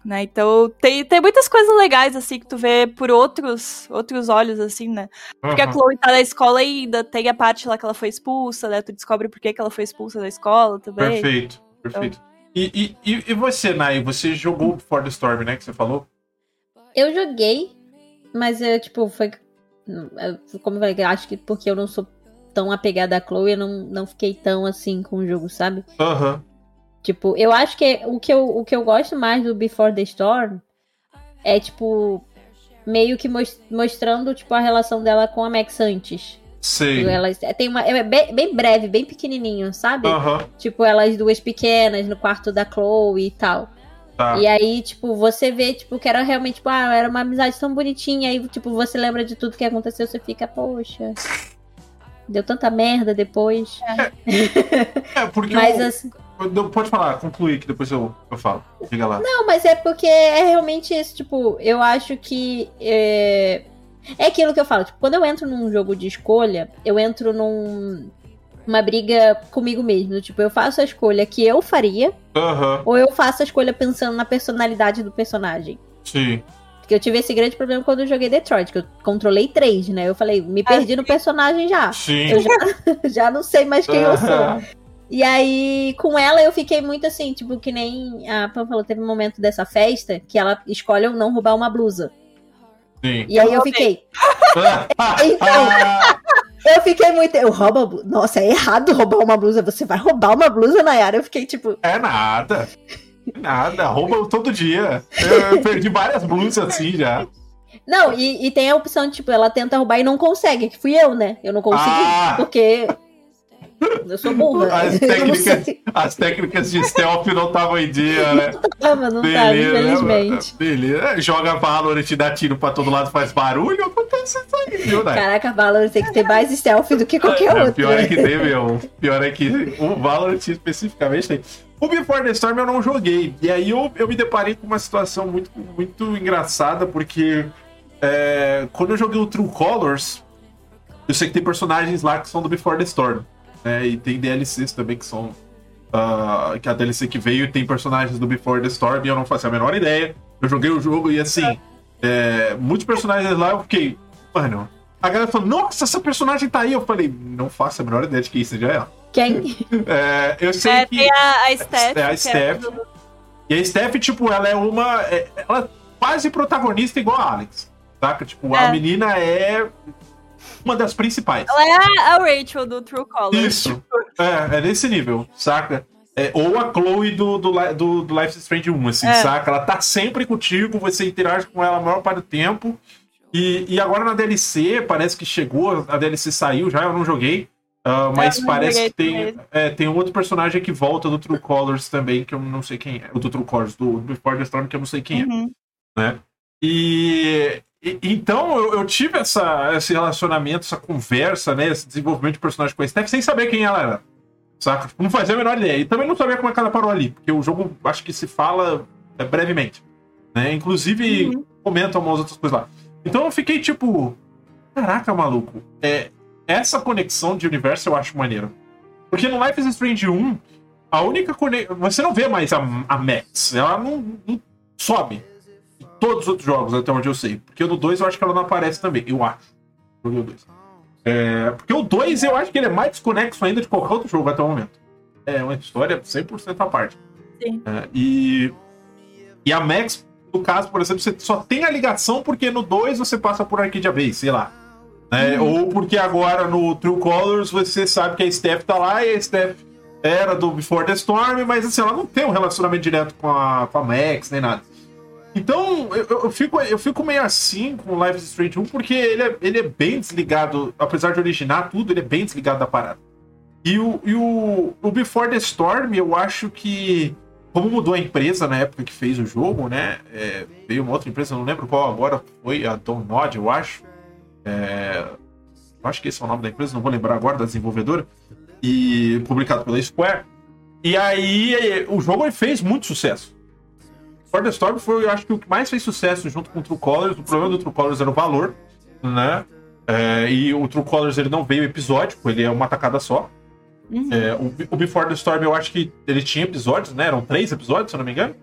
Né? Então tem, tem muitas coisas legais, assim, que tu vê por outros, outros olhos, assim, né? Porque uhum. a Chloe tá na escola ainda, tem a parte lá que ela foi expulsa, né? Tu descobre por que, que ela foi expulsa da escola também. Perfeito, perfeito. Então... E, e, e você, Nai, você jogou For the Storm, né? Que você falou? Eu joguei, mas eu, tipo, foi. Como eu falei, acho que porque eu não sou tão apegada a Chloe, eu não, não fiquei tão assim com o jogo, sabe? Aham. Uhum. Tipo, eu acho que o que eu, o que eu gosto mais do Before the Storm é, tipo, meio que mostrando, tipo, a relação dela com a Max antes. Sim. Tipo, elas, é, tem uma, é bem, bem breve, bem pequenininho, sabe? Uhum. Tipo, elas duas pequenas no quarto da Chloe e tal. Tá. E aí, tipo, você vê, tipo, que era realmente, tipo, ah, era uma amizade tão bonitinha. Aí, tipo, você lembra de tudo que aconteceu, você fica, poxa. Deu tanta merda depois. É, é porque. Mas assim. Pode falar, concluir que depois eu, eu falo. Diga lá. Não, mas é porque é realmente isso. Tipo, eu acho que. É, é aquilo que eu falo. Tipo, quando eu entro num jogo de escolha, eu entro num. Uma briga comigo mesmo. Tipo, eu faço a escolha que eu faria. Uhum. Ou eu faço a escolha pensando na personalidade do personagem. Sim. Porque eu tive esse grande problema quando eu joguei Detroit, que eu controlei três, né? Eu falei, me perdi no personagem já. Sim. Eu já, já não sei mais quem uhum. eu sou. E aí, com ela, eu fiquei muito assim, tipo, que nem a Pam falou, teve um momento dessa festa que ela escolhe não roubar uma blusa. Sim. E aí eu fiquei. então, eu fiquei muito. Eu roubo. Nossa, é errado roubar uma blusa. Você vai roubar uma blusa, Nayara? Eu fiquei tipo. É nada. Nada, rouba todo dia. Eu perdi várias blusas assim já. Não, e, e, tem a opção, tipo, ela tenta roubar e não consegue, que fui eu, né? Eu não consegui, ah! porque eu sou burra. As técnicas, as técnicas de stealth não estavam em dia, né? Não tava, não Beleza, tava, infelizmente. Beleza. É, joga Valorant e dá tiro pra todo lado, faz barulho, acontece isso aí, viu, né? Caraca, Valorant tem que ter mais stealth do que qualquer é, outro. Pior é que tem, meu. Pior é que o Valorant especificamente tem. O Before the Storm eu não joguei. E aí eu, eu me deparei com uma situação muito, muito engraçada, porque é, quando eu joguei o True Colors, eu sei que tem personagens lá que são do Before the Storm. Né? E tem DLCs também que são. Uh, que a DLC que veio tem personagens do Before the Storm e eu não faço a menor ideia. Eu joguei o jogo e assim. É, muitos personagens lá eu fiquei. Mano. A galera falou, nossa, essa personagem tá aí. Eu falei, não faço a menor ideia de que isso seja ela. Quem? É, eu sei é, que. Tem a, a Steph. É a Steph. É e a Steph, tipo, ela é uma. É, ela é quase protagonista igual a Alex. Saca? Tipo, a é. menina é uma das principais. Ela é a Rachel do True Colors. Isso. É, é nesse nível, saca? É, ou a Chloe do, do, do, do Life is Strange 1, assim, é. saca? Ela tá sempre contigo, você interage com ela a maior parte do tempo. E, e agora na DLC, parece que chegou, a DLC saiu já, eu não joguei. Uh, mas parece que tem, é, tem outro personagem que volta do True Colors também, que eu não sei quem é. O do True Colors, do, do Before the Storm, que eu não sei quem é. uhum. é. Né? E, e então eu, eu, tive essa, esse relacionamento, essa conversa, né? Esse desenvolvimento de personagem com a Steph sem saber quem ela era. Saca? Tipo, não fazia a menor ideia. E também não sabia como é que ela parou ali, porque o jogo acho que se fala é, brevemente. Né? Inclusive, uhum. comentam umas outras coisas lá. Então eu fiquei tipo. Caraca, maluco. É, essa conexão de universo eu acho maneiro. Porque no Life is Strange 1, a única conexão. Você não vê mais a, a Max. Ela não, não sobe. Todos os outros jogos, até onde eu sei. Porque no 2 eu acho que ela não aparece também. Eu acho. No 2. É, porque o 2 eu acho que ele é mais desconexo ainda de qualquer outro jogo até o momento. É uma história 100% à parte. Sim. É, e, e a Max, no caso, por exemplo, você só tem a ligação porque no 2 você passa por Arcadia Base, sei lá. Né? Uhum. Ou porque agora no True Colors você sabe que a Steph tá lá e a Steph era do Before the Storm, mas assim, ela não tem um relacionamento direto com a, com a Max nem nada. Então, eu, eu, fico, eu fico meio assim com o Life is Strange 1, porque ele é, ele é bem desligado, apesar de originar tudo, ele é bem desligado da parada. E o, e o, o Before the Storm, eu acho que, como mudou a empresa na época que fez o jogo, né? É, veio uma outra empresa, não lembro qual agora, foi a Donod, eu acho. É, acho que esse é o nome da empresa, não vou lembrar agora, da desenvolvedora. E publicado pela Square. E aí o jogo fez muito sucesso. For the Storm foi, eu acho que o que mais fez sucesso junto com o True Colors. O problema do True Colors era o valor, né? É, e o True Colors ele não veio episódico, ele é uma tacada só. Uhum. É, o, o, Before the Storm eu acho que ele tinha episódios, né? Eram três episódios, se eu não me engano.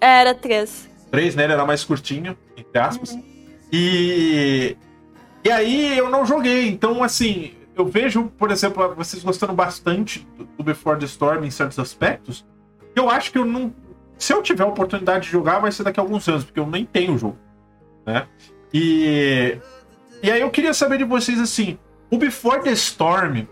Era três. Três, né? Ele era mais curtinho, entre aspas. Uhum. E e aí eu não joguei. Então, assim, eu vejo, por exemplo, vocês gostando bastante do Before the Storm em certos aspectos. Eu acho que eu não. Se eu tiver a oportunidade de jogar, vai ser daqui a alguns anos, porque eu nem tenho o jogo. Né? E. E aí eu queria saber de vocês assim. O Before the Storm,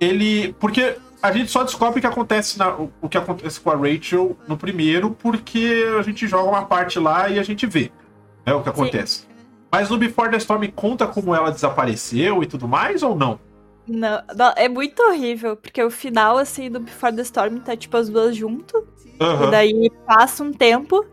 ele. Porque a gente só descobre o que acontece na, o que acontece com a Rachel no primeiro, porque a gente joga uma parte lá e a gente vê né, o que acontece. Sim. Mas no Before the Storm conta como ela desapareceu e tudo mais ou não? Não, não, é muito horrível, porque o final, assim, do Before the Storm tá, tipo, as duas juntas. Uhum. E daí passa um tempo,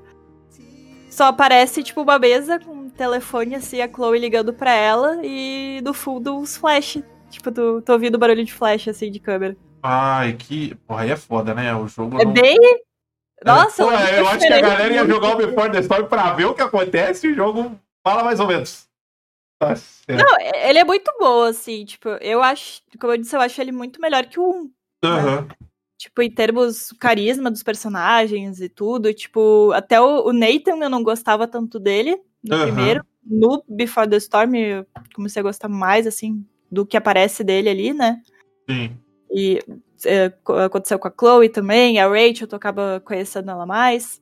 só aparece, tipo, uma mesa com um telefone, assim, a Chloe ligando pra ela e no fundo uns flash. Tipo, tu, tô ouvindo barulho de flash, assim, de câmera. Ai, que... Porra, aí é foda, né? O jogo É não... bem... Nossa, é, eu acho que a galera ia jogar o Before the Storm pra ver o que acontece e o jogo Fala mais ou menos. Tá não, ele é muito bom, assim, tipo, eu acho, como eu disse, eu acho ele muito melhor que o 1. Uhum. Né? Tipo, em termos carisma dos personagens e tudo, tipo, até o, o Nathan eu não gostava tanto dele no uhum. primeiro. No Before the Storm eu comecei a gostar mais, assim, do que aparece dele ali, né? Sim. E é, aconteceu com a Chloe também, a Rachel, tu acaba conhecendo ela mais.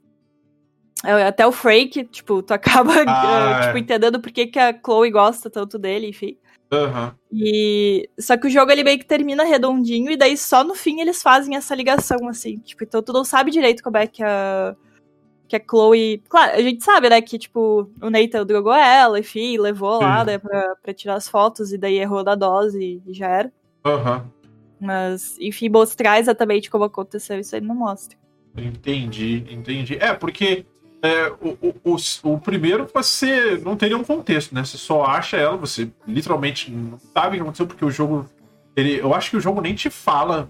É, até o Frank, tipo, tu acaba ah, tipo, é. entendendo por que, que a Chloe gosta tanto dele, enfim. Uhum. E só que o jogo ele meio que termina redondinho e daí só no fim eles fazem essa ligação assim, tipo, então tu não sabe direito como é que a que a Chloe, claro, a gente sabe, né, que tipo, o Nathan drogou ela, enfim, levou Sim. lá, né, pra, pra tirar as fotos e daí errou da dose e já era. Uhum. Mas, enfim, mostrar exatamente como aconteceu, isso aí não mostra. Entendi, entendi. É, porque é, o, o, o, o, primeiro você não tem nenhum contexto, né? Você só acha ela, você literalmente não sabe o que aconteceu, porque o jogo. Ele, eu acho que o jogo nem te fala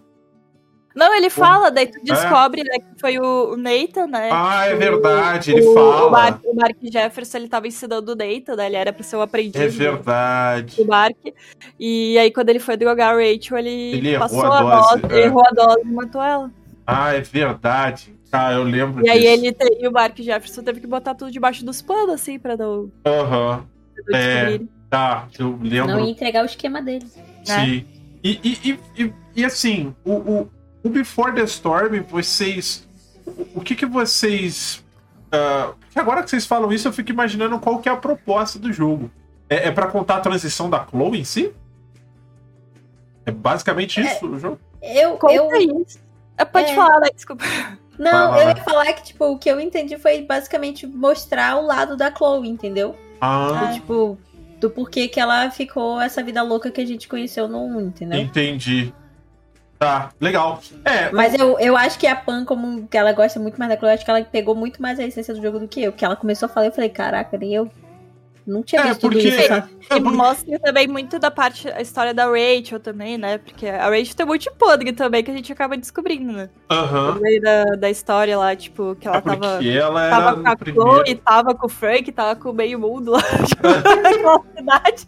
Não, ele fala, daí tu é? descobre é. né, que foi o Nathan, né? Ah, é verdade, ele fala. O Mark, o Mark, Jefferson, ele tava ensinando o Nathan, né? Ele era pra ser o aprendiz. É verdade. Do Mark. E aí, quando ele foi drogar a Rachel, ele, ele passou a dose, dose é. errou a dose e matou ela. Ah, é verdade. Ah, eu lembro E disso. aí ele e o Mark Jefferson teve que botar tudo debaixo dos panos, assim, pra não. Aham. Uhum. É, tá, eu lembro. Não ia entregar o esquema dele. Sim. É. E, e, e, e, assim, o, o, o, Before the Storm, vocês. O, o que que vocês. Uh, agora que vocês falam isso, eu fico imaginando qual que é a proposta do jogo. É, é para contar a transição da Chloe em si? É basicamente é, isso é, o jogo? Eu. eu... Isso. Pode é... falar, né? Desculpa. Não, eu ia falar que, tipo, o que eu entendi foi basicamente mostrar o lado da Chloe, entendeu? Ah. tipo, do porquê que ela ficou essa vida louca que a gente conheceu no 1, entendeu? Entendi. Tá, legal. É. Mas eu, eu acho que a Pan, como que ela gosta muito mais da Chloe, acho que ela pegou muito mais a essência do jogo do que eu. Que ela começou a falar, eu falei, caraca, nem eu não tinha é, visto porque, tudo isso, sabe? É, porque... E mostra também muito da parte, a história da Rachel também, né? Porque a Rachel tem muito podre também, que a gente acaba descobrindo, né? Aham. No meio da, da história lá, tipo, que ela é tava. Ela tava com a primeiro... Chloe, tava com o Frank, tava com o meio mundo lá, tipo, naquela cidade.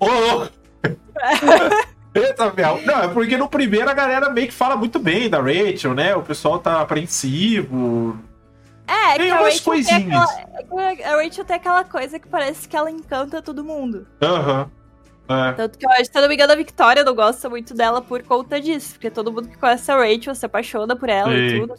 Ô! Eita, Mel. Não, é porque no primeiro a galera meio que fala muito bem da Rachel, né? O pessoal tá apreensivo, é, tem que umas a coisinhas. Aquela, a Rachel tem aquela coisa que parece que ela encanta todo mundo. Aham. Uhum. É. Tanto que eu acho, se eu não me engano, a Victoria não gosta muito dela por conta disso. Porque todo mundo que conhece a Rachel se apaixona por ela Sim. e tudo.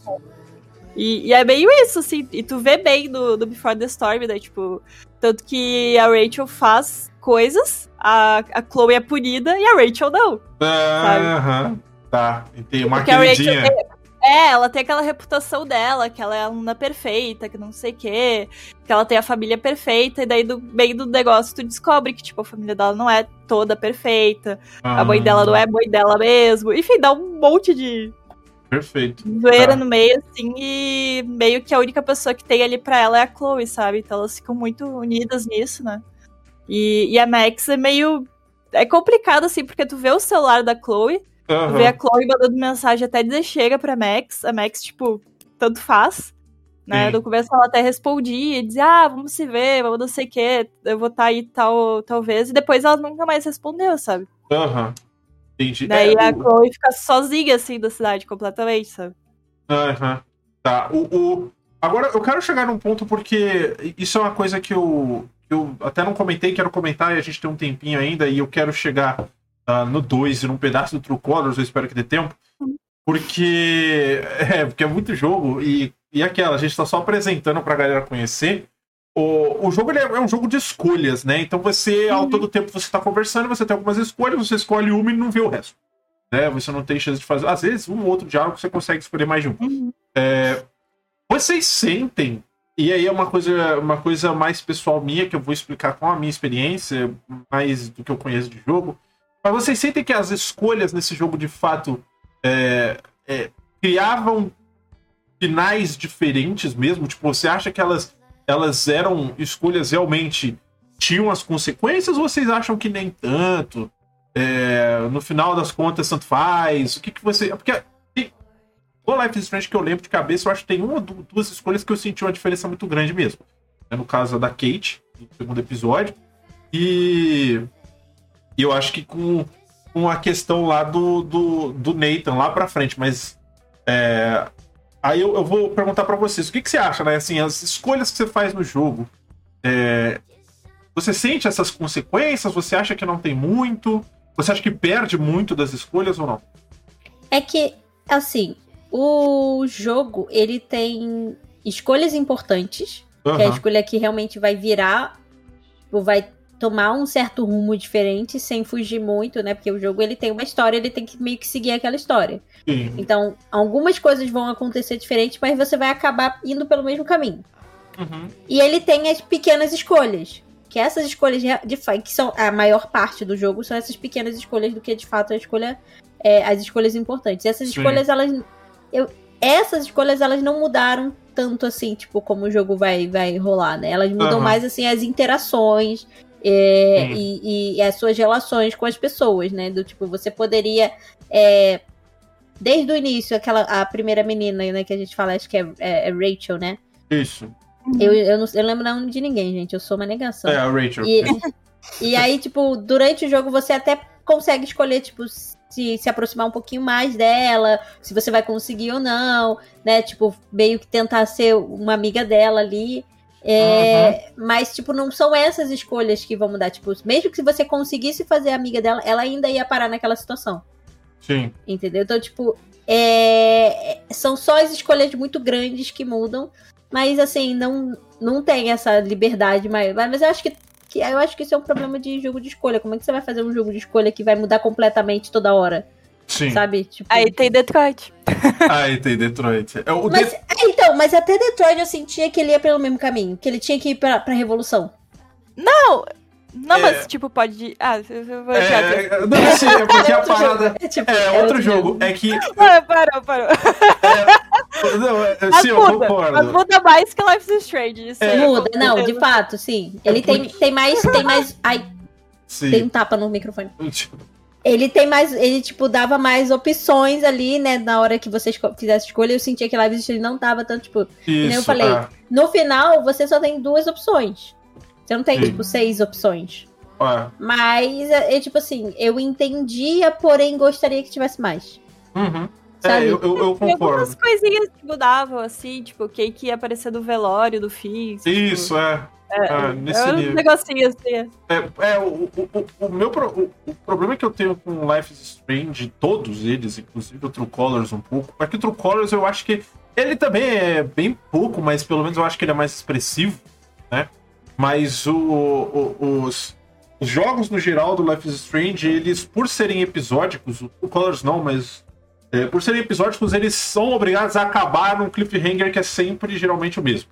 E, e, é meio isso, assim. E tu vê bem no, no Before the Storm, né? Tipo, tanto que a Rachel faz coisas, a, a Chloe é punida e a Rachel não. Aham. Tá, entendi. Uma Porque queridinha. A Rachel, é, ela tem aquela reputação dela, que ela é aluna perfeita, que não sei o quê, que ela tem a família perfeita, e daí do meio do negócio tu descobre que, tipo, a família dela não é toda perfeita, ah. a mãe dela não é mãe dela mesmo, enfim, dá um monte de. Perfeito. Zoeira tá. no meio, assim, e meio que a única pessoa que tem ali pra ela é a Chloe, sabe? Então elas ficam muito unidas nisso, né? E, e a Max é meio. É complicado, assim, porque tu vê o celular da Chloe, Uhum. Ver a Chloe mandando mensagem até dizer chega pra Max. A Max, tipo, tanto faz. Né? Sim. No começo ela até respondia e dizia, ah, vamos se ver, vamos não sei o quê, eu vou estar tá aí tal, talvez. E depois ela nunca mais respondeu, sabe? Aham. Uhum. Entendi. Daí é, a o... Chloe fica sozinha, assim, da cidade, completamente, sabe? Aham. Uhum. Tá. O, o... Agora, eu quero chegar num ponto porque isso é uma coisa que eu, eu até não comentei, quero comentar e a gente tem um tempinho ainda e eu quero chegar uh, no 2 e num pedaço do True Colors, eu espero que dê tempo. Porque é, porque é muito jogo e, e aquela, a gente tá só apresentando pra galera conhecer. O, o jogo é, é, um jogo de escolhas, né? Então você, ao uhum. todo tempo, você tá conversando, você tem algumas escolhas, você escolhe uma e não vê o resto. Né? Você não tem chance de fazer. Às vezes, um ou outro diálogo você consegue escolher mais de um. Uhum. É, vocês sentem, e aí é uma coisa, uma coisa mais pessoal minha, que eu vou explicar com a minha experiência, mais do que eu conheço de jogo mas vocês sentem que as escolhas nesse jogo de fato é, é, criavam finais diferentes mesmo? Tipo, você acha que elas, elas eram escolhas realmente tinham as consequências ou vocês acham que nem tanto? É, no final das contas, tanto faz? O que, que você. Porque o Life is Strange que eu lembro de cabeça, eu acho que tem uma ou duas escolhas que eu senti uma diferença muito grande mesmo. É no caso da Kate, no segundo episódio. E e eu acho que com, com a questão lá do, do, do Nathan lá pra frente, mas. É, aí eu, eu vou perguntar para vocês, o que, que você acha, né? Assim, as escolhas que você faz no jogo. É, você sente essas consequências? Você acha que não tem muito? Você acha que perde muito das escolhas ou não? É que, assim, o jogo, ele tem escolhas importantes, uhum. que é a escolha que realmente vai virar, ou vai tomar um certo rumo diferente sem fugir muito, né? Porque o jogo ele tem uma história, ele tem que meio que seguir aquela história. Sim. Então, algumas coisas vão acontecer diferentes, mas você vai acabar indo pelo mesmo caminho. Uhum. E ele tem as pequenas escolhas. Que essas escolhas, de, de, que são a maior parte do jogo, são essas pequenas escolhas do que de fato a escolha, é, as escolhas importantes. Essas Sim. escolhas, elas. Eu, essas escolhas, elas não mudaram tanto assim, tipo, como o jogo vai, vai rolar, né? Elas mudam uhum. mais assim as interações é, e, e, as suas relações com as pessoas, né? Do tipo, você poderia é, desde o início, aquela a primeira menina, né, que a gente fala, acho que é, é, é Rachel, né? Isso. Eu, eu, não, eu lembro não de ninguém, gente. Eu sou uma negação. É, a Rachel. E, e aí, tipo, durante o jogo você até consegue escolher, tipo, se, se aproximar um pouquinho mais dela, se você vai conseguir ou não, né? Tipo, meio que tentar ser uma amiga dela ali. É, uhum. Mas, tipo, não são essas escolhas que vão mudar. Tipo, mesmo que você conseguisse fazer amiga dela, ela ainda ia parar naquela situação. Sim. Entendeu? Então, tipo, é... são só as escolhas muito grandes que mudam. Mas, assim, não, não tem essa liberdade maior. Mas eu acho que, que, eu acho que isso é um problema de jogo de escolha. Como é que você vai fazer um jogo de escolha que vai mudar completamente toda hora? Sim. Sabe? Tipo... Aí tem Detroit. Aí tem Detroit. É, o mas, de... É, então, mas até Detroit eu sentia que ele ia pelo mesmo caminho, que ele tinha que ir pra, pra Revolução. Não! Não, é... mas tipo, pode. Ah, eu vou é... Não, assim, é porque a parada. É, tipo, é, é outro jogo. É que. Ah, parou, parou. É... Não, é, sim, eu muda, concordo. Mas muda mais que Life is Strange. Isso é. Muda, não, de fato, sim. Ele tem, tem mais. Tem mais. Ai. Sim. Tem um tapa no microfone. Ele tem mais. Ele, tipo, dava mais opções ali, né? Na hora que você fizesse escolha, eu sentia que Live Strange não tava tanto, tipo. Isso, eu falei. No final, você só tem duas opções. Você não tem, Sim. tipo, seis opções. Mas, é, é, tipo assim, eu entendia, porém gostaria que tivesse mais. Uhum. É, eu, eu, eu concordo. algumas coisinhas que mudavam, assim, tipo, quem que ia aparecer do velório, do fim. Tipo, Isso, é. É, é, nesse é um nível. negocinho assim. É, é o, o, o, meu o, o, problema que eu tenho com Life is Strange, todos eles, inclusive o True Colors um pouco, é que o True Colors eu acho que ele também é bem pouco, mas pelo menos eu acho que ele é mais expressivo, né? Mas o, o, os, os, jogos no geral do Life is Strange, eles, por serem episódicos, o Colors não, mas é, por serem episódicos, eles são obrigados a acabar num cliffhanger que é sempre geralmente o mesmo.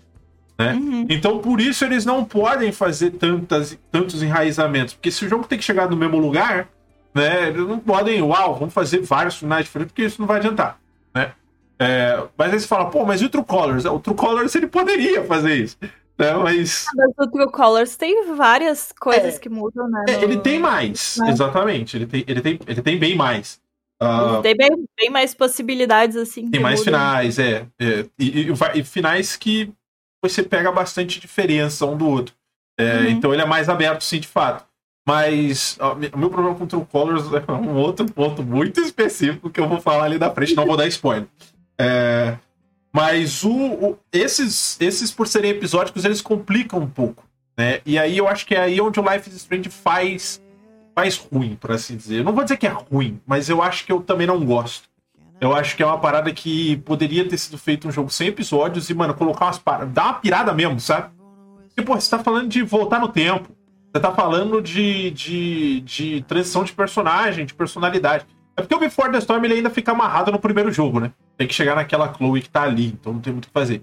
Né? Uhum. Então, por isso, eles não podem fazer tantas, tantos enraizamentos. Porque se o jogo tem que chegar no mesmo lugar, né, eles não podem, uau, vamos fazer vários finais diferentes, porque isso não vai adiantar. Né? É, mas aí você fala, pô, mas e o True Colors? O True Colors ele poderia fazer isso. Né? Mas... Ah, mas o True Colors tem várias coisas é, que mudam, né? É, no... Ele tem mais, exatamente. Ele tem, ele, tem, ele tem bem mais. Uh, tem bem, bem, mais possibilidades, assim. Tem mais mudam. finais, é. é e, e, e, finais que você pega bastante diferença um do outro. É, uhum. Então ele é mais aberto, sim, de fato. Mas ó, o meu problema com o True Colors é um outro ponto muito específico que eu vou falar ali da frente, não vou dar spoiler. É, mas o, o, esses, esses, por serem episódicos, eles complicam um pouco. Né? E aí eu acho que é aí onde o Life is Strange faz, faz ruim, por assim dizer. Eu não vou dizer que é ruim, mas eu acho que eu também não gosto. Eu acho que é uma parada que poderia ter sido feito um jogo sem episódios e, mano, colocar umas paradas. Dar uma pirada mesmo, sabe? Porque, pô, você tá falando de voltar no tempo. Você tá falando de, de, de transição de personagem, de personalidade. É porque o Before the Storm ele ainda fica amarrado no primeiro jogo, né? Tem que chegar naquela Chloe que tá ali, então não tem muito o que fazer.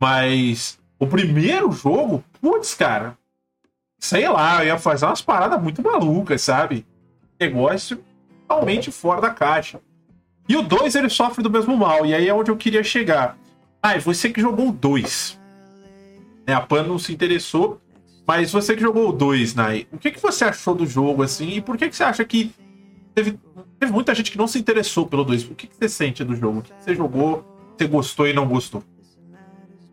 Mas o primeiro jogo, putz, cara, sei lá, eu ia fazer umas paradas muito malucas, sabe? Negócio totalmente fora da caixa. E o 2 ele sofre do mesmo mal, e aí é onde eu queria chegar. Ah, você que jogou o 2. É, a Pan não se interessou, mas você que jogou o 2, Nai, o que, que você achou do jogo, assim, e por que, que você acha que teve, teve muita gente que não se interessou pelo 2? O que, que você sente do jogo? O que, que você jogou, você gostou e não gostou?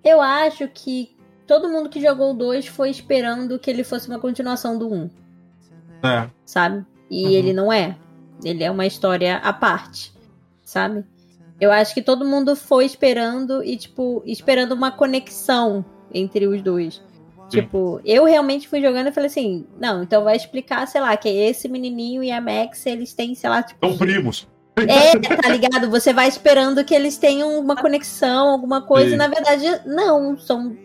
Eu acho que todo mundo que jogou o 2 foi esperando que ele fosse uma continuação do 1. Um, é. Sabe? E uhum. ele não é. Ele é uma história à parte sabe? Eu acho que todo mundo foi esperando e, tipo, esperando uma conexão entre os dois. Sim. Tipo, eu realmente fui jogando e falei assim: não, então vai explicar, sei lá, que esse menininho e a Max, eles têm, sei lá, tipo. São primos. É, tá ligado? Você vai esperando que eles tenham uma conexão, alguma coisa. Sim. E, na verdade, não. São,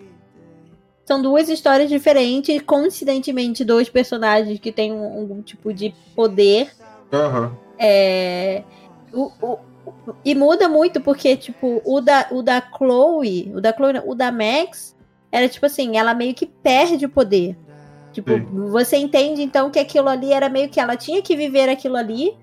são duas histórias diferentes. Coincidentemente, dois personagens que têm algum tipo de poder. Uhum. É, o, o, e muda muito, porque, tipo, o da, o da Chloe, o da Chloe, o da Max, era tipo assim, ela meio que perde o poder. Tipo, Sim. você entende então que aquilo ali era meio que ela tinha que viver aquilo ali.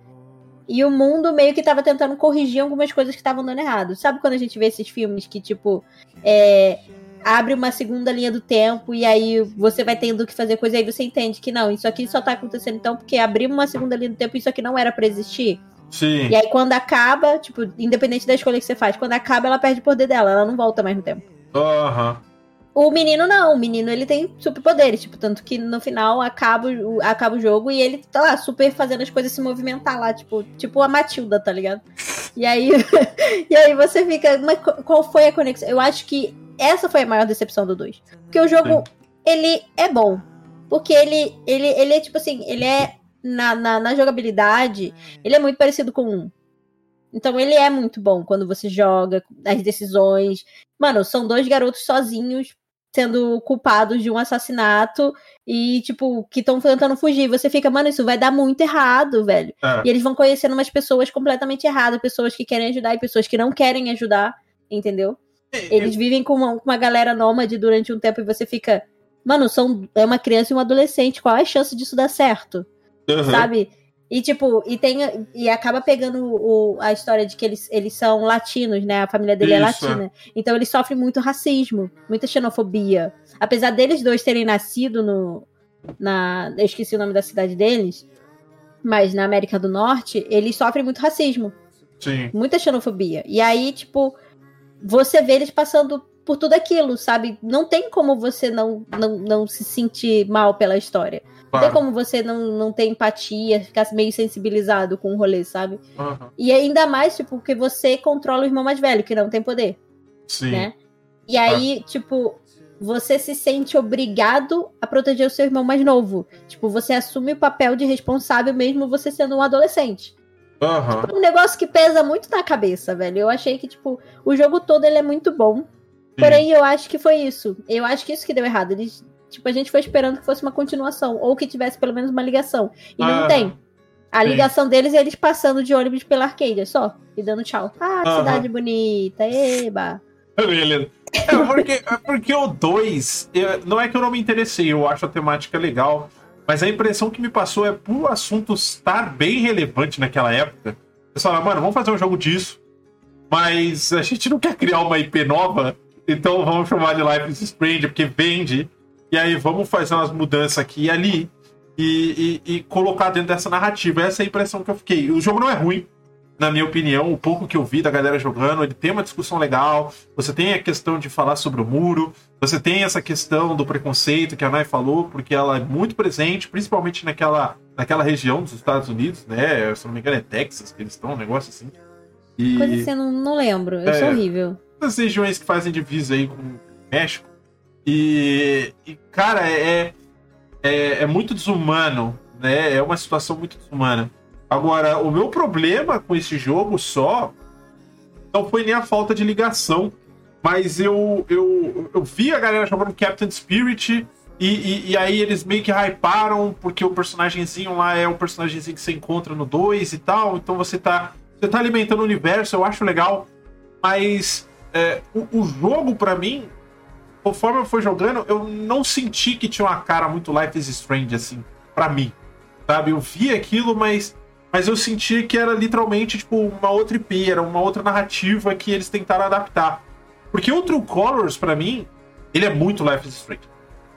E o mundo meio que tava tentando corrigir algumas coisas que estavam dando errado. Sabe quando a gente vê esses filmes que, tipo, é, abre uma segunda linha do tempo e aí você vai tendo que fazer coisa e aí você entende que não, isso aqui só tá acontecendo então porque abriu uma segunda linha do tempo e isso aqui não era para existir? Sim. E aí quando acaba, tipo, independente da escolha que você faz, quando acaba ela perde o poder dela, ela não volta mais no tempo. Aham. Uhum. O menino não, o menino ele tem superpoderes, tipo, tanto que no final acaba, o, acaba o jogo e ele tá lá super fazendo as coisas se movimentar lá, tipo, tipo a Matilda, tá ligado? E aí, e aí você fica, mas qual foi a conexão? Eu acho que essa foi a maior decepção do 2. Porque o jogo, Sim. ele é bom. Porque ele, ele, ele é tipo assim, ele é na, na, na jogabilidade, ele é muito parecido com um. Então ele é muito bom quando você joga, as decisões. Mano, são dois garotos sozinhos sendo culpados de um assassinato e, tipo, que estão tentando fugir. Você fica, mano, isso vai dar muito errado, velho. É. E eles vão conhecendo umas pessoas completamente erradas, pessoas que querem ajudar e pessoas que não querem ajudar, entendeu? Eles vivem com uma, uma galera nômade durante um tempo e você fica, mano, são, é uma criança e um adolescente, qual é a chance disso dar certo? Uhum. Sabe? E, tipo, e tem. E acaba pegando o, a história de que eles, eles são latinos, né? A família dele é Isso, é latina. É. Então eles sofrem muito racismo, muita xenofobia. Apesar deles dois terem nascido no. Na, eu esqueci o nome da cidade deles. Mas na América do Norte, eles sofrem muito racismo. Sim. Muita xenofobia. E aí, tipo, você vê eles passando por tudo aquilo, sabe? Não tem como você não, não, não se sentir mal pela história. Claro. Não tem como você não, não ter empatia, ficar meio sensibilizado com o rolê, sabe? Uhum. E ainda mais, tipo, porque você controla o irmão mais velho, que não tem poder. Sim. Né? E aí, ah. tipo, você se sente obrigado a proteger o seu irmão mais novo. Tipo, você assume o papel de responsável mesmo você sendo um adolescente. Uhum. Tipo, um negócio que pesa muito na cabeça, velho. Eu achei que, tipo, o jogo todo ele é muito bom. Porém, eu acho que foi isso. Eu acho que isso que deu errado. Eles Tipo, a gente foi esperando que fosse uma continuação, ou que tivesse pelo menos uma ligação. E ah, não tem. A sim. ligação deles é eles passando de ônibus pela arcade, só. E dando tchau. Ah, que cidade bonita, eba. Beleza. É porque, é porque o 2, não é que eu não me interessei, eu acho a temática legal, mas a impressão que me passou é por o assunto estar bem relevante naquela época. Fala, mano, vamos fazer um jogo disso, mas a gente não quer criar uma IP nova, então vamos chamar de Life is Strange, porque vende. E aí vamos fazer umas mudanças aqui e ali e, e, e, colocar dentro dessa narrativa. Essa é a impressão que eu fiquei. O jogo não é ruim, na minha opinião. O pouco que eu vi da galera jogando, ele tem uma discussão legal. Você tem a questão de falar sobre o muro. Você tem essa questão do preconceito que a Nai falou, porque ela é muito presente, principalmente naquela, naquela região dos Estados Unidos, né? Se não me engano, é Texas que eles estão, um negócio assim. E... Coisa assim, eu não, não lembro. Eu é, sou horrível. As regiões que fazem divisa aí com o México. E, e cara, é, é, é muito desumano, né? É uma situação muito desumana. Agora, o meu problema com esse jogo só não foi nem a falta de ligação, mas eu, eu, eu vi a galera jogando Captain Spirit e, e, e, aí eles meio que hyparam porque o personagemzinho lá é o personagemzinho que você encontra no 2 e tal, então você tá, você tá alimentando o universo, eu acho legal, mas é, o, o jogo para mim conforme eu fui jogando, eu não senti que tinha uma cara muito Life is Strange, assim, para mim. Sabe? Eu vi aquilo, mas, mas eu senti que era literalmente, tipo, uma outra IP, era uma outra narrativa que eles tentaram adaptar. Porque o True Colors, para mim, ele é muito Life is Strange.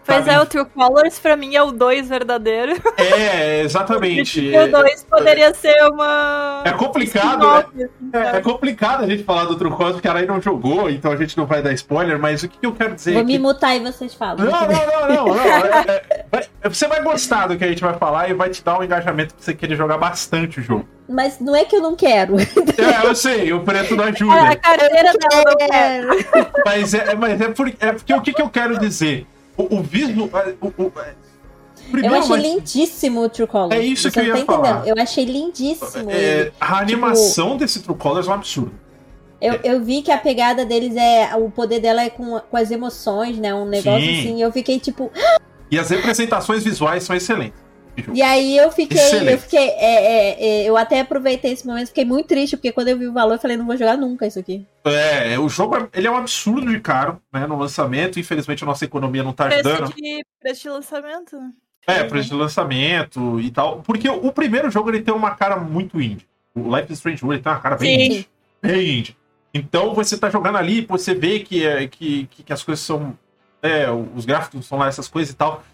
Pois é, o True Colors pra mim é o 2 verdadeiro. É, exatamente. o 2 poderia ser uma. É complicado. Né? Assim, é, é, complicado a gente falar do True Colors porque a Arai não jogou, então a gente não vai dar spoiler, mas o que, que eu quero dizer. Vou é me mutar e vocês falam. Não, não, não, não. não. É, é, você vai gostar do que a gente vai falar e vai te dar um engajamento pra você querer jogar bastante o jogo. Mas não é que eu não quero. É, eu sei, o preto não ajuda. É, a carteira dela não quero. Mas é, mas é, por, é porque o que, que eu quero dizer? O, o visual. É, o, o, é, Primeiro, eu achei mas... lindíssimo o True Colors. É isso Você que eu ia tá falar. Entendendo? Eu achei lindíssimo. É, a animação tipo, desse True Colors é um absurdo. Eu, é. eu vi que a pegada deles é. O poder dela é com, com as emoções, né? Um negócio Sim. assim. Eu fiquei tipo. E as representações visuais são excelentes. E aí eu fiquei, Excelente. eu fiquei, é, é, é, eu até aproveitei esse momento, fiquei muito triste, porque quando eu vi o valor, eu falei, não vou jogar nunca isso aqui. É, o jogo ele é um absurdo de caro, né, no lançamento, infelizmente a nossa economia não tá ajudando. Preço de, preço de lançamento. É, preço de lançamento e tal, porque o primeiro jogo ele tem uma cara muito indie. O Life is Strange World tem uma cara bem Sim. indie. Bem indie. Então você tá jogando ali, você vê que, é, que, que, as coisas são. É, os gráficos são lá, essas coisas e tal.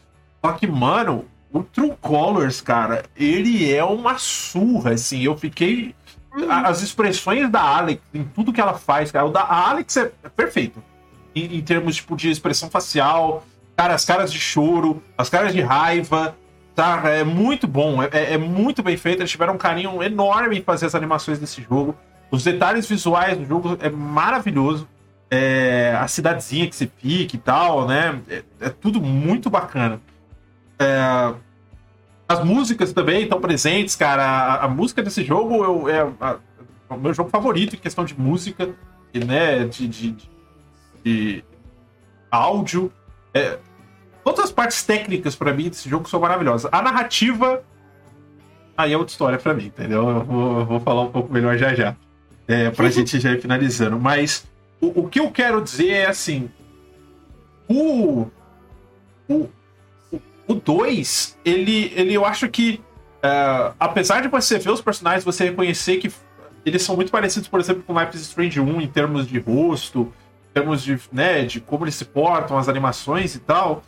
Só que, mano, o True Colors, cara, ele é uma surra, assim. Eu fiquei. uhum. as expressões da Alex, em tudo que ela faz, cara, o da a Alex é, é perfeito. Em, em, termos tipo, de expressão facial, cara, as caras de choro, as caras de raiva, tá? É muito bom, é, é, é muito bem feito. Eles tiveram um carinho enorme em fazer as animações desse jogo. Os detalhes visuais do jogo é maravilhoso. É, a cidadezinha que você fica e tal, né? É, é tudo muito bacana. É, as músicas também estão presentes, cara. A, a, música desse jogo eu, é, a, é o meu jogo favorito em questão de música, né? De, de, de, de áudio. É, todas as partes técnicas para mim desse jogo são maravilhosas. A narrativa. Aí é outra história para mim, entendeu? Eu vou, eu vou, falar um pouco melhor já já. É, pra gente já ir finalizando. Mas o, o que eu quero dizer é assim. O. O, o 2, ele, ele eu acho que, uh, apesar de você ver os personagens, você reconhecer que eles são muito parecidos, por exemplo, com Life is Strange 1 em termos de rosto, em termos de, né, de como eles se portam, as animações e tal.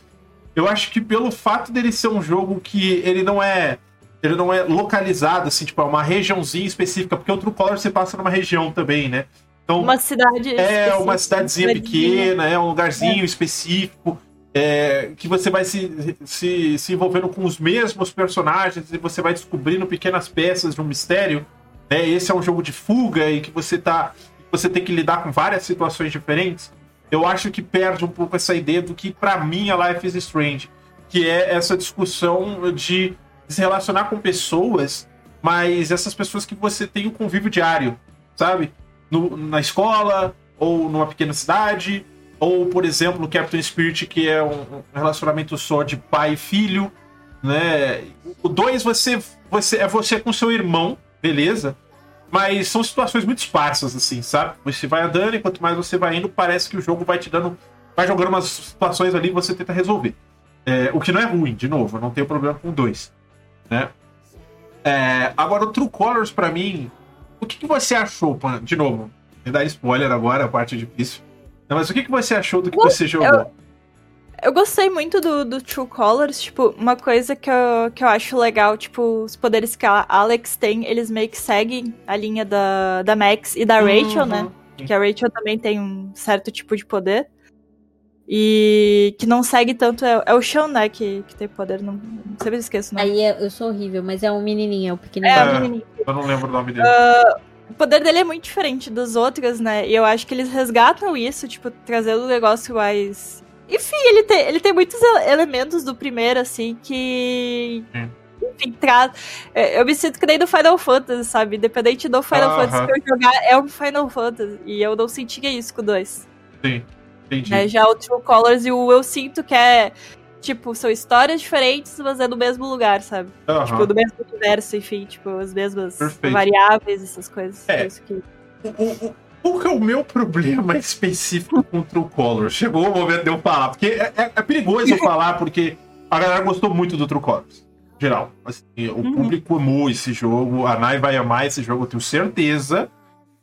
Eu acho que pelo fato dele ser um jogo que ele não é ele não é localizado, assim, tipo, é uma regiãozinha específica, porque o True Color você passa numa região também, né? Então, uma cidade. É, uma cidadezinha pequena, é um lugarzinho é. específico é, que você vai se, se, se envolvendo com os mesmos personagens e você vai descobrindo pequenas peças de um mistério. Né? Esse é um jogo de fuga e que você tá. Você tem que lidar com várias situações diferentes. Eu acho que perde um pouco essa ideia do que, para mim, a Life is Strange, que é essa discussão de se relacionar com pessoas, mas essas pessoas que você tem o um convívio diário, sabe? No, na escola, ou numa pequena cidade, ou, por exemplo, Captain Spirit, que é um relacionamento só de pai e filho, né? O 2 você, você é você com seu irmão, beleza? Mas são situações muito esparsas, assim, sabe? Você vai andando e quanto mais você vai indo, parece que o jogo vai te dando. Vai jogando umas situações ali e você tenta resolver. É, o que não é ruim, de novo, não tenho problema com dois. Né? É, agora, o True Colors, para mim, o que, que você achou, De novo, me dá spoiler agora, a parte difícil. Não, mas o que, que você achou do que você jogou? Eu, eu gostei muito do, do True Colors, tipo, uma coisa que eu, que eu acho legal, tipo, os poderes que a Alex tem, eles meio que seguem a linha da, da Max e da Rachel, né? uhum. né? Que a Rachel também tem um certo tipo de poder. E que não segue tanto é, é o Sean, né? Que, que tem poder. Não, sempre esqueço, não. Aí é, eu sou horrível, mas é um menininho, é o pequenininho. É, é, menininho. Eu não lembro o nome dele. Uh, o poder dele é muito diferente dos outros, né? E eu acho que eles resgatam isso, tipo, trazendo um negócio mais. Enfim, ele tem, ele tem muitos elementos do primeiro, assim, que. Enfim, traz. É, eu me sinto que nem do Final Fantasy, sabe? Independente do Final uh -huh. Fantasy que eu jogar, é um Final Fantasy. E eu não sentia isso com o 2. Sim, entendi. É, já o True Colors e o Eu Sinto que é tipo, são histórias diferentes, mas é do mesmo lugar, sabe? Uhum. Tipo, do mesmo universo, enfim, tipo, as mesmas Perfeito. variáveis, essas coisas. É. Isso que... o, o, qual que é o meu problema específico com o True Colors? Chegou o momento de eu falar, porque é, é, é perigoso eu falar, porque a galera gostou muito do True Colors. Geral. Assim, o uhum. público amou esse jogo, a Nai vai amar esse jogo, eu tenho certeza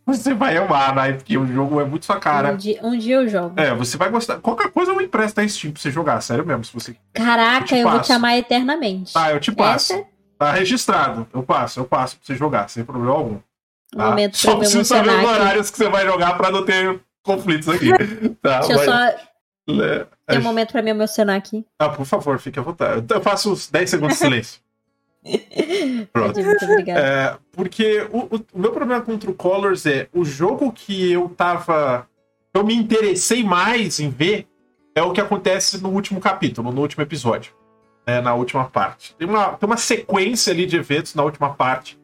você vai amar, né? Porque o jogo é muito sua cara. Um dia, um dia eu jogo. É, você vai gostar. Qualquer coisa eu empresto a Steam pra você jogar, sério mesmo. Se você... Caraca, eu, eu vou te amar eternamente. Tá, eu te passo. Essa? Tá registrado. Eu passo, eu passo pra você jogar, sem problema algum. Tá? Momento só preciso saber os horários que você vai jogar pra não ter conflitos aqui. tá, Deixa eu só. É, Tem um momento pra me emocionar aqui. Ah, por favor, fique à vontade. Eu faço uns 10 segundos de silêncio. Pronto. Muito obrigada. É, porque o, o, o, meu problema com o True Colors é o jogo que eu tava. Eu me interessei mais em ver é o que acontece no último capítulo, no último episódio. Né, na última parte. Tem uma, tem uma sequência ali de eventos na última parte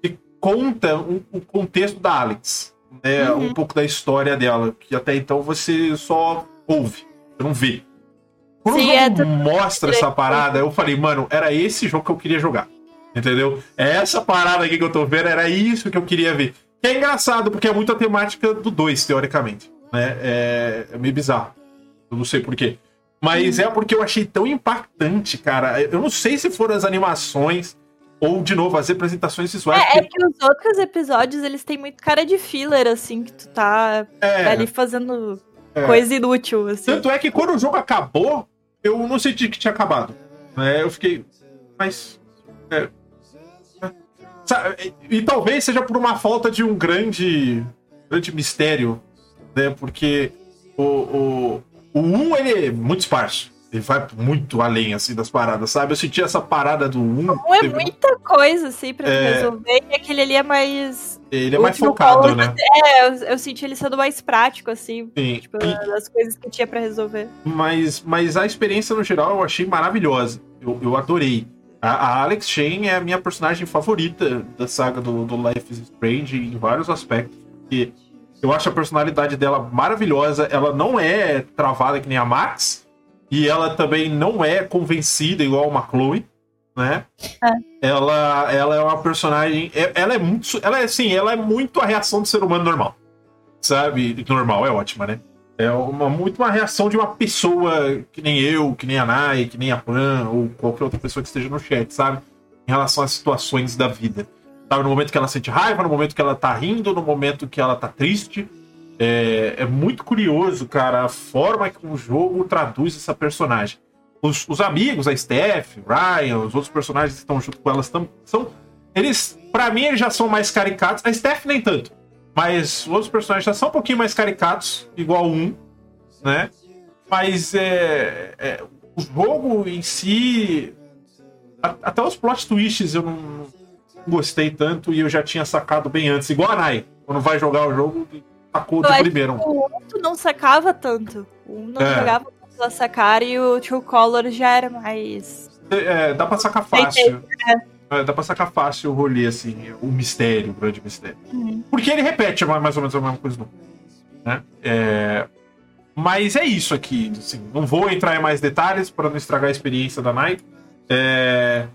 que conta o um contexto da Alex. Né, uhum. Um pouco da história dela, que até então você só ouve, você não vê. Quando Sim, o jogo é mostra essa parada, eu falei, mano, era esse jogo que eu queria jogar. Entendeu? É essa parada aqui que eu tô vendo, era isso que eu queria ver. Que é engraçado, porque é muito a temática do 2, teoricamente. Né? É, é, meio bizarro. Eu não sei porquê. Mas hum. é porque eu achei tão impactante, cara. Eu não sei se foram as animações ou, de novo, as representações visuais. É, é que os outros episódios, eles têm muito cara de filler, assim, que tu tá é. ali fazendo é. coisa inútil, assim. Tanto é que quando o jogo acabou, eu não senti que tinha acabado. Né? Eu fiquei. Mas. É, Sabe, e, e, talvez seja por uma falta de um grande, grande mistério, né? Porque o, o, o 1 ele é muito esparso. Ele vai muito além, assim, das paradas, sabe? Eu senti essa parada do 1. Um é muita coisa, assim, pra é... resolver. E aquele ali é mais. Ele é mais focado, né? É, eu, eu, senti ele sendo mais prático, assim. Sim. Tipo, e... das coisas que tinha pra resolver. Mas, mas a experiência, no geral, eu achei maravilhosa. Eu, eu adorei. A, a Alex Shane é a minha personagem favorita da saga do, do Life is Strange em vários aspectos. Porque eu acho a personalidade dela maravilhosa. Ela não é travada que nem a Max e ela também não é convencida igual uma Chloe, né? É. Ela, ela é uma personagem. É, ela é muito. Ela é assim, ela é muito a reação do ser humano normal. Sabe? Normal, é ótima, né? É uma, muito uma reação de uma pessoa que nem eu, que nem a Nai, que nem a Pan, ou qualquer outra pessoa que esteja no chat, sabe? Em relação às situações da vida. Sabe? No momento que ela sente raiva, no momento que ela tá rindo, no momento que ela tá triste. É, é muito curioso, cara, a forma que o jogo traduz essa personagem. Os, os amigos, a Steph, Ryan, os outros personagens que estão junto com elas tam, são. Eles, para mim, eles já são mais caricatos. A Steph nem tanto. Mas os outros personagens já são um pouquinho mais caricatos, igual um, né? Mas é, é o jogo em si. A, até os plot twists eu não, gostei tanto e eu já tinha sacado bem antes. Igual a Nai, quando vai jogar o jogo, sacou de primeiro. O outro não sacava tanto. O não é. jogava pra sacar e o True Color já era mais. É, dá pra sacar fácil. É. É, dá pra sacar fácil o rolê, assim, o mistério, o grande mistério. Uhum. Porque ele repete mais ou menos a mesma coisa no. Né? É... Mas é isso aqui. Assim, não vou entrar em mais detalhes para não estragar a experiência da Night. É...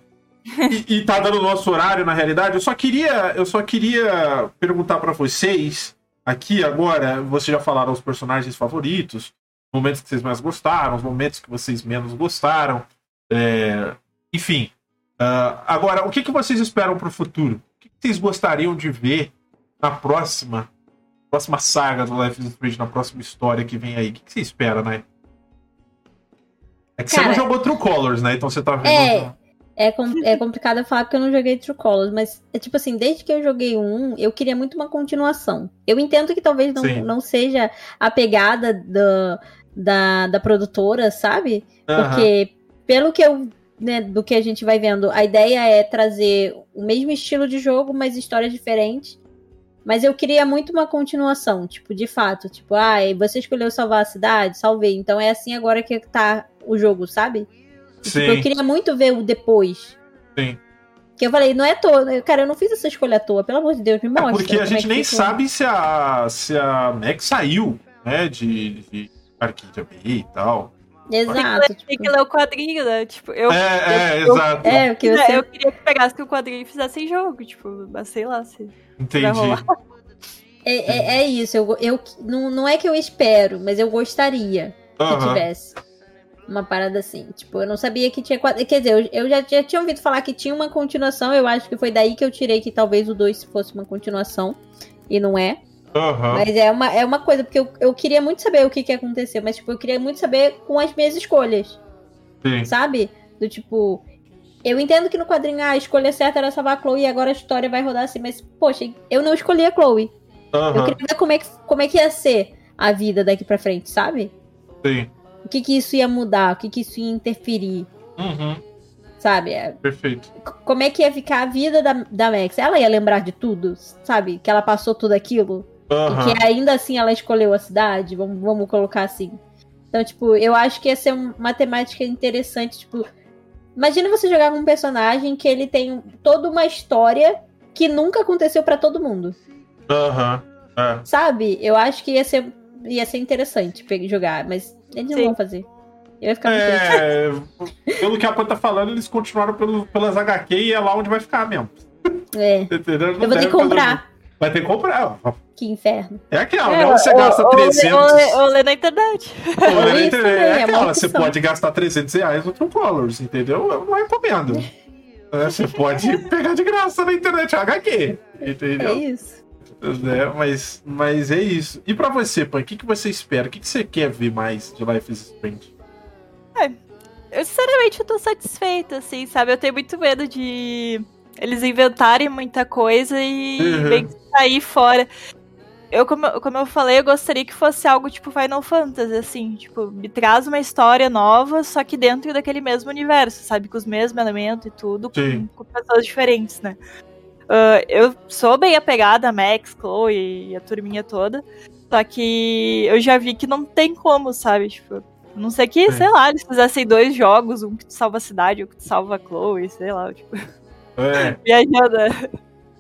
e, e tá dando o nosso horário, na realidade. Eu só queria, eu só queria perguntar para vocês Aqui agora, vocês já falaram os personagens favoritos, momentos que vocês mais gostaram, os momentos que vocês menos gostaram. É... Enfim. Uh, agora, o que, que vocês esperam para o futuro? O que, que, vocês gostariam de ver na próxima próxima saga do Life is Strange, na próxima história que vem aí? O que, que você espera, né? É que Cara, você não jogou True Colors, né? Então você tá vendo. É, é, com, é complicado falar porque eu não joguei True Colors, mas é tipo assim, desde que eu joguei um, eu queria muito uma continuação. Eu entendo que talvez não, não seja a pegada do, da, da produtora, sabe? Porque pelo que eu. Né, do que a gente vai vendo, a ideia é trazer o mesmo estilo de jogo, mas histórias diferentes. Mas eu queria muito uma continuação, tipo, de fato. Tipo, ah, você escolheu salvar a cidade? Salvei. Então é assim agora que tá o jogo, sabe? Tipo, eu queria muito ver o depois. Sim. Que eu falei, não é à toa. Cara, eu não fiz essa escolha à toa, pelo amor de Deus, me mostra. É porque a gente é nem sabe se a, se a Mac saiu, né, de, de Arquídea B e tal. Exato. Tem que, tipo... que ler o quadrinho, né? Tipo, eu, é, eu, é, exato. É, que você... eu queria que pegasse o quadrinho e fizesse jogo, tipo, mas sei lá se. Entendi. É, é, é, isso, eu, eu não, não é que eu espero, mas eu gostaria que tivesse uma parada assim. Tipo, eu não sabia que tinha. Quer dizer, eu, eu já, já tinha ouvido falar que tinha uma continuação. Eu acho que foi daí que eu tirei que talvez o 2 fosse uma continuação. E não é. Uhum. Mas é uma, é uma coisa, porque eu, eu queria muito saber o que, que aconteceu. Mas, tipo, eu queria muito saber com as minhas escolhas. Sim. Sabe? Do tipo. Eu entendo que no quadrinho ah, a escolha certa era salvar a Chloe e agora a história vai rodar assim, mas, poxa, eu não escolhi a Chloe. Uhum. Eu queria ver como é, que, como é que ia ser a vida daqui pra frente, sabe? Sim o que, que isso ia mudar, o que, que isso ia interferir. Uhum. Sabe? É, Perfeito. Como é que ia ficar a vida da, da Max? Ela ia lembrar de tudo, sabe? Que ela passou tudo aquilo. Uhum. E que ainda assim ela escolheu a cidade, vamos, vamos colocar assim. Então, tipo, eu acho que ia ser uma temática interessante, tipo. Imagina você jogar com um personagem que ele tem toda uma história que nunca aconteceu para todo mundo. Aham. Uhum. É. Sabe? Eu acho que ia ser, ia ser interessante jogar, mas eles não vão fazer. Eu ia ficar é, Pelo que a Pan tá falando, eles continuaram pelo, pelas HQ e é lá onde vai ficar mesmo. É. Entendeu? eu vou ter que comprar. Vai ter que comprar. Que inferno. É aquela, é, onde você gasta ou, 300... Ou, ou, ler na internet. Ou ler na internet. É, é aquela, você pode gastar 300 reais no True Colors, entendeu? Eu não recomendo. É, você pode pegar de graça na internet HQ, entendeu? É isso. Né? Mas, mas é isso. E para você, Pan, o que, que você espera? O que, que você quer ver mais de Life is Strange? É, eu sinceramente eu tô satisfeita, assim, sabe? Eu tenho muito medo de eles inventarem muita coisa e uhum. que sair fora. Eu como, como eu falei, eu gostaria que fosse algo tipo Final Fantasy, assim, tipo, me traz uma história nova, só que dentro daquele mesmo universo, sabe? Com os mesmos elementos e tudo, com, com, pessoas diferentes, né? Uh, eu sou bem apegada a Max, Chloe e a turminha toda. Só que eu já vi que não tem como, sabe? Tipo, não sei que, é. sei lá, eles fizessem dois jogos, um que salva a cidade, um que salva a Chloe, sei lá, tipo. É. Viajando.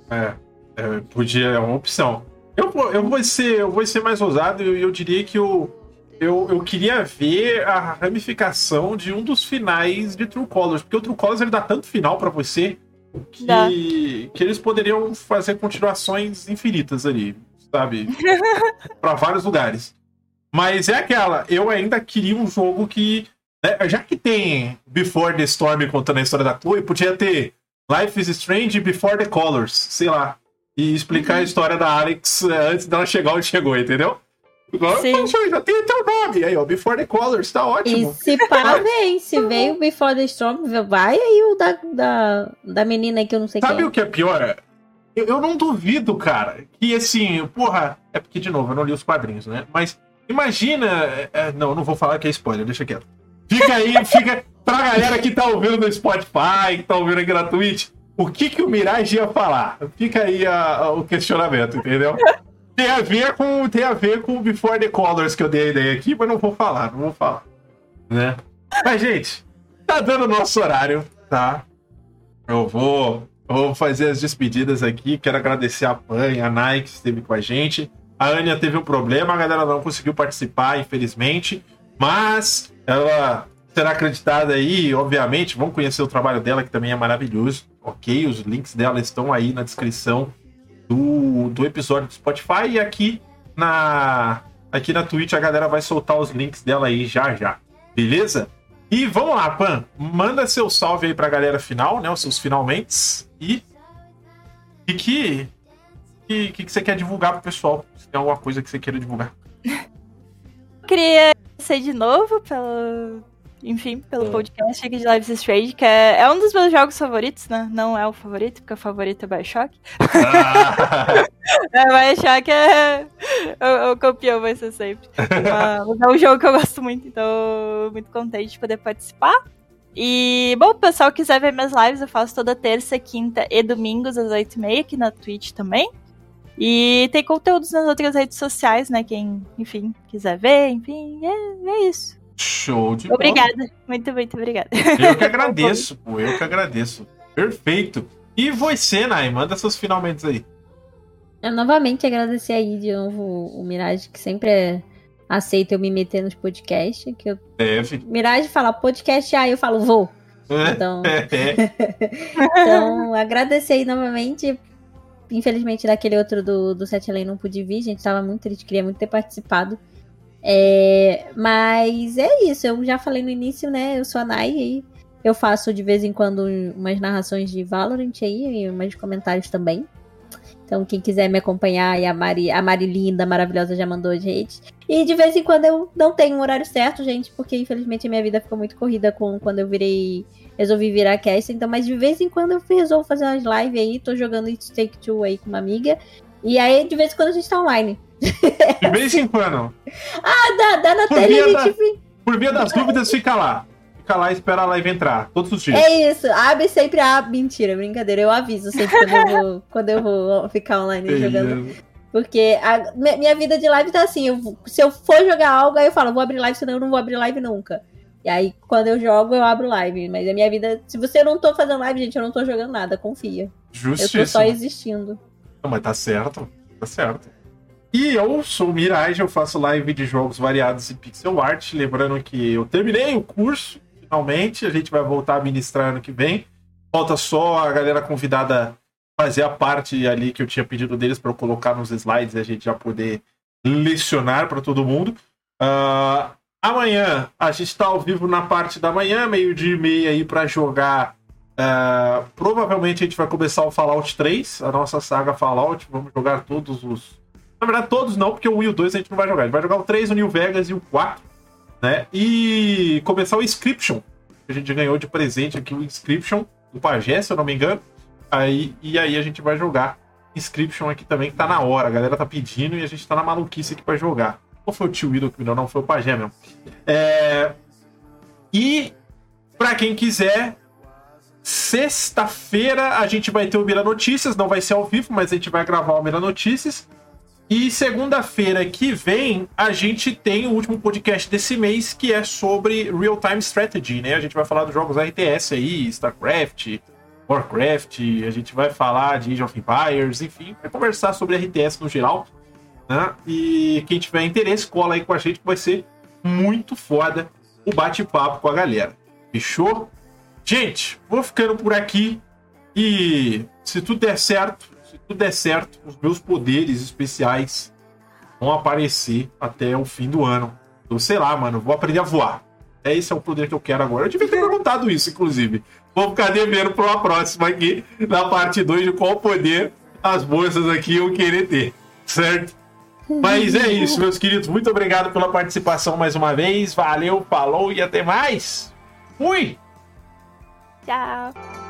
É. é. Podia, é uma opção. Eu, eu, vou ser, eu vou ser mais ousado e eu, eu, diria que eu, eu, eu queria ver a ramificação de um dos finais de True Colors, porque o True Colors ele dá tanto final para você que, que eles poderiam fazer continuações infinitas ali, sabe? para vários lugares. Mas é aquela, eu ainda queria um jogo que. Né, já que tem Before the Storm contando a história da Chloe, podia ter Life is Strange Before the Colors, sei lá. E explicar uhum. a história da Alex eh, antes dela chegar onde chegou, entendeu? Sim. já tem até o nome aí, ó. Before the Colors, tá ótimo. E se pá, vem. Se veio Before the Storm, vai aí o da, da, da menina que eu não sei Sabe quem. o que é pior? Eu, eu não duvido, cara, que assim, porra. É porque, de novo, eu não li os quadrinhos, né? Mas imagina. É, não, não vou falar que é spoiler, deixa quieto. Fica aí, fica. Pra galera que tá ouvindo no Spotify, que tá ouvindo aqui na Twitch, o que, que o Mirage ia falar? Fica aí a, a, o questionamento, entendeu? Tem a, ver com, tem a ver com o Before the Colors que eu dei a ideia aqui, mas não vou falar, não vou falar. Né? Mas, gente, tá dando nosso horário, tá? Eu vou, vou fazer as despedidas aqui. Quero agradecer a Pan a Nike que esteve com a gente. A Anya teve um problema, a galera não conseguiu participar, infelizmente. Mas ela será acreditada aí, obviamente. Vamos conhecer o trabalho dela, que também é maravilhoso. Ok? Os links dela estão aí na descrição do, do episódio do Spotify. E aqui na, aqui na Twitch a galera vai soltar os links dela aí já já. Beleza? E vamos lá, Pan. Manda seu salve aí pra galera final, né? Os seus finalmente. E. E que. que, que você quer divulgar pro pessoal? Se tem alguma coisa que você queira divulgar. Queria ser de novo pelo, enfim, pelo é. podcast aqui de Lives Strange, que é, é um dos meus jogos favoritos, né? Não é o favorito, porque o favorito é Bioshock. Ah. é, Bioshock é o, o campeão, vai ser sempre. Mas é um jogo que eu gosto muito, então muito contente de poder participar. E, bom, o pessoal quiser ver minhas lives, eu faço toda terça, quinta e domingos às 8h30 aqui na Twitch também. E tem conteúdos nas outras redes sociais, né? Quem, enfim, quiser ver, enfim, é, é isso. Show de Obrigada. Bola. Muito, muito obrigada. Eu que agradeço, pô. Eu que agradeço. Perfeito. E você, Nai, manda seus finalmente aí. Eu novamente agradecer aí de novo o Mirage, que sempre é aceita eu me meter nos podcasts. Que eu... Deve. Mirage fala podcast, aí eu falo vou. É. Então, então agradecer aí novamente. Infelizmente, daquele outro do, do Sete Além não pude vir, gente. Tava muito triste, queria muito ter participado. É, mas é isso, eu já falei no início, né? Eu sou a Nai e eu faço de vez em quando umas narrações de Valorant aí e umas comentários também. Então, quem quiser me acompanhar, e a Mari, a Mari linda, maravilhosa, já mandou gente. E de vez em quando eu não tenho um horário certo, gente, porque infelizmente a minha vida ficou muito corrida com quando eu virei. Resolvi virar cast, então, mas de vez em quando eu resolvo fazer umas lives aí, tô jogando It Take Two aí com uma amiga. E aí, de vez em quando a gente tá online. De vez em quando. Ah, dá, dá na por tela a gente. por via das dúvidas, fica lá. Fica lá e espera a live entrar. Todos os dias. É isso. Abre sempre a. Mentira, brincadeira. Eu aviso sempre quando eu vou, quando eu vou ficar online jogando. Porque a, minha vida de live tá assim. Eu, se eu for jogar algo, aí eu falo, vou abrir live, senão eu não vou abrir live nunca. E aí, quando eu jogo, eu abro live. Mas a minha vida. Se você não tô fazendo live, gente, eu não tô jogando nada, confia. Justíssimo. Eu tô só existindo. Não, mas tá certo. Tá certo. E eu sou o Mirage, eu faço live de jogos variados em pixel art. Lembrando que eu terminei o curso, finalmente. A gente vai voltar a ministrar ano que vem. Falta só a galera convidada fazer a parte ali que eu tinha pedido deles para eu colocar nos slides e a gente já poder lecionar para todo mundo. Uh, amanhã a gente está ao vivo na parte da manhã, meio-dia e meia aí para jogar. Uh, provavelmente a gente vai começar o Fallout 3, a nossa saga Fallout. Vamos jogar todos os na verdade, todos não, porque o 1 e o 2 a gente não vai jogar. A gente vai jogar o 3, o New Vegas e o 4, né? E começar o Inscription. A gente ganhou de presente aqui o Inscription, do Pajé, se eu não me engano. Aí, e aí a gente vai jogar Inscription aqui também, que tá na hora. A galera tá pedindo e a gente tá na maluquice aqui pra jogar. Ou foi o tio Widow que me deu? Não, foi o Pajé mesmo. É... E, pra quem quiser, sexta-feira a gente vai ter o Mira Notícias. Não vai ser ao vivo, mas a gente vai gravar o Mira Notícias. E segunda-feira que vem, a gente tem o último podcast desse mês, que é sobre Real-Time Strategy, né? A gente vai falar dos jogos RTS aí, StarCraft, Warcraft, a gente vai falar de Age of Empires, enfim, vai conversar sobre RTS no geral, né? E quem tiver interesse, cola aí com a gente, que vai ser muito foda o bate-papo com a galera. Fechou? Gente, vou ficando por aqui e se tudo der certo, tudo der certo, os meus poderes especiais vão aparecer até o fim do ano. Eu sei lá, mano, vou aprender a voar. É esse é o poder que eu quero agora. Eu devia ter perguntado isso, inclusive. Vou ficar devendo para uma próxima aqui, na parte 2, de qual poder as moças aqui iam querer ter. Certo? Mas é isso, meus queridos. Muito obrigado pela participação mais uma vez. Valeu, falou e até mais. Fui! Tchau.